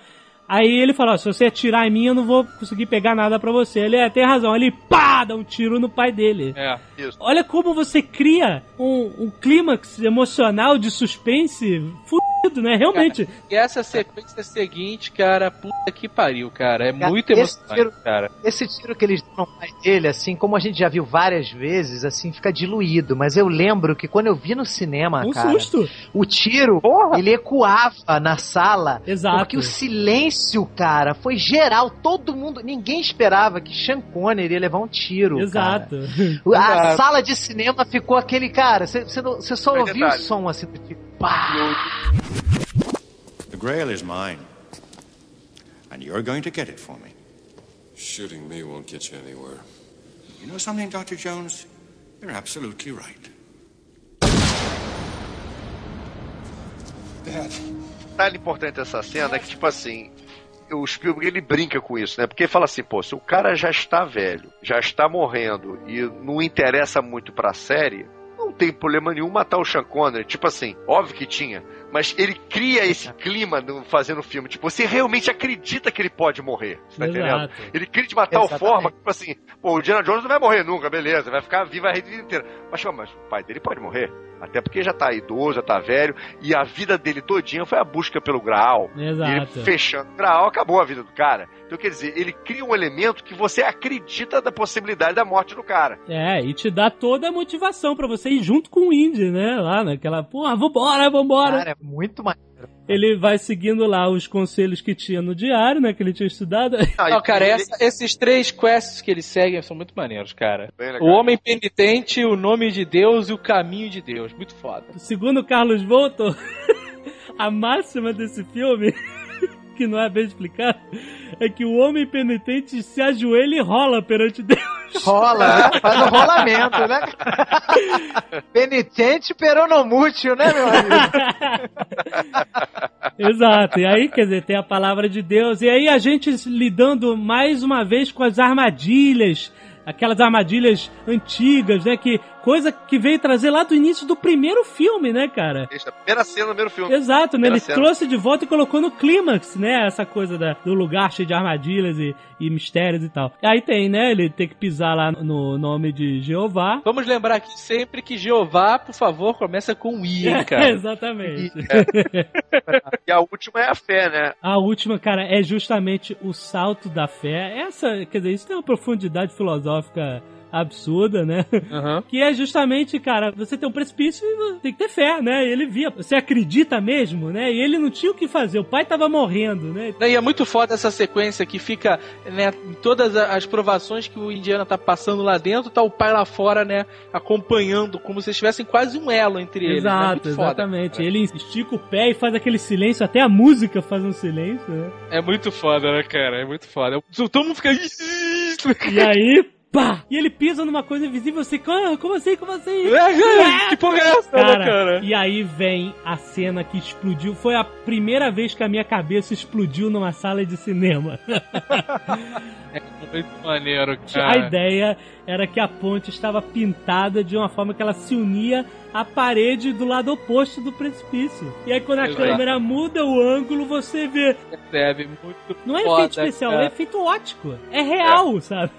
B: Aí ele fala, ó, se você atirar em mim, eu não vou conseguir pegar nada pra você. Ele é, tem razão. Ele pá, dá um tiro no pai dele.
E: É.
B: Olha como você cria um, um clímax emocional de suspense fudido, né? Realmente.
E: E essa sequência seguinte, cara, puta que pariu, cara. É
C: Cara,
E: muito
C: esse
E: emocionante,
C: tiro-
E: cara.
C: Esse tiro que eles dão no pai dele, assim, como a gente já viu várias vezes, assim, fica diluído. Mas eu lembro que quando eu vi no cinema,
B: um
C: cara,
B: susto.
C: o tiro, ele ecoava na sala.
B: Exato.
C: Porque o silêncio, cara, foi geral. Todo mundo, ninguém esperava que Sean Connery ia levar um tiro.
B: Exato.
C: cara. A
E: Exato.
C: sala de cinema ficou aquele, cara, você só
D: Tem
C: ouviu o
D: detalhe.
C: som assim, do tipo, pá!
I: The Grail is mine. And you're going to get it for me.
A: Shooting me won't get you anywhere.
I: You know something, Dr. Jones? You're absolutely right.
D: detalhe importante dessa cena é que, tipo assim, o Spielberg ele brinca com isso, né? Porque ele fala assim, pô, se o cara já está velho, já está morrendo e não interessa muito pra série, não tem problema nenhum matar o Sean Connery. Tipo assim, óbvio que tinha, mas ele cria esse clima no, fazendo o filme. Tipo, você realmente acredita que ele pode morrer, você tá entendendo?
B: Exato.
D: Ele cria de uma tal
C: Exatamente.
D: forma que, tipo assim, pô, o Indiana Jones não vai morrer nunca, beleza, vai ficar vivo a rede inteira. Mas, mas o pai dele pode morrer. Até porque já tá idoso, já tá velho, e a vida dele todinha foi a busca pelo Graal. E
B: Exato.
D: ele fechando o Graal, acabou a vida do cara. Então, quer dizer, ele cria um elemento que você acredita da possibilidade da morte do cara.
B: É, e te dá toda a motivação pra você ir junto com o Indy, né? Lá naquela, porra, vambora, vambora.
C: Cara, é muito mais.
B: Ele vai seguindo lá os conselhos que tinha no diário, né? Que ele tinha estudado.
D: Ah,
E: Não, cara, essa- esses três quests que eles seguem são muito maneiros, cara. O Homem Penitente, o Nome de Deus e o Caminho de Deus. Muito foda.
B: Segundo Carlos Volto, a máxima desse filme, que não é bem explicado, é que o homem penitente se ajoelha e rola perante Deus.
C: Rola, né? Faz um rolamento, né? Penitente peronomútil, né, meu amigo?
B: Exato. E aí, quer dizer, tem a palavra de Deus. E aí a gente lidando mais uma vez com as armadilhas. Aquelas armadilhas antigas, né? Que coisa que veio trazer lá do início do primeiro filme, né, cara?
D: A primeira cena do primeiro filme.
B: Exato, né? Ele
D: cena.
B: trouxe de volta e colocou no clímax, né? Essa coisa da- do lugar cheio de armadilhas e, e mistérios e tal. E aí tem, né? Ele tem que pisar lá no nome de Jeová.
E: Vamos lembrar aqui sempre que Jeová, por favor, começa com I, cara.
B: Exatamente.
D: E a última é a fé, né?
B: A última, cara, é justamente o salto da fé. Essa, quer dizer, isso tem uma profundidade filosófica absurda, né?
E: Aham.
B: Que é justamente, cara, você tem um precipício e tem que ter fé, né? E ele via, você acredita mesmo, né? E ele não tinha o que fazer, o pai tava morrendo, né?
E: E é muito foda essa sequência que fica, né, em todas as provações que o Indiana tá passando lá dentro, tá o pai lá fora, né, acompanhando, como se estivessem quase um elo entre eles. né?
B: Exato,
E: Muito foda,
B: exatamente.
E: cara.
B: ele estica o pé e faz aquele silêncio, até a música faz um silêncio, né?
E: É muito foda, né, cara? É muito foda. Todo mundo fica.
B: E aí, pá! E ele pisa numa coisa invisível assim, "Ah, como assim, como assim?
E: É, que porra é essa, né,
B: Cara,
E: cara?
B: e aí vem a cena que explodiu. Foi a primeira vez que a minha cabeça explodiu numa sala de cinema.
E: É muito maneiro,
B: A
E: cara.
B: ideia era que a ponte estava pintada de uma forma que ela se unia à parede do lado oposto do precipício. E aí quando a
E: Exato.
B: câmera muda o ângulo, você vê.
E: Percebe muito
B: Não é
E: foda,
B: efeito especial,
E: cara.
B: é efeito ótico. É real, sabe?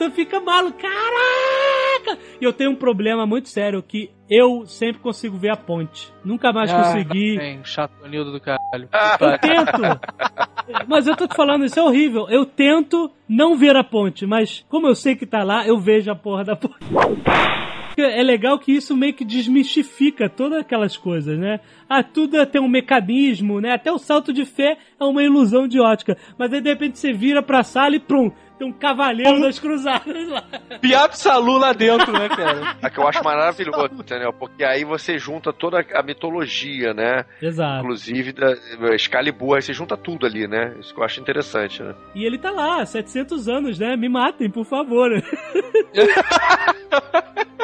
B: Você fica maluco, caraca! E eu tenho um problema muito sério que eu sempre consigo ver a ponte. Nunca mais
E: Ah,
B: consegui.
E: Tem, chatonildo do caralho.
B: Eu tento. Mas eu tô te falando, isso é horrível. Eu tento não ver a ponte, mas como eu sei que tá lá, eu vejo a porra da ponte. é legal que isso meio que desmistifica todas aquelas coisas, né? Ah, tudo tem um mecanismo, né? Até o salto de fé é uma ilusão de ótica. Mas aí de repente você vira pra sala e prum, tem um cavaleiro das cruzadas lá.
E: Piab Salu lá dentro, né, cara?
D: É que eu acho maravilhoso, entendeu? Porque aí você junta toda a mitologia, né?
B: Exato.
D: Inclusive da Excalibur, aí você junta tudo ali, né? Isso que eu acho interessante, né?
B: E ele tá lá, 700 anos, né? Me matem, por favor.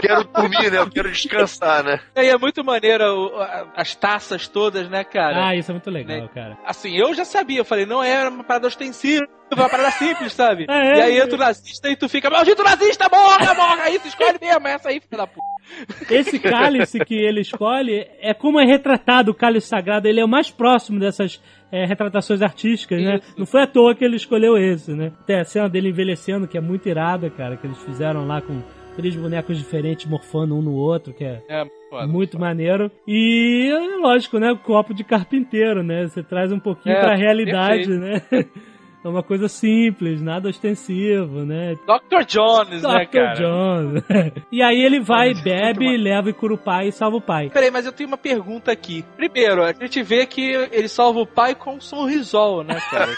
D: Quero dormir, né? Eu quero descansar, né?
E: E aí é muito maneiro o- a- as taças todas, né, cara?
B: Ah, isso é muito legal,
E: Né?
B: cara.
E: Assim, eu já sabia, eu falei, não era uma parada ostensiva, uma parada simples, sabe?
B: Ah, é?
E: E aí entra o nazista e tu fica, maldito nazista, morra, morra, aí tu escolhe mesmo, essa aí, filha da puta.
B: Esse cálice que ele escolhe é como é retratado o cálice sagrado. Ele é o mais próximo dessas é, retratações artísticas, né?
E: Isso.
B: Não foi à toa que ele escolheu esse, né? Tem a cena dele envelhecendo, que é muito irada, cara, que eles fizeram lá com três bonecos diferentes morfando um no outro, que é
E: É, foda.
B: muito maneiro. E, lógico, né? O copo de carpinteiro, né? Você traz um pouquinho
E: É,
B: pra realidade, né? É uma coisa simples, nada ostensivo, né?
E: Dr. Jones, né,
B: Dr.
E: cara?
B: John. e aí ele vai, bebe, leva e cura o pai e salva o pai.
E: Peraí, mas eu tenho uma pergunta aqui. Primeiro, a gente vê que ele salva o pai com um sorrisol, né, cara?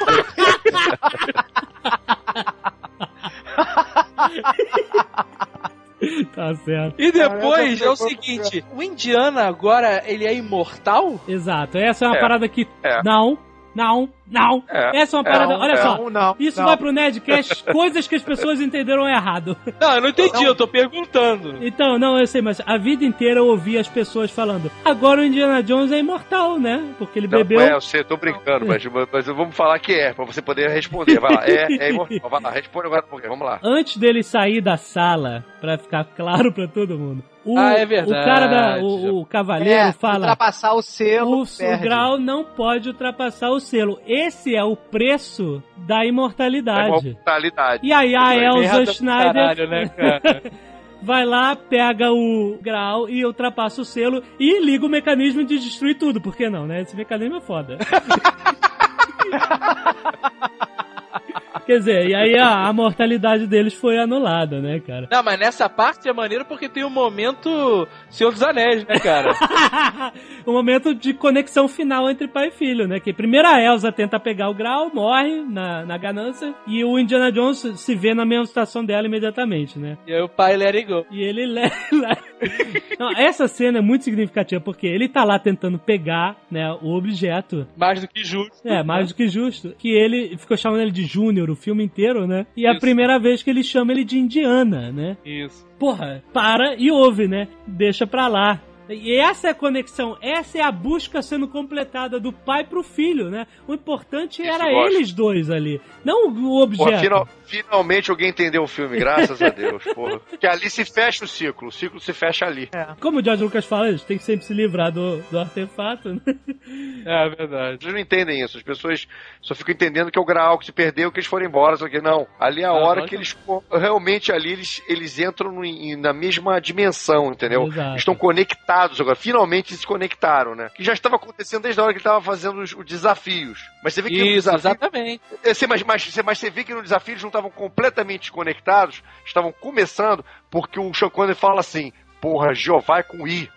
B: Tá certo.
E: E depois é o seguinte, o Indiana agora, ele é imortal?
B: Exato. Essa é uma
D: É.
B: parada que.
D: É.
B: Não, não, não.
D: É.
B: Essa é uma
D: É.
B: parada. Olha
D: É.
B: só.
C: Não, não.
B: Isso
C: não.
B: vai pro Nerdcast, coisas que as pessoas entenderam errado.
E: Não, eu não entendi, eu tô perguntando.
B: Então, não, eu sei, mas a vida inteira eu ouvi as pessoas falando: agora o Indiana Jones é imortal, né? Porque ele
D: Não,
B: bebeu.
D: é, eu sei, tô brincando, mas, mas vamos falar que é, pra você poder responder. Vai lá, é, é imortal. Vai lá, responde agora pouquinho, vamos lá.
B: Antes dele sair da sala, pra ficar claro pra todo mundo, o,
E: Ah, é verdade.
B: o cara da. O, o cavaleiro
C: É,
B: fala.
C: ultrapassar o selo,
B: O, o grau não pode ultrapassar o selo. Esse é o preço da
D: É
B: imortalidade.
D: mortalidade.
B: E aí a Elsa
E: Merda do
B: Schneider
E: Caralho, né, cara?
B: vai lá, pega o grau e ultrapassa o selo e liga o mecanismo de destruir tudo. Por que não, né? Esse mecanismo é foda. Quer dizer, e aí a, a mortalidade deles foi anulada, né, cara?
E: Não, mas nessa parte é maneiro porque tem o momento Senhor dos Anéis, né, cara?
B: o momento de conexão final entre pai e filho, né? Que primeiro a Elsa tenta pegar o grau, morre na, na ganância, e o Indiana Jones se vê na mesma situação dela imediatamente, né?
E: E aí o pai let it go.
B: E ele le- le- Não, essa cena é muito significativa, porque ele tá lá tentando pegar, né, o objeto.
E: Mais do que justo.
B: É, mais do que justo. Que ele ficou chamando ele de Júnior o filme inteiro, né? E é a primeira vez que ele chama ele de Indiana, né?
E: Isso.
B: porra, para e ouve, né? Deixa pra lá. E essa é a conexão, essa é a busca sendo completada do pai pro filho, né? O importante
D: Isso,
B: era eles dois ali, não o objeto.
D: Porra, final- finalmente alguém entendeu o filme, graças a Deus, porra. Que ali se fecha o ciclo, o ciclo se fecha ali.
B: Como o George Lucas fala, eles têm que sempre se livrar do, do artefato, né?
E: É verdade.
D: Vocês não entendem isso, as pessoas só ficam entendendo que é o grau, que se perdeu, que eles foram embora, só que não. Ali é a
E: Ah,
D: hora que
E: não.
D: eles realmente ali eles, eles entram no- na mesma dimensão, entendeu?
B: Exato.
D: Estão conectados agora, finalmente se conectaram, né? Que já estava acontecendo desde a hora que ele estava fazendo os, os desafios. Mas você vê que no
E: Isso,
D: desafio
E: exatamente.
D: É, sim, mas, mas, você- mas você vê que no desafio eles não estavam completamente desconectados, estavam começando, porque o Sean Connery fala assim, porra, Jeová é com I.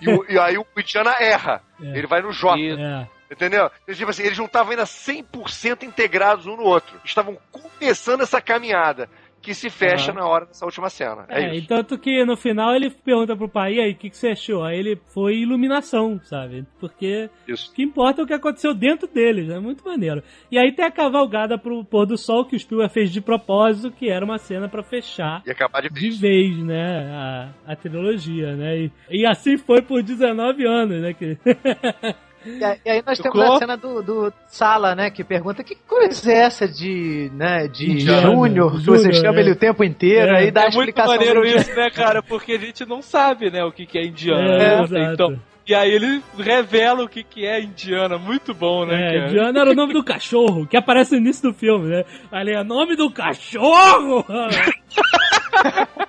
D: e, o- e aí o Indiana erra.
B: É.
D: Ele vai no J.
B: É.
D: Entendeu? Então, tipo assim, eles não estavam ainda 100% integrados um no outro. Estavam começando essa caminhada. Que se fecha
E: Aham.
D: na hora dessa última cena. É,
B: É,
D: isso.
B: tanto que no final ele pergunta pro pai, e aí, o que, que você achou? Aí ele foi iluminação, sabe? Porque
D: Isso.
B: o que importa é o que aconteceu dentro deles, é muito maneiro. E aí tem a cavalgada pro pôr do sol que o Spielberg fez de propósito, que era uma cena pra fechar
D: E acabar de
B: de
D: vez.
B: vez, né, a, a trilogia, né? E, e assim foi por 19 anos, né? Que...
C: E, aí- e aí nós temos
E: Ficou?
C: a cena do, do Sala, né? Que pergunta que coisa é essa de, né, de
B: Indiana,
C: Júnior, que você chama
B: é.
C: ele o tempo inteiro,
B: É.
C: aí dá a
E: É muito
C: explicação.
E: maneiro isso, né, cara? Porque a gente não sabe, né, o que, que é indiano.
B: É,
E: né?
B: exato.
E: Então, e aí ele revela o que, que é indiana. Muito bom, né,
B: É,
E: cara?
B: Diana era o nome do cachorro, que aparece no início do filme, né? Ali é nome do cachorro!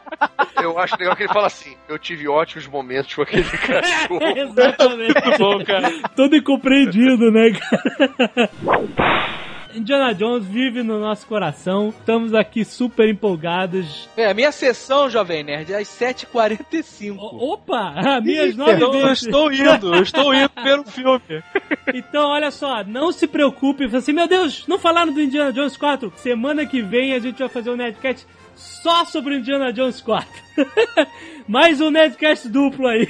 D: Eu acho legal que ele fala assim: eu tive ótimos momentos com aquele cachorro.
B: Exatamente.
E: Muito bom, cara.
B: Todo incompreendido, né, cara? Indiana Jones vive no nosso coração. Estamos aqui super empolgados.
E: É, a minha sessão, Jovem Nerd, é às 7h45.
B: O- Opa! A minhas nove
E: Então eu estou indo, eu estou indo ver o filme.
B: Então, olha só, não se preocupe. Fala assim, meu Deus, não falaram do Indiana Jones 4? Semana que vem a gente vai fazer um Nerdcast só sobre Indiana Jones 4. Mais um Nerdcast duplo aí.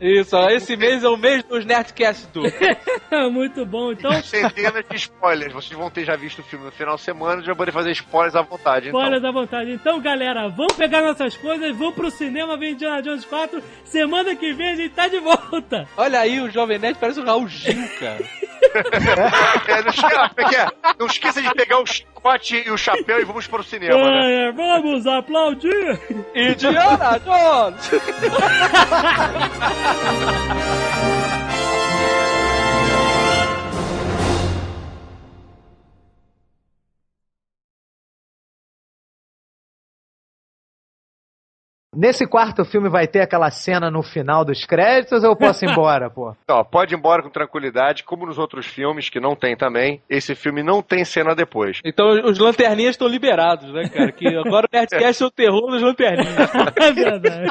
E: Isso, ó, esse mês é o mês dos Nerdcast do.
B: Muito bom. Então,
D: Centenas de spoilers. Vocês vão ter já visto o filme no final de semana e já poder fazer spoilers à vontade. Então.
B: spoilers à vontade. Então, galera, vamos pegar nossas coisas, vamos pro cinema ver Indiana Jones 4. Semana que vem a gente tá de volta.
E: Olha aí, o Jovem Nerd parece o Raul Gil, cara.
D: É, não, esqueça, é é? Não esqueça de pegar o chicote e o chapéu e vamos pro cinema, né?
B: É, vamos aplaudir.
E: Indiana Jones!
C: Nesse quarto filme vai ter aquela cena no final dos créditos ou eu posso ir embora, pô?
D: Ó, pode ir embora com tranquilidade, como nos outros filmes, que não tem também. Esse filme não tem cena depois.
E: Então os lanterninhas estão liberados, né, cara? Que agora o Nerdcast é o terror dos lanterninhas.
B: É verdade.